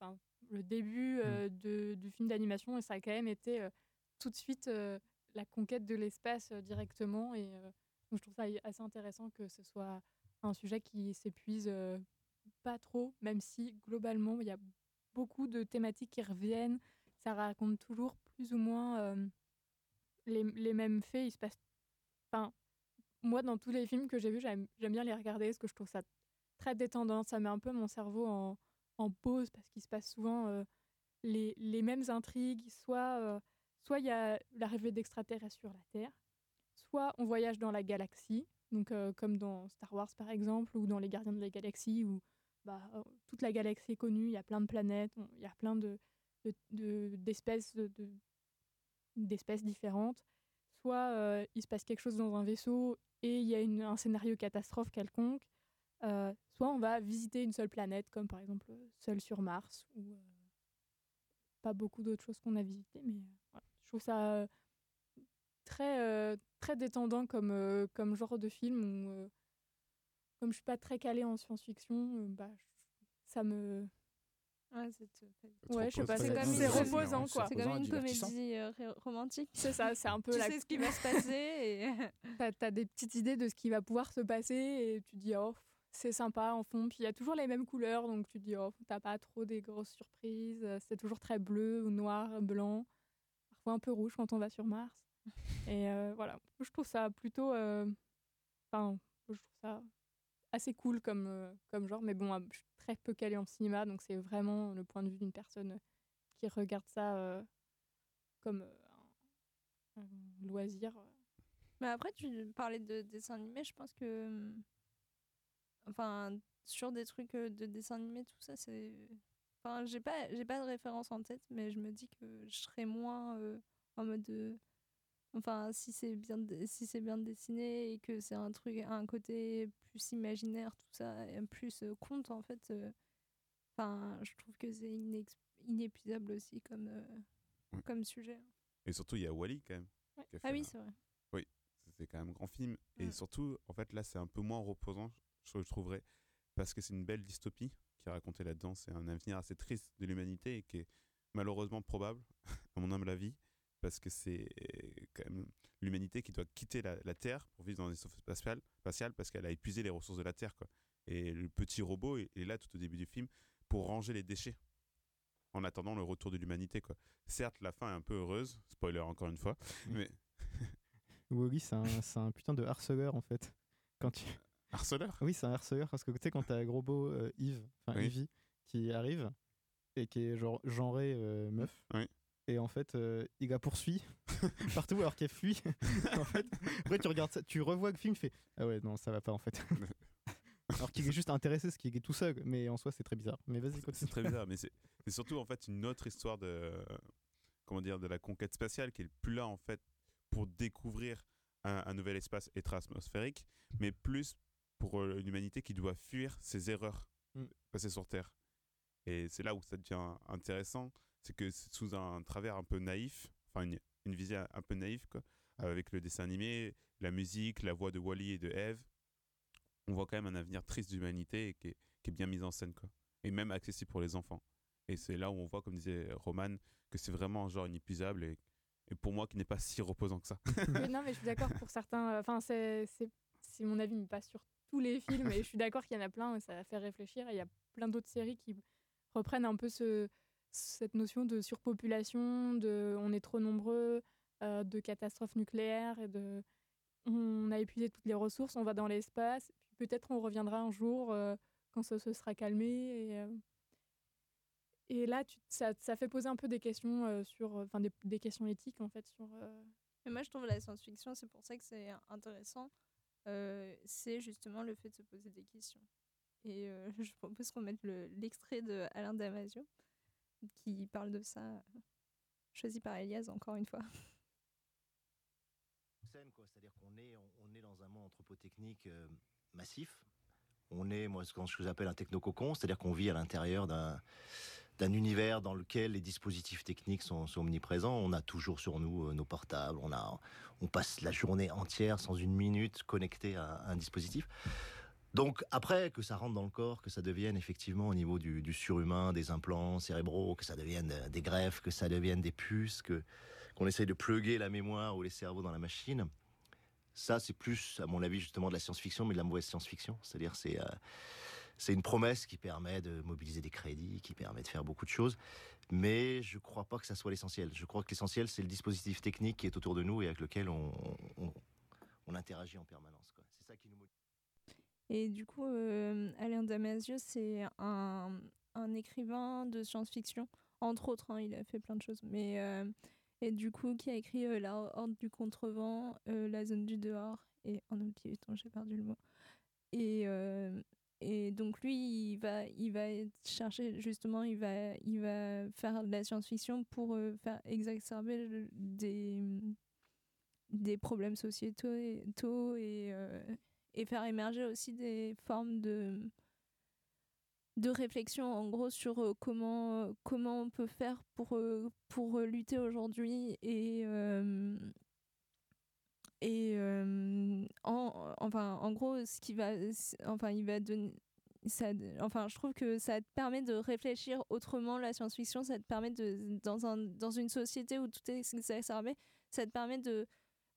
S8: enfin, le début euh, de, du film d'animation et ça a quand même été tout de suite la conquête de l'espace directement et donc je trouve ça assez intéressant que ce soit un sujet qui s'épuise euh, pas trop, même si globalement il y a beaucoup de thématiques qui reviennent. Ça raconte toujours plus ou moins euh, les, les mêmes faits. Il se passe. Enfin, moi, dans tous les films que j'ai vus, j'aime bien les regarder parce que je trouve ça très détendant. Ça met un peu mon cerveau en, en pause parce qu'il se passe souvent euh, les, les mêmes intrigues. Soit euh, soit il y a l'arrivée d'extraterrestres sur la Terre, soit on voyage dans la galaxie, donc comme dans Star Wars par exemple, ou dans Les Gardiens de la Galaxie, où bah, toute la galaxie est connue, il y a plein de planètes, il y a plein de, de- de- d'espèces de, de- différentes. Soit euh, il se passe quelque chose dans un vaisseau et il y a un scénario catastrophe quelconque. Euh, soit on va visiter une seule planète, comme par exemple euh, seul sur Mars, ou pas beaucoup d'autres choses qu'on a visitées, mais je trouve ça très, très détendant comme, comme genre de film comme je suis pas très calée en science-fiction, bah, ça me.
S3: Ouais, c'est
S8: Ouais, je sais pas,
S3: c'est
S8: c'est
S3: comme,
S8: c'est
S3: une-
S8: reposant quoi.
S3: C'est comme une comédie euh, romantique.
S8: C'est ça, c'est un peu (laughs)
S3: tu
S8: la.
S3: sais ce qui va se passer et (laughs)
S8: T'as as des petites idées de ce qui va pouvoir se passer et tu dis oh c'est sympa en fond. Puis il y a toujours les mêmes couleurs donc tu dis oh t'as pas trop des grosses surprises. C'est toujours très bleu ou noir, blanc. fois un peu rouge quand on va sur Mars. (laughs) Et euh, voilà, je trouve ça plutôt. euh, Enfin, je trouve ça assez cool comme, euh, comme genre. Mais bon, je suis très peu calée en cinéma, donc c'est vraiment le point de vue d'une personne qui regarde ça euh, comme euh, un, loisir.
S3: Mais après, tu parlais de dessin animé, je pense que. hum, Enfin, sur des trucs euh, de dessin animé, tout ça, c'est. Enfin, j'ai pas, j'ai pas de référence en tête, mais je me dis que je serais moins euh, en mode de. Enfin, si c'est bien, si c'est bien dessiné et que c'est un truc, un côté plus imaginaire, tout ça, et plus euh, conte, en fait. euh, Enfin, je trouve que c'est inépuisable aussi comme, euh, comme sujet.
S9: Et surtout, il y a Wally quand même.
S3: Ah oui,
S9: un-
S3: c'est vrai.
S9: Oui, c'est quand même un grand film. Et surtout, en fait, là, c'est un peu moins reposant, je, je trouverais, parce que c'est une belle dystopie qui est racontée là-dedans. C'est un avenir assez triste de l'humanité et qui est malheureusement probable, (laughs) à mon humble avis, parce que c'est quand même l'humanité qui doit quitter la, la Terre pour vivre dans un vaisseau spatial, spatial parce qu'elle a épuisé les ressources de la Terre. Quoi. Et le petit robot est là tout au début du film pour ranger les déchets en attendant le retour de l'humanité. quoi. Certes, la fin est un peu heureuse, spoiler encore une fois, mais (laughs)
S5: Wally, c'est un, un putain de harceleur en fait. Quand tu... (laughs)
S9: Harceleur?
S5: Oui, c'est un harceleur parce que tu sais, quand t'as gros beau euh, Yves, enfin
S9: Oui.
S5: Yvi, qui arrive et qui est genre genré euh, meuf. Et en fait, euh, il la poursuit (laughs) partout alors qu'elle fuit. (laughs) en fait, après, tu regardes ça, tu revois le film, tu fais Ah ouais, non, ça va pas en fait. (laughs) alors qu'il est juste intéressé, ce qui est tout seul, mais en soi, c'est très bizarre. Mais vas-y,
S9: C'est- très bizarre, mais c'est surtout en fait une autre histoire de comment dire de la conquête spatiale qui est plus là en fait pour découvrir un, un nouvel espace atmosphérique, mais plus pour euh, l'humanité qui doit fuir ses erreurs
S5: Mm.
S9: passées sur Terre. Et c'est là où ça devient intéressant, c'est que sous un travers un peu naïf, enfin une, une vision un peu naïve quoi, avec le dessin animé, la musique, la voix de Wally et de Eve, on voit quand même un avenir triste d'humanité qui est, qui est bien mis en scène quoi et même accessible pour les enfants et c'est là où on voit comme disait Roman que c'est vraiment un genre inépuisable et, et pour moi qui n'est pas si reposant que ça (laughs)
S8: Oui, non, mais je suis d'accord pour certains. Enfin, c'est mon avis, mais pas sur tous les films. Et je suis d'accord qu'il y en a plein et ça va faire réfléchir. Et il y a plein d'autres séries qui reprennent un peu ce, cette notion de surpopulation, de on est trop nombreux, euh, de catastrophe nucléaire et de on a épuisé toutes les ressources, on va dans l'espace. Puis peut-être on reviendra un jour euh, quand ça se sera calmé. Et, euh, et là, ça, fait poser un peu des questions sur, enfin des, questions éthiques en fait sur.
S3: Mais moi, je trouve la science-fiction, c'est pour ça que c'est intéressant. c'est justement le fait de se poser des questions. Et (laughs) je propose qu'on mette le- l'extrait de Alain Damasio qui parle de ça, euh, choisi par Elias encore une fois. (laughs)
S27: C'est-à-dire qu'on est, on, est dans un monde anthropotechnique euh, massif. On est, moi, ce que je appelle un technococon, c'est-à-dire qu'on vit à l'intérieur d'un univers dans lequel les dispositifs techniques sont, omniprésents. On a toujours sur nous euh, nos portables. On a, on passe la journée entière sans une minute connecté à, un dispositif. Donc après que ça rentre dans le corps, que ça devienne effectivement au niveau du, surhumain, des implants cérébraux, que ça devienne euh, des greffes, que ça devienne des puces, que qu'on essaye de pluguer la mémoire ou les cerveaux dans la machine. Ça, c'est plus, à mon avis, justement de la science-fiction, mais de la mauvaise science-fiction. C'est-à-dire, c'est euh, c'est une promesse qui permet de mobiliser des crédits, qui permet de faire beaucoup de choses. Mais je ne crois pas que ça soit l'essentiel. Je crois que l'essentiel, c'est le dispositif technique qui est autour de nous et avec lequel on, on, on interagit en permanence. C'est ça qui nous motive.
S3: Et du coup, euh, Alain Damasio, c'est un, un écrivain de science-fiction, entre autres, hein, il a fait plein de choses. Mais, euh, et du coup, qui a écrit euh, La Horde du Contrevent, euh, La Zone du Dehors, et en attends, j'ai perdu le mot. Et, euh, et donc, lui, il va, il va chercher, justement, il va, il va faire de la science-fiction pour euh, faire exacerber des, des problèmes sociétaux et, taux et, euh, et faire émerger aussi des formes de, de réflexion en gros sur euh, comment, euh, comment on peut faire pour, euh, pour lutter aujourd'hui et, et en, enfin, en gros ce qui va enfin il va donner ça, enfin, je trouve que ça te permet de réfléchir autrement la science-fiction, ça te permet de, dans, un, dans une société où tout est exacerbé, ça te permet de,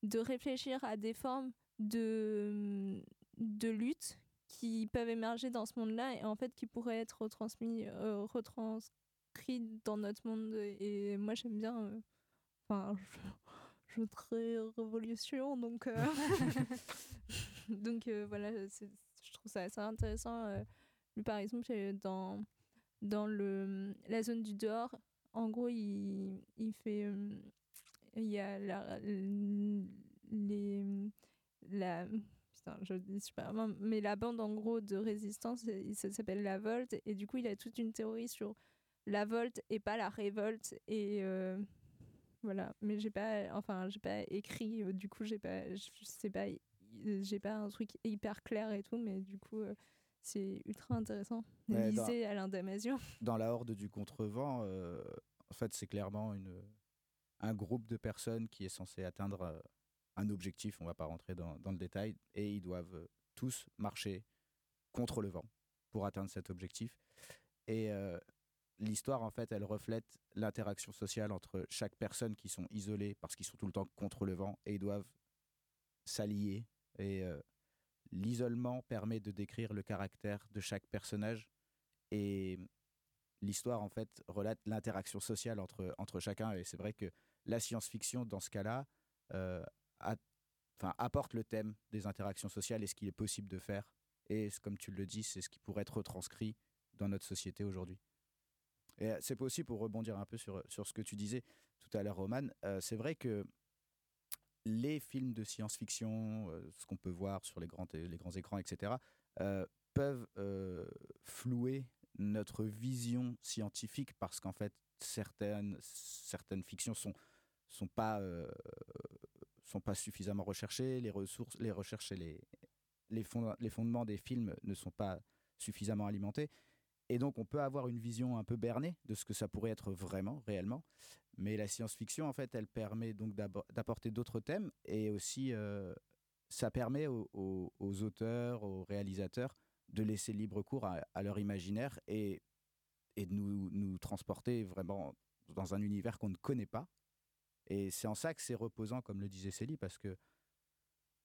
S3: de réfléchir à des formes de, de lutte qui peuvent émerger dans ce monde-là et en fait qui pourraient être retransmis, euh, retranscrits dans notre monde. Et moi, j'aime bien, euh, enfin, (laughs) je, je très révolution, donc, euh, (laughs) donc voilà, je trouve ça assez intéressant. Lui, par exemple, dans, dans le, la zone du dehors, en gros, il, il fait. euh, Il y a les, la, putain, je dis super bien, mais la bande en gros de résistance, euh, ça s'appelle la Volte, et du coup, il a toute une théorie sur la Volte et pas la révolte, et euh, voilà. Mais j'ai pas, enfin, j'ai pas écrit, euh, du coup, j'ai pas, je sais pas, j'ai pas un truc hyper clair et tout, mais du coup, euh, c'est ultra intéressant.
S6: Ouais,
S3: Lisez Alain Damasio. (laughs)
S6: Dans la horde du contrevent, euh, en fait, c'est clairement une, un groupe de personnes qui est censé atteindre un objectif. On va pas rentrer dans, le détail. Et ils doivent euh, tous marcher contre le vent pour atteindre cet objectif. Et euh, l'histoire, en fait, elle reflète l'interaction sociale entre chaque personne qui sont isolés parce qu'ils sont tout le temps contre le vent et ils doivent s'allier. Et euh, l'isolement permet de décrire le caractère de chaque personnage. Et l'histoire, en fait, relate l'interaction sociale entre, entre chacun. Et c'est vrai que la science-fiction, dans ce cas-là, euh, apporte le thème des interactions sociales et ce qu'il est possible de faire. Et comme tu le dis, c'est ce qui pourrait être retranscrit dans notre société aujourd'hui. Et euh, c'est aussi pour rebondir un peu sur, sur ce que tu disais tout à l'heure, Roman. euh, c'est vrai que les films de science-fiction, euh, ce qu'on peut voir sur les grands, les grands écrans, etc., euh, peuvent euh, flouer notre vision scientifique parce qu'en fait, certaines, certaines fictions sont, sont, pas, euh, sont pas suffisamment recherchées, les, ressources, les recherches et les, les, fonda- les fondements des films ne sont pas suffisamment alimentés. Et donc, on peut avoir une vision un peu bernée de ce que ça pourrait être vraiment, réellement. Mais la science-fiction, en fait, elle permet donc d'apporter d'autres thèmes et aussi, euh, ça permet aux auteurs, aux réalisateurs de laisser libre cours à, à leur imaginaire et, et de nous, nous transporter vraiment dans un univers qu'on ne connaît pas. Et c'est en ça que c'est reposant, comme le disait Célie, parce que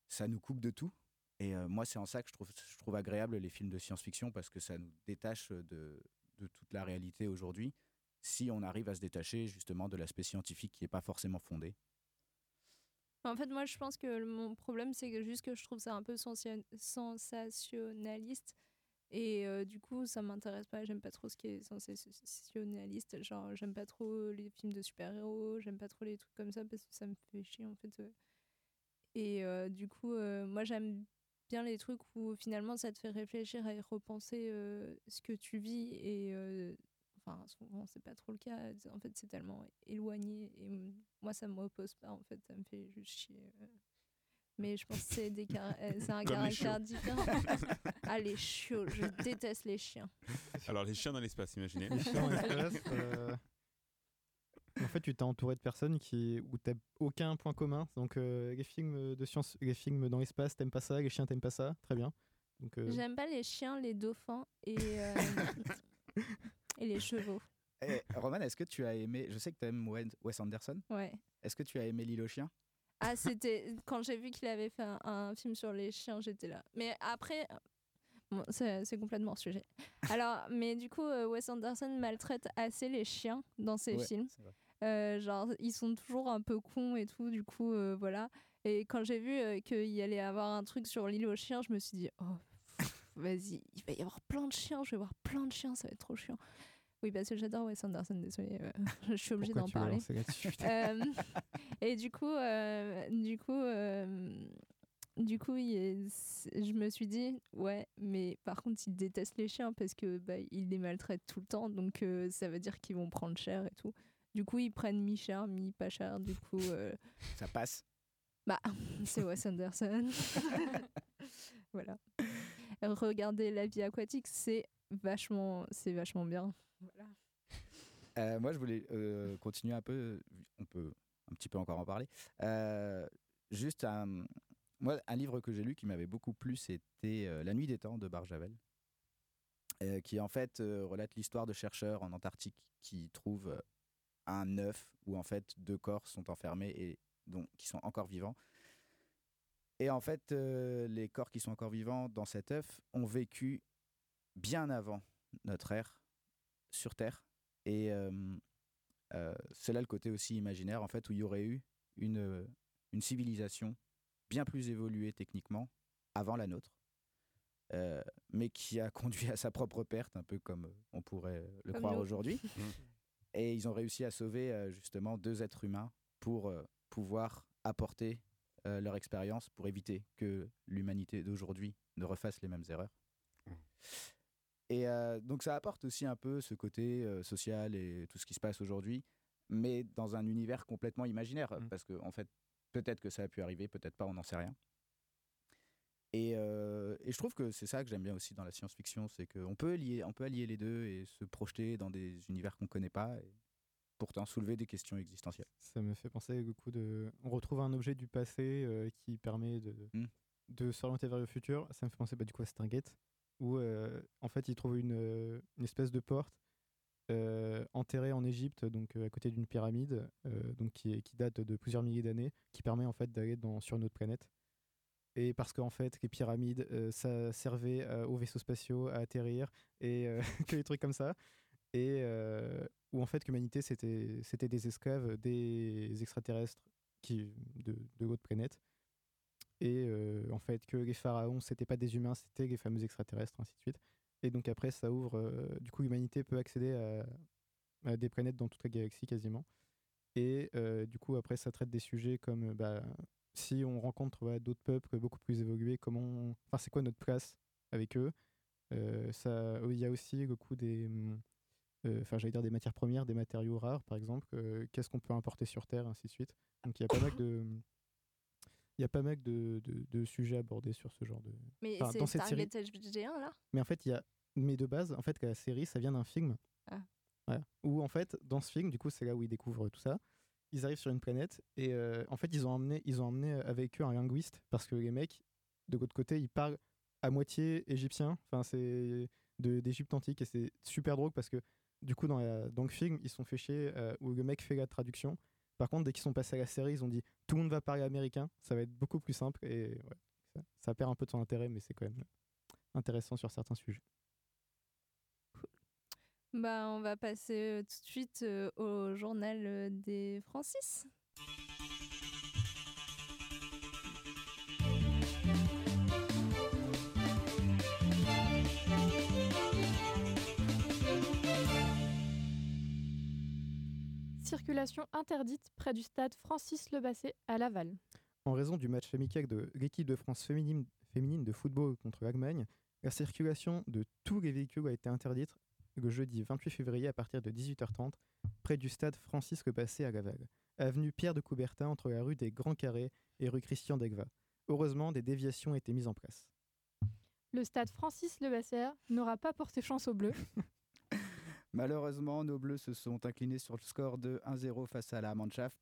S6: ça nous coupe de tout. Et euh, moi, c'est en ça que je trouve, agréable les films de science-fiction, parce que ça nous détache de, de toute la réalité aujourd'hui, si on arrive à se détacher justement de l'aspect scientifique qui n'est pas forcément fondé.
S3: En fait, moi, je pense que mon problème, c'est juste que je trouve ça un peu sensationnaliste. Et euh, du coup, ça m'intéresse pas. J'aime pas trop ce qui est sensationnaliste. Genre, j'aime pas trop les films de super-héros. J'aime pas trop les trucs comme ça parce que ça me fait chier, en fait. euh. Et euh, du coup, moi, j'aime bien les trucs où finalement ça te fait réfléchir et repenser ce que tu vis. Et enfin, souvent, c'est pas trop le cas. En fait, c'est tellement éloigné. Et mm, moi, ça me repose pas. En fait, ça me fait juste chier. Mais je pense que c'est des euh, c'est un (laughs)
S9: Comme les
S3: caractère différent. (laughs) ah, les chiots, je déteste les chiens.
S9: Alors, les chiens dans l'espace, imaginez.
S5: Les chiens dans (laughs) l'espace, euh, En fait, tu t'es entouré de personnes qui où t'as aucun point commun. Donc euh, les films de science, les films dans l'espace, t'aimes pas ça, les chiens t'aimes pas ça, très bien. Donc euh,
S3: J'aime pas les chiens, les dauphins et, euh, et les chevaux.
S6: Et, Roman, est-ce que tu as aimé, je sais que tu aimes Wes Anderson,
S3: Ouais.
S6: est-ce que tu as aimé L'île aux chiens?
S3: Ah, c'était quand j'ai vu qu'il avait fait un, un film sur les chiens, j'étais là. Mais après, bon, c'est complètement hors sujet. Alors, mais du coup, euh, Wes Anderson maltraite assez les chiens dans ses
S6: Ouais,
S3: films. Euh, genre, ils sont toujours un peu cons et tout, du coup, euh, voilà. Et quand j'ai vu euh, qu'il y allait avoir un truc sur l'île aux chiens, je me suis dit, oh, vas-y, il va y avoir plein de chiens, je vais voir plein de chiens, ça va être trop chiant. Oui, parce que j'adore Wes Anderson, désolé, euh, (laughs) je suis obligée d'en parler. Euh, (laughs) et du coup, euh, du coup, euh, du coup, il je me suis dit, ouais, mais par contre, il déteste les chiens parce que bah, il les maltraite tout le temps, donc euh, ça veut dire qu'ils vont prendre cher et tout. Du coup, ils prennent mi-cher, mi-pas cher. Du coup, euh, (laughs)
S6: Ça passe.
S3: bah, c'est Wes Anderson. voilà. Regardez La vie aquatique, c'est vachement, c'est vachement bien.
S6: Euh, moi, je voulais euh, continuer un peu, on peut un petit peu encore en parler. Euh, juste un, moi, un livre que j'ai lu qui m'avait beaucoup plu, c'était La nuit des temps de Barjavel, qui en fait relate l'histoire de chercheurs en Antarctique qui trouvent un œuf où en fait deux corps sont enfermés et donc qui sont encore vivants. Et en fait, les corps qui sont encore vivants dans cet œuf ont vécu bien avant notre ère sur Terre. Et euh, Euh, c'est là le côté aussi imaginaire, en fait, où il y aurait eu une, euh, une civilisation bien plus évoluée techniquement avant la nôtre, euh, mais qui a (laughs) conduit à sa propre perte, un peu comme on pourrait le
S28: Comme
S6: croire aujourd'hui. (laughs) Et ils ont réussi à sauver euh, justement deux êtres humains pour euh, pouvoir apporter euh, leur expérience pour éviter que l'humanité d'aujourd'hui ne refasse les mêmes erreurs. Et euh, donc ça apporte aussi un peu ce côté euh, social et tout ce qui se passe aujourd'hui, mais dans un univers complètement imaginaire, parce que en fait, peut-être que ça a pu arriver, peut-être pas, on n'en sait rien. Et, euh, et je trouve que c'est ça que j'aime bien aussi dans la science-fiction, c'est qu'on peut, lier, on peut allier les deux et se projeter dans des univers qu'on connaît pas, et pourtant soulever des questions existentielles.
S5: Ça me fait penser beaucoup de. On retrouve un objet du passé euh, qui permet de,
S6: Hmm.
S5: de s'orienter vers le futur. Ça me fait penser bah, du coup à Stargate, où euh, en fait ils trouvent une, euh, une espèce de porte euh, enterrée en Égypte, donc à côté d'une pyramide, donc qui, date de plusieurs milliers d'années, qui permet en fait d'aller sur une autre planète. Et parce qu'en fait, les pyramides, ça servait aux vaisseaux spatiaux à atterrir et (laughs) que des trucs comme ça. Et où en fait, l'humanité, c'était c'était des esclaves, des extraterrestres qui, de, de l'autre planète. Et euh, en fait, que les pharaons, c'était pas des humains, c'était les fameux extraterrestres, ainsi de suite. Et donc après, ça ouvre. euh, du coup, l'humanité peut accéder à, des planètes dans toute la galaxie quasiment. Et euh, du coup, après, ça traite des sujets comme bah, si on rencontre d'autres peuples beaucoup plus évolués, comment, enfin, c'est quoi notre place avec eux? Ça, il y a aussi le coup des, enfin, j'allais dire des matières premières, des matériaux rares, par exemple. Qu'est-ce qu'on peut importer sur Terre, ainsi de suite? Donc, il y a pas mal de, il y a pas mal de, de- de sujets abordés sur ce genre de.
S3: Mais
S5: enfin, dans cette série.
S3: Stargate HG1 là?
S5: Mais en fait, il y a. Mais de base, en fait, la série, ça vient d'un film.
S3: Ah.
S5: Voilà. Où, en fait, dans ce film, du coup, c'est là où ils découvrent tout ça. Ils arrivent sur une planète et euh, en fait, ils ont emmené, ils ont emmené avec eux un linguiste parce que les mecs, de l'autre côté, ils parlent à moitié égyptien. Enfin, c'est d'Égypte antique et c'est super drôle parce que du coup, dans, la- dans le film, ils sont fait chier euh, où le mec fait la traduction. Par contre, dès qu'ils sont passés à la série, ils ont dit tout le monde va parler américain. Ça va être beaucoup plus simple et ça perd un peu de son intérêt, mais c'est quand même intéressant sur certains sujets.
S3: Bah, on va passer euh, tout de suite euh, au journal euh, des Francis.
S8: Circulation interdite près du stade Francis Lebasset à Laval.
S5: En raison du match amical de l'équipe de France féminine, féminine de football contre l'Allemagne, la circulation de tous les véhicules a été interdite le jeudi 28 février à partir de 18h30 près du stade Francis Lebasset à Laval, avenue Pierre de Coubertin entre la rue des Grands Carrés et rue Christian Degva. Heureusement, des déviations ont été mises en place.
S8: Le stade Francis Lebasset n'aura pas porté chance aux Bleus. (laughs)
S6: Malheureusement, nos Bleus se sont inclinés sur le score de 1-0 face à la Mannschaft.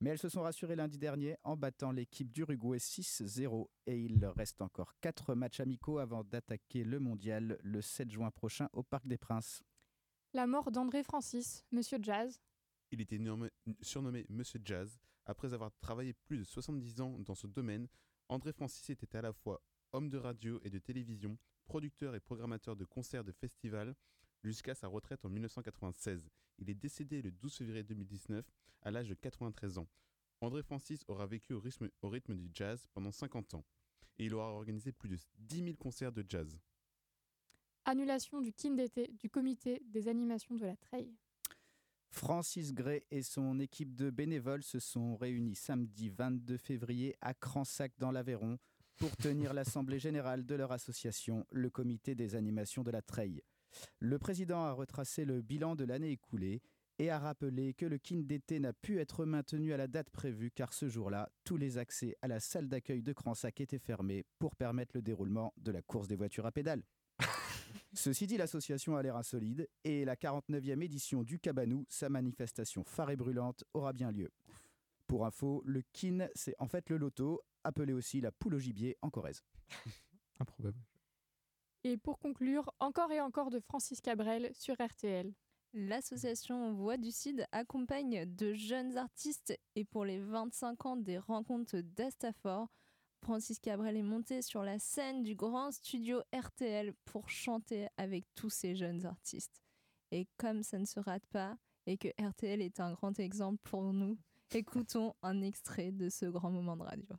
S6: Mais elles se sont rassurées lundi dernier en battant l'équipe d'Uruguay 6-0. Et il leur reste encore 4 matchs amicaux avant d'attaquer le mondial le 7 juin prochain au Parc des Princes.
S8: La mort d'André Francis, Monsieur Jazz.
S9: Il était nommé- surnommé Monsieur Jazz. Après avoir travaillé plus de 70 ans dans ce domaine, André Francis était à la fois homme de radio et de télévision, producteur et programmateur de concerts de festivals, jusqu'à sa retraite en 1996. Il est décédé le 12 février 2019 à l'âge de 93 ans. André Francis aura vécu au rythme, au rythme du jazz pendant 50 ans et il aura organisé plus de 10 000 concerts de jazz.
S8: Annulation du kin d'été du comité des animations de la Treille.
S6: Francis Gray et son équipe de bénévoles se sont réunis samedi 22 février à Cransac dans l'Aveyron pour tenir (laughs) l'assemblée générale de leur association, le comité des animations de la Treille. Le président a retracé le bilan de l'année écoulée et a rappelé que le kin d'été n'a pu être maintenu à la date prévue car ce jour-là, tous les accès à la salle d'accueil de Cransac étaient fermés pour permettre le déroulement de la course des voitures à pédales. (laughs) Ceci dit, l'association a l'air insolide et la 49e édition du Cabanou, sa manifestation phare et brûlante, aura bien lieu. Pour info, le kin, c'est en fait le loto, appelé aussi la poule au gibier en Corrèze.
S5: Improbable.
S8: Et pour conclure, encore et encore de Francis Cabrel sur RTL.
S3: L'association Voix du Cid accompagne de jeunes artistes et pour les 25 ans des rencontres d'Astafor, Francis Cabrel est monté sur la scène du grand studio RTL pour chanter avec tous ces jeunes artistes. Et comme ça ne se rate pas, et que RTL est un grand exemple pour nous. (laughs) Écoutons un extrait de ce grand moment de radio.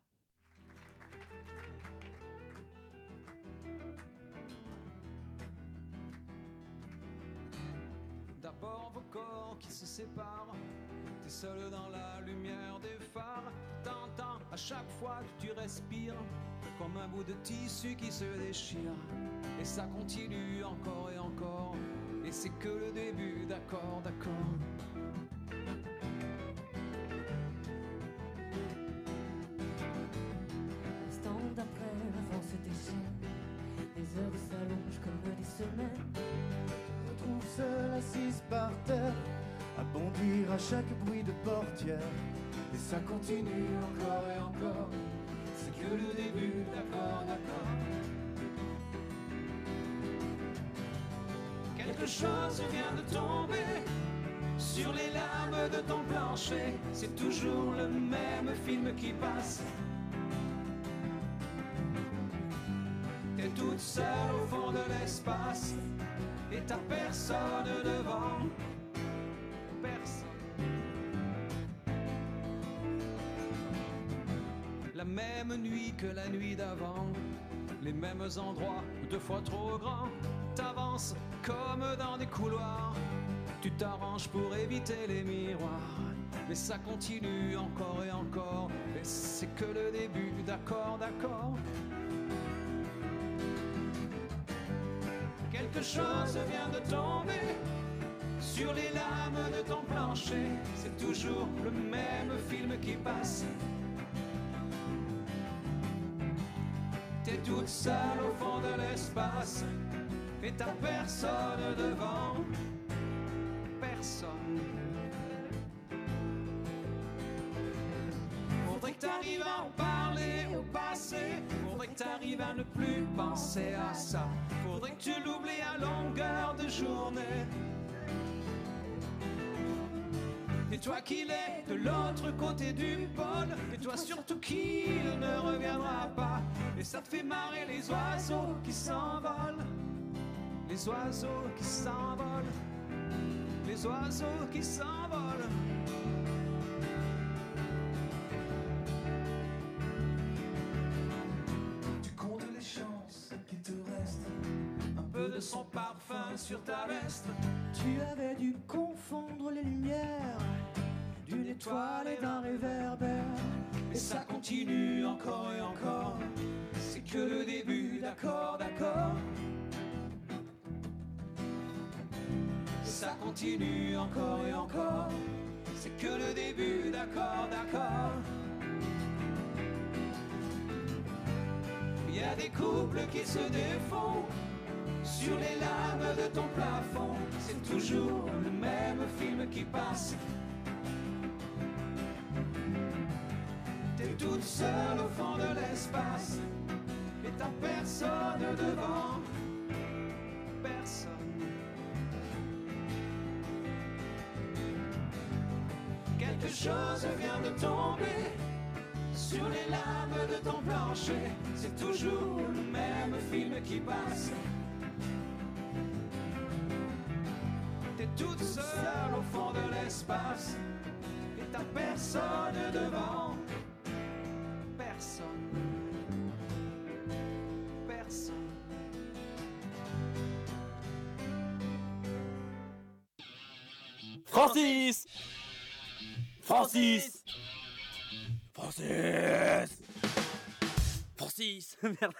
S28: Corps qui se séparent. T'es seul dans la lumière des phares. T'entends à chaque fois que tu respires comme un bout de tissu qui se déchire. Et ça continue encore et encore. Et c'est que le début, d'accord, d'accord.
S29: L'instant d'après, la vent se déchaîne. Les heures s'allongent comme des semaines.
S19: Retrouve seule assise par terre, à bondir à chaque bruit de portière. Et ça continue encore et encore. C'est que le début, d'accord, d'accord.
S28: Quelque chose vient de tomber sur les lames de ton plancher. C'est toujours le même film qui passe. T'es toute seule au fond de l'espace et t'as personne devant. Personne. La même nuit que la nuit d'avant, les mêmes endroits, deux fois trop grands. T'avances comme dans des couloirs, tu t'arranges pour éviter les miroirs. Mais ça continue encore et encore, et c'est que le début, d'accord, d'accord. Chose vient de tomber sur les lames de ton plancher. C'est toujours le même film qui passe. T'es toute seule au fond de l'espace et t'as personne devant. Personne. Faudrait que t'arrives à en parler au passé. Faudrait que t'arrives à ne plus penser à ça. Faudrait que tu l'oublies à longueur de journée. Et toi qu'il est de l'autre côté du pôle, et toi surtout qu'il ne reviendra pas. Et ça te fait marrer les oiseaux qui s'envolent, les oiseaux qui s'envolent, les oiseaux qui s'envolent. De son parfum sur ta veste.
S19: Tu avais dû confondre les lumières d'une étoile et d'un réverbère.
S28: Et ça continue encore et encore. C'est que le début, d'accord, d'accord. Ça continue encore et encore. C'est que le début, d'accord, d'accord. Il y a des couples qui se défont sur les lames de ton plafond. C'est toujours le même film qui passe. T'es toute seule au fond de l'espace et t'as personne devant. Personne. Quelque chose vient de tomber sur les lames de ton plancher. C'est toujours le même film qui passe. L'espace et t'as personne devant. Personne. Personne.
S1: Francis Francis Francis Francis (laughs) Merde.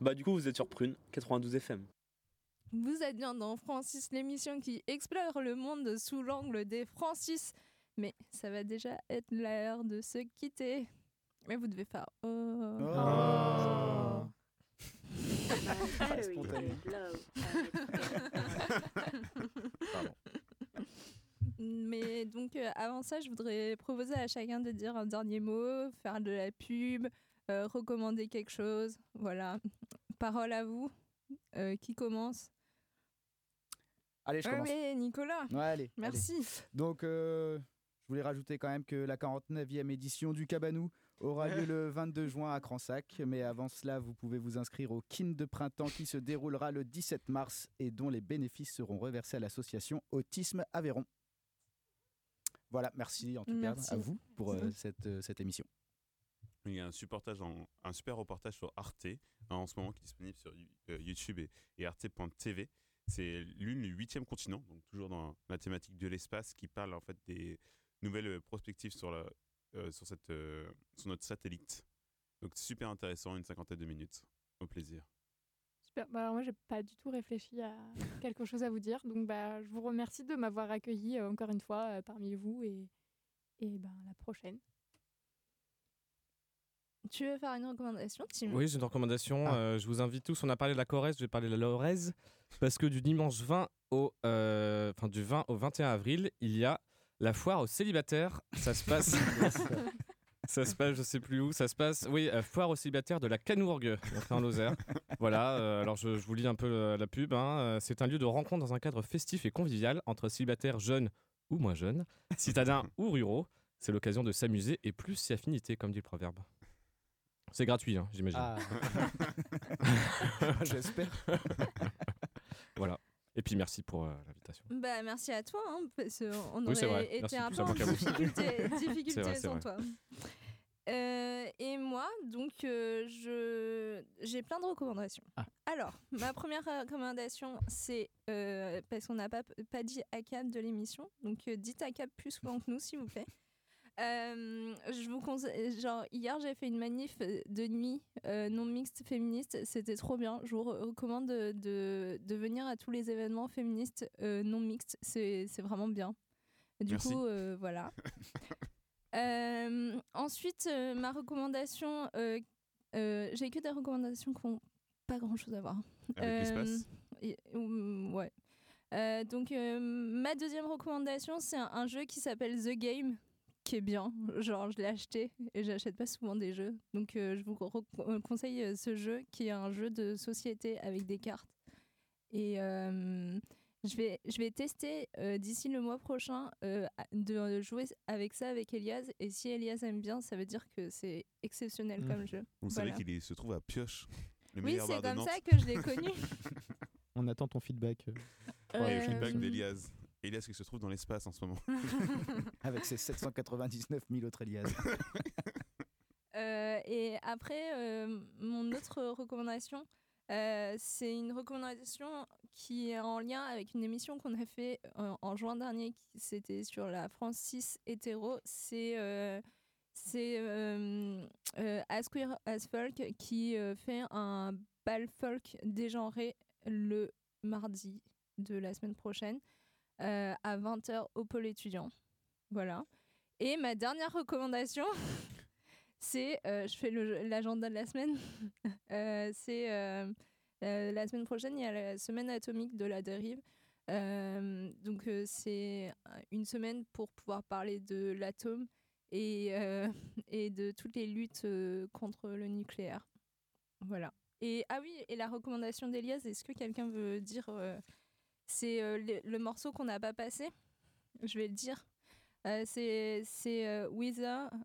S1: Bah du coup vous êtes sur Prune 92 FM.
S3: Vous êtes bien dans Francis, l'émission qui explore le monde sous l'angle des Francis. Mais ça va déjà être l'heure de se quitter. Mais vous devez faire oh.
S6: Oh. (laughs)
S3: Mais donc euh, avant ça, je voudrais proposer à chacun de dire un dernier mot, faire de la pub, euh, recommander quelque chose. Voilà. Parole à vous. Euh, qui commence?
S6: Allez, je commence.
S3: mais Nicolas.
S6: Ouais, allez.
S3: Merci.
S6: allez. Donc, euh, je voulais rajouter quand même que la 49e édition du Cabanou aura lieu le (laughs) 22 juin à Cransac. Mais avant cela, vous pouvez vous inscrire au KIN de printemps qui se déroulera le 17 mars et dont les bénéfices seront reversés à l'association Autisme Aveyron. Voilà, merci en tout
S9: Merci.
S6: cas à vous pour euh, cette, euh, cette émission.
S9: Il y a un, supportage en- un super reportage sur Arte hein, en ce moment qui est disponible sur You- euh, YouTube et, et arte.tv. C'est l'une du huitième continent, donc toujours dans la thématique de l'espace, qui parle en fait des nouvelles euh, perspectives euh, euh, sur notre satellite. Donc super intéressant, une cinquantaine de minutes. Au plaisir.
S8: Super. Bah, moi, j'ai pas du tout réfléchi à quelque chose à vous dire. Donc, bah, je vous remercie de m'avoir accueilli encore une fois parmi vous et, et bah, la prochaine.
S3: Tu veux faire une recommandation, Tim?
S23: Oui, j'ai une recommandation.
S6: Ah.
S23: euh, je vous invite tous. On a parlé de la Corrèze, je vais parler de la Lorraise. Parce que du dimanche 20 au, euh, enfin, du 20 au 21 avril, il y a la foire aux célibataires. Ça se passe. (laughs) ça se passe, je sais plus où. Ça se passe, oui, euh, foire aux célibataires de la Canourgue, en Lozère. voilà, euh, alors je, je vous lis un peu euh, la pub. hein. C'est un lieu de rencontre dans un cadre festif et convivial entre célibataires jeunes ou moins jeunes, citadins (laughs) ou ruraux. C'est l'occasion de s'amuser et plus si affinité, comme dit le proverbe. C'est gratuit, hein, j'imagine.
S6: Ah. (laughs) J'espère. (laughs)
S23: voilà. Et puis merci pour euh, l'invitation.
S3: Bah, merci à toi, hein, parce qu'on
S23: Oui, c'est
S3: aurait
S23: vrai.
S3: été
S23: Merci
S3: un peu en difficulté, (laughs)
S23: vrai,
S3: sans toi. Euh, et moi, donc, euh, je j'ai plein de recommandations.
S23: Ah.
S3: Alors, ma première recommandation, c'est euh, parce qu'on n'a pas, pas dit ACAP de l'émission, donc euh, dites ACAP plus souvent que nous, s'il vous plaît. Euh, je vous conseille, genre hier j'ai fait une manif de nuit euh, non mixte féministe, c'était trop bien. Je vous re- recommande de, de, de venir à tous les événements féministes euh, non mixtes, c'est vraiment bien. Du
S30: Merci.
S3: coup, voilà. (laughs) Ensuite, ma recommandation, j'ai que des recommandations qui n'ont pas grand chose à voir.
S9: Avec l'espace
S3: mm, Ouais. Donc, ma deuxième recommandation, c'est un, un jeu qui s'appelle The Game, qui est bien. Genre, je l'ai acheté et j'achète pas souvent des jeux. Donc, euh, je vous euh, conseille euh, ce jeu qui est un jeu de société avec des cartes. Et euh, je, vais, je vais tester euh, d'ici le mois prochain euh, de jouer avec ça avec Elias. Et si Elias aime bien, ça veut dire que c'est exceptionnel
S9: Mmh.
S3: comme jeu.
S9: Vous
S3: Voilà.
S9: savez qu'il se trouve à Pioche, le
S3: Oui, c'est comme ça que je l'ai connu. (laughs)
S5: On attend ton feedback. euh.
S9: Ouais, le feedback d'Elias. Elias qui se trouve dans l'espace en ce moment. (laughs)
S6: Avec ses 799 000 autres Elias. (laughs)
S3: Euh, et après, euh, mon autre recommandation, euh, c'est une recommandation qui est en lien avec une émission qu'on a fait euh, en juin dernier, qui c'était sur la France 6 hétéro. C'est euh, c'est euh, euh, As Queer As Folk qui euh, fait un bal folk dégenré le mardi de la semaine prochaine euh, à 20h au pôle étudiant. Voilà. Et ma dernière recommandation, (laughs) c'est, euh, je fais l'agenda de la semaine, (laughs) Euh, c'est la semaine prochaine, il y a la semaine atomique de la dérive. Donc c'est une semaine pour pouvoir parler de l'atome et, (laughs) de toutes les luttes contre le nucléaire. Voilà. Et ah oui, et la recommandation d'Elias, est-ce que quelqu'un veut dire c'est euh, le, le morceau qu'on n'a pas passé Je vais le dire. Euh, c'est c'est euh,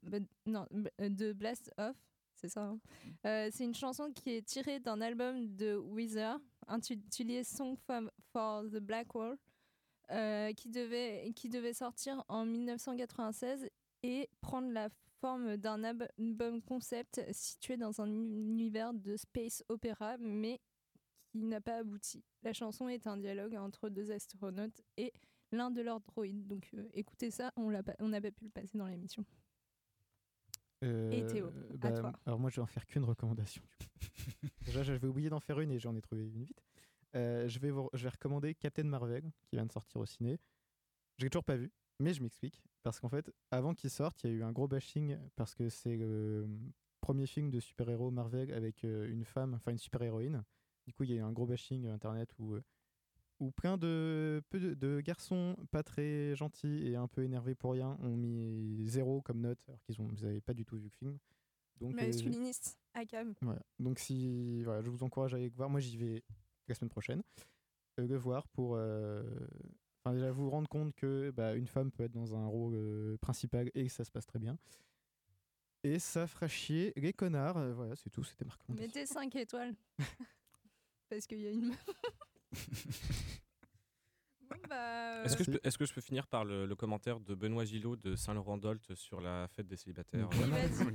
S3: but- non, de Blast Off, c'est ça. hein. Euh, c'est une chanson qui est tirée d'un album de Weezer intitulé Song for, for the Black Wall, euh, qui, devait, qui devait sortir en 1996 et prendre la forme d'un album concept situé dans un univers de space opéra, mais qui n'a pas abouti. La chanson est un dialogue entre deux astronautes et l'un de leurs droïdes. Donc euh, écoutez ça, on pas- n'a pas pu le passer dans l'émission. Et Théo, à
S5: bah,
S3: toi.
S5: Alors moi je vais en faire qu'une recommandation. du coup. (laughs) Déjà j'avais oublié d'en faire une et j'en ai trouvé une vite. Euh, je, vais vous- je vais recommander Captain Marvel qui vient de sortir au ciné. J'ai toujours pas vu, mais je m'explique. Parce qu'en fait, avant qu'il sorte, il y a eu un gros bashing parce que c'est le premier film de super-héros Marvel avec euh, une femme, enfin une super-héroïne. Du coup, il y a eu un gros bashing euh, internet où, euh, où plein de, peu de, de garçons pas très gentils et un peu énervés pour rien ont mis zéro comme note alors qu'ils n'avaient pas du tout vu le film. Donc, euh,
S3: Masculiniste, à cam.
S5: Donc si voilà, je vous encourage à aller le voir. Moi j'y vais la semaine prochaine. Le voir pour enfin déjà vous rendre compte que bah, une femme peut être dans un rôle euh, principal et que ça se passe très bien. Et ça fera chier les connards. Euh, voilà, c'est tout, c'était marquant.
S3: Mettez 5 étoiles. (laughs) Parce qu'il y a une. (laughs) bon, bah.
S23: Est-ce que, je peux- est-ce que je peux finir par le, le commentaire de Benoît Gillot de Saint-Laurent-d'Olt sur la fête des célibataires
S3: Oui, vas-y.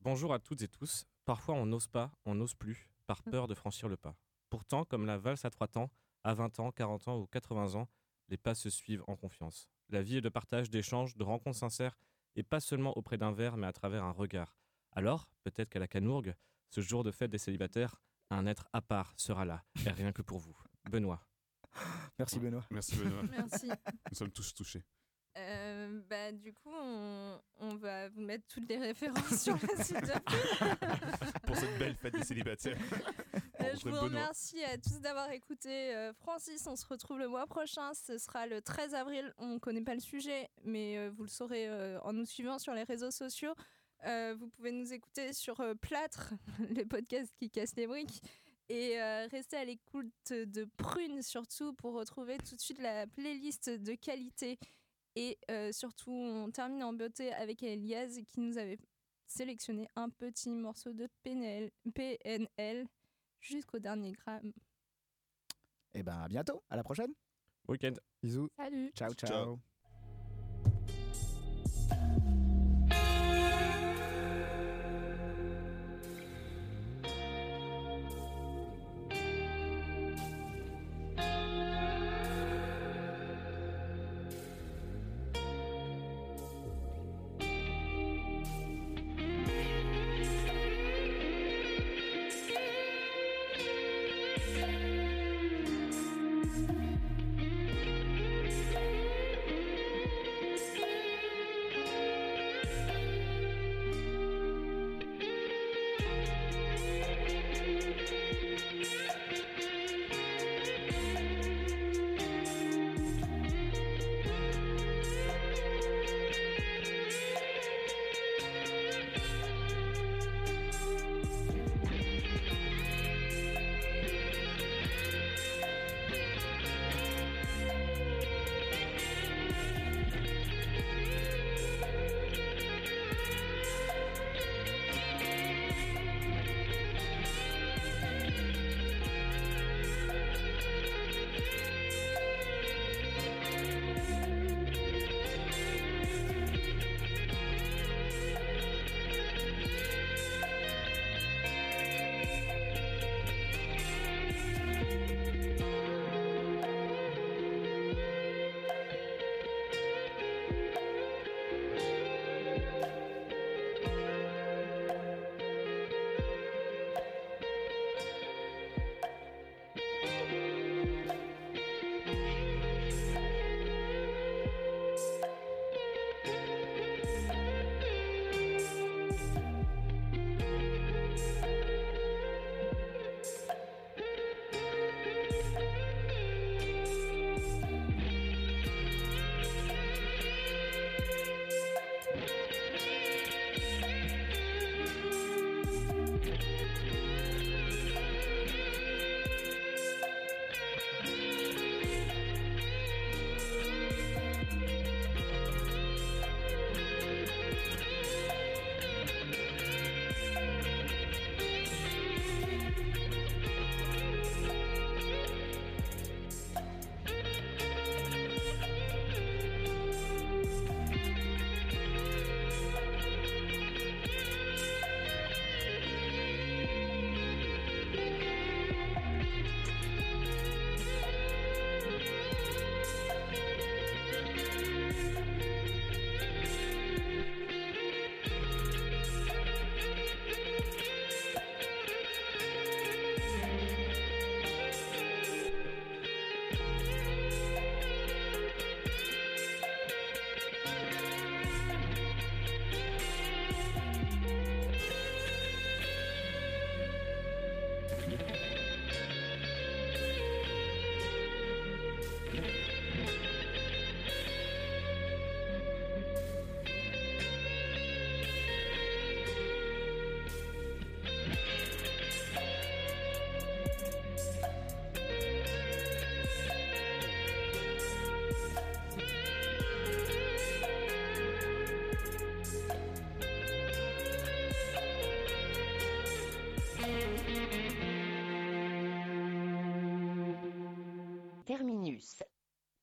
S23: Bonjour à toutes et tous. Parfois, on n'ose pas, on n'ose plus, par peur de franchir le pas. Pourtant, comme la valse à trois temps, à 20 ans, 40 ans ou 80 ans, les pas se suivent en confiance. La vie est de partage, d'échanges, de rencontres sincères, et pas seulement auprès d'un verre, mais à travers un regard. Alors, peut-être qu'à la Canourgue, ce jour de fête des célibataires, un être à part sera là, et (laughs) rien que pour vous. Benoît.
S6: Merci Benoît.
S9: Merci Benoît. (laughs)
S3: Merci.
S9: Nous sommes tous touchés.
S3: Euh, bah, du coup, on, on va vous mettre toutes les références sur le site de (laughs)
S9: Pour cette belle fête des célibataires.
S3: Euh, je vous
S9: Benoît.
S3: remercie à tous d'avoir écouté euh, Francis. On se retrouve le mois prochain. Ce sera le 13 avril. On ne connaît pas le sujet, mais euh, vous le saurez euh, en nous suivant sur les réseaux sociaux. Euh, vous pouvez nous écouter sur euh, Plâtre, (laughs) les podcasts qui cassent les briques. Et euh, restez à l'écoute de Prune surtout pour retrouver tout de suite la playlist de qualité. Et euh, surtout, on termine en beauté avec Elias qui nous avait sélectionné un petit morceau de PNL, PNL jusqu'au dernier gramme.
S6: Et ben à bientôt, à la prochaine.
S23: Week-end.
S5: Bisous.
S8: Salut.
S6: Ciao, ciao.
S9: Ciao.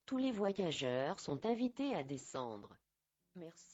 S30: Tous les voyageurs sont invités à descendre. Merci.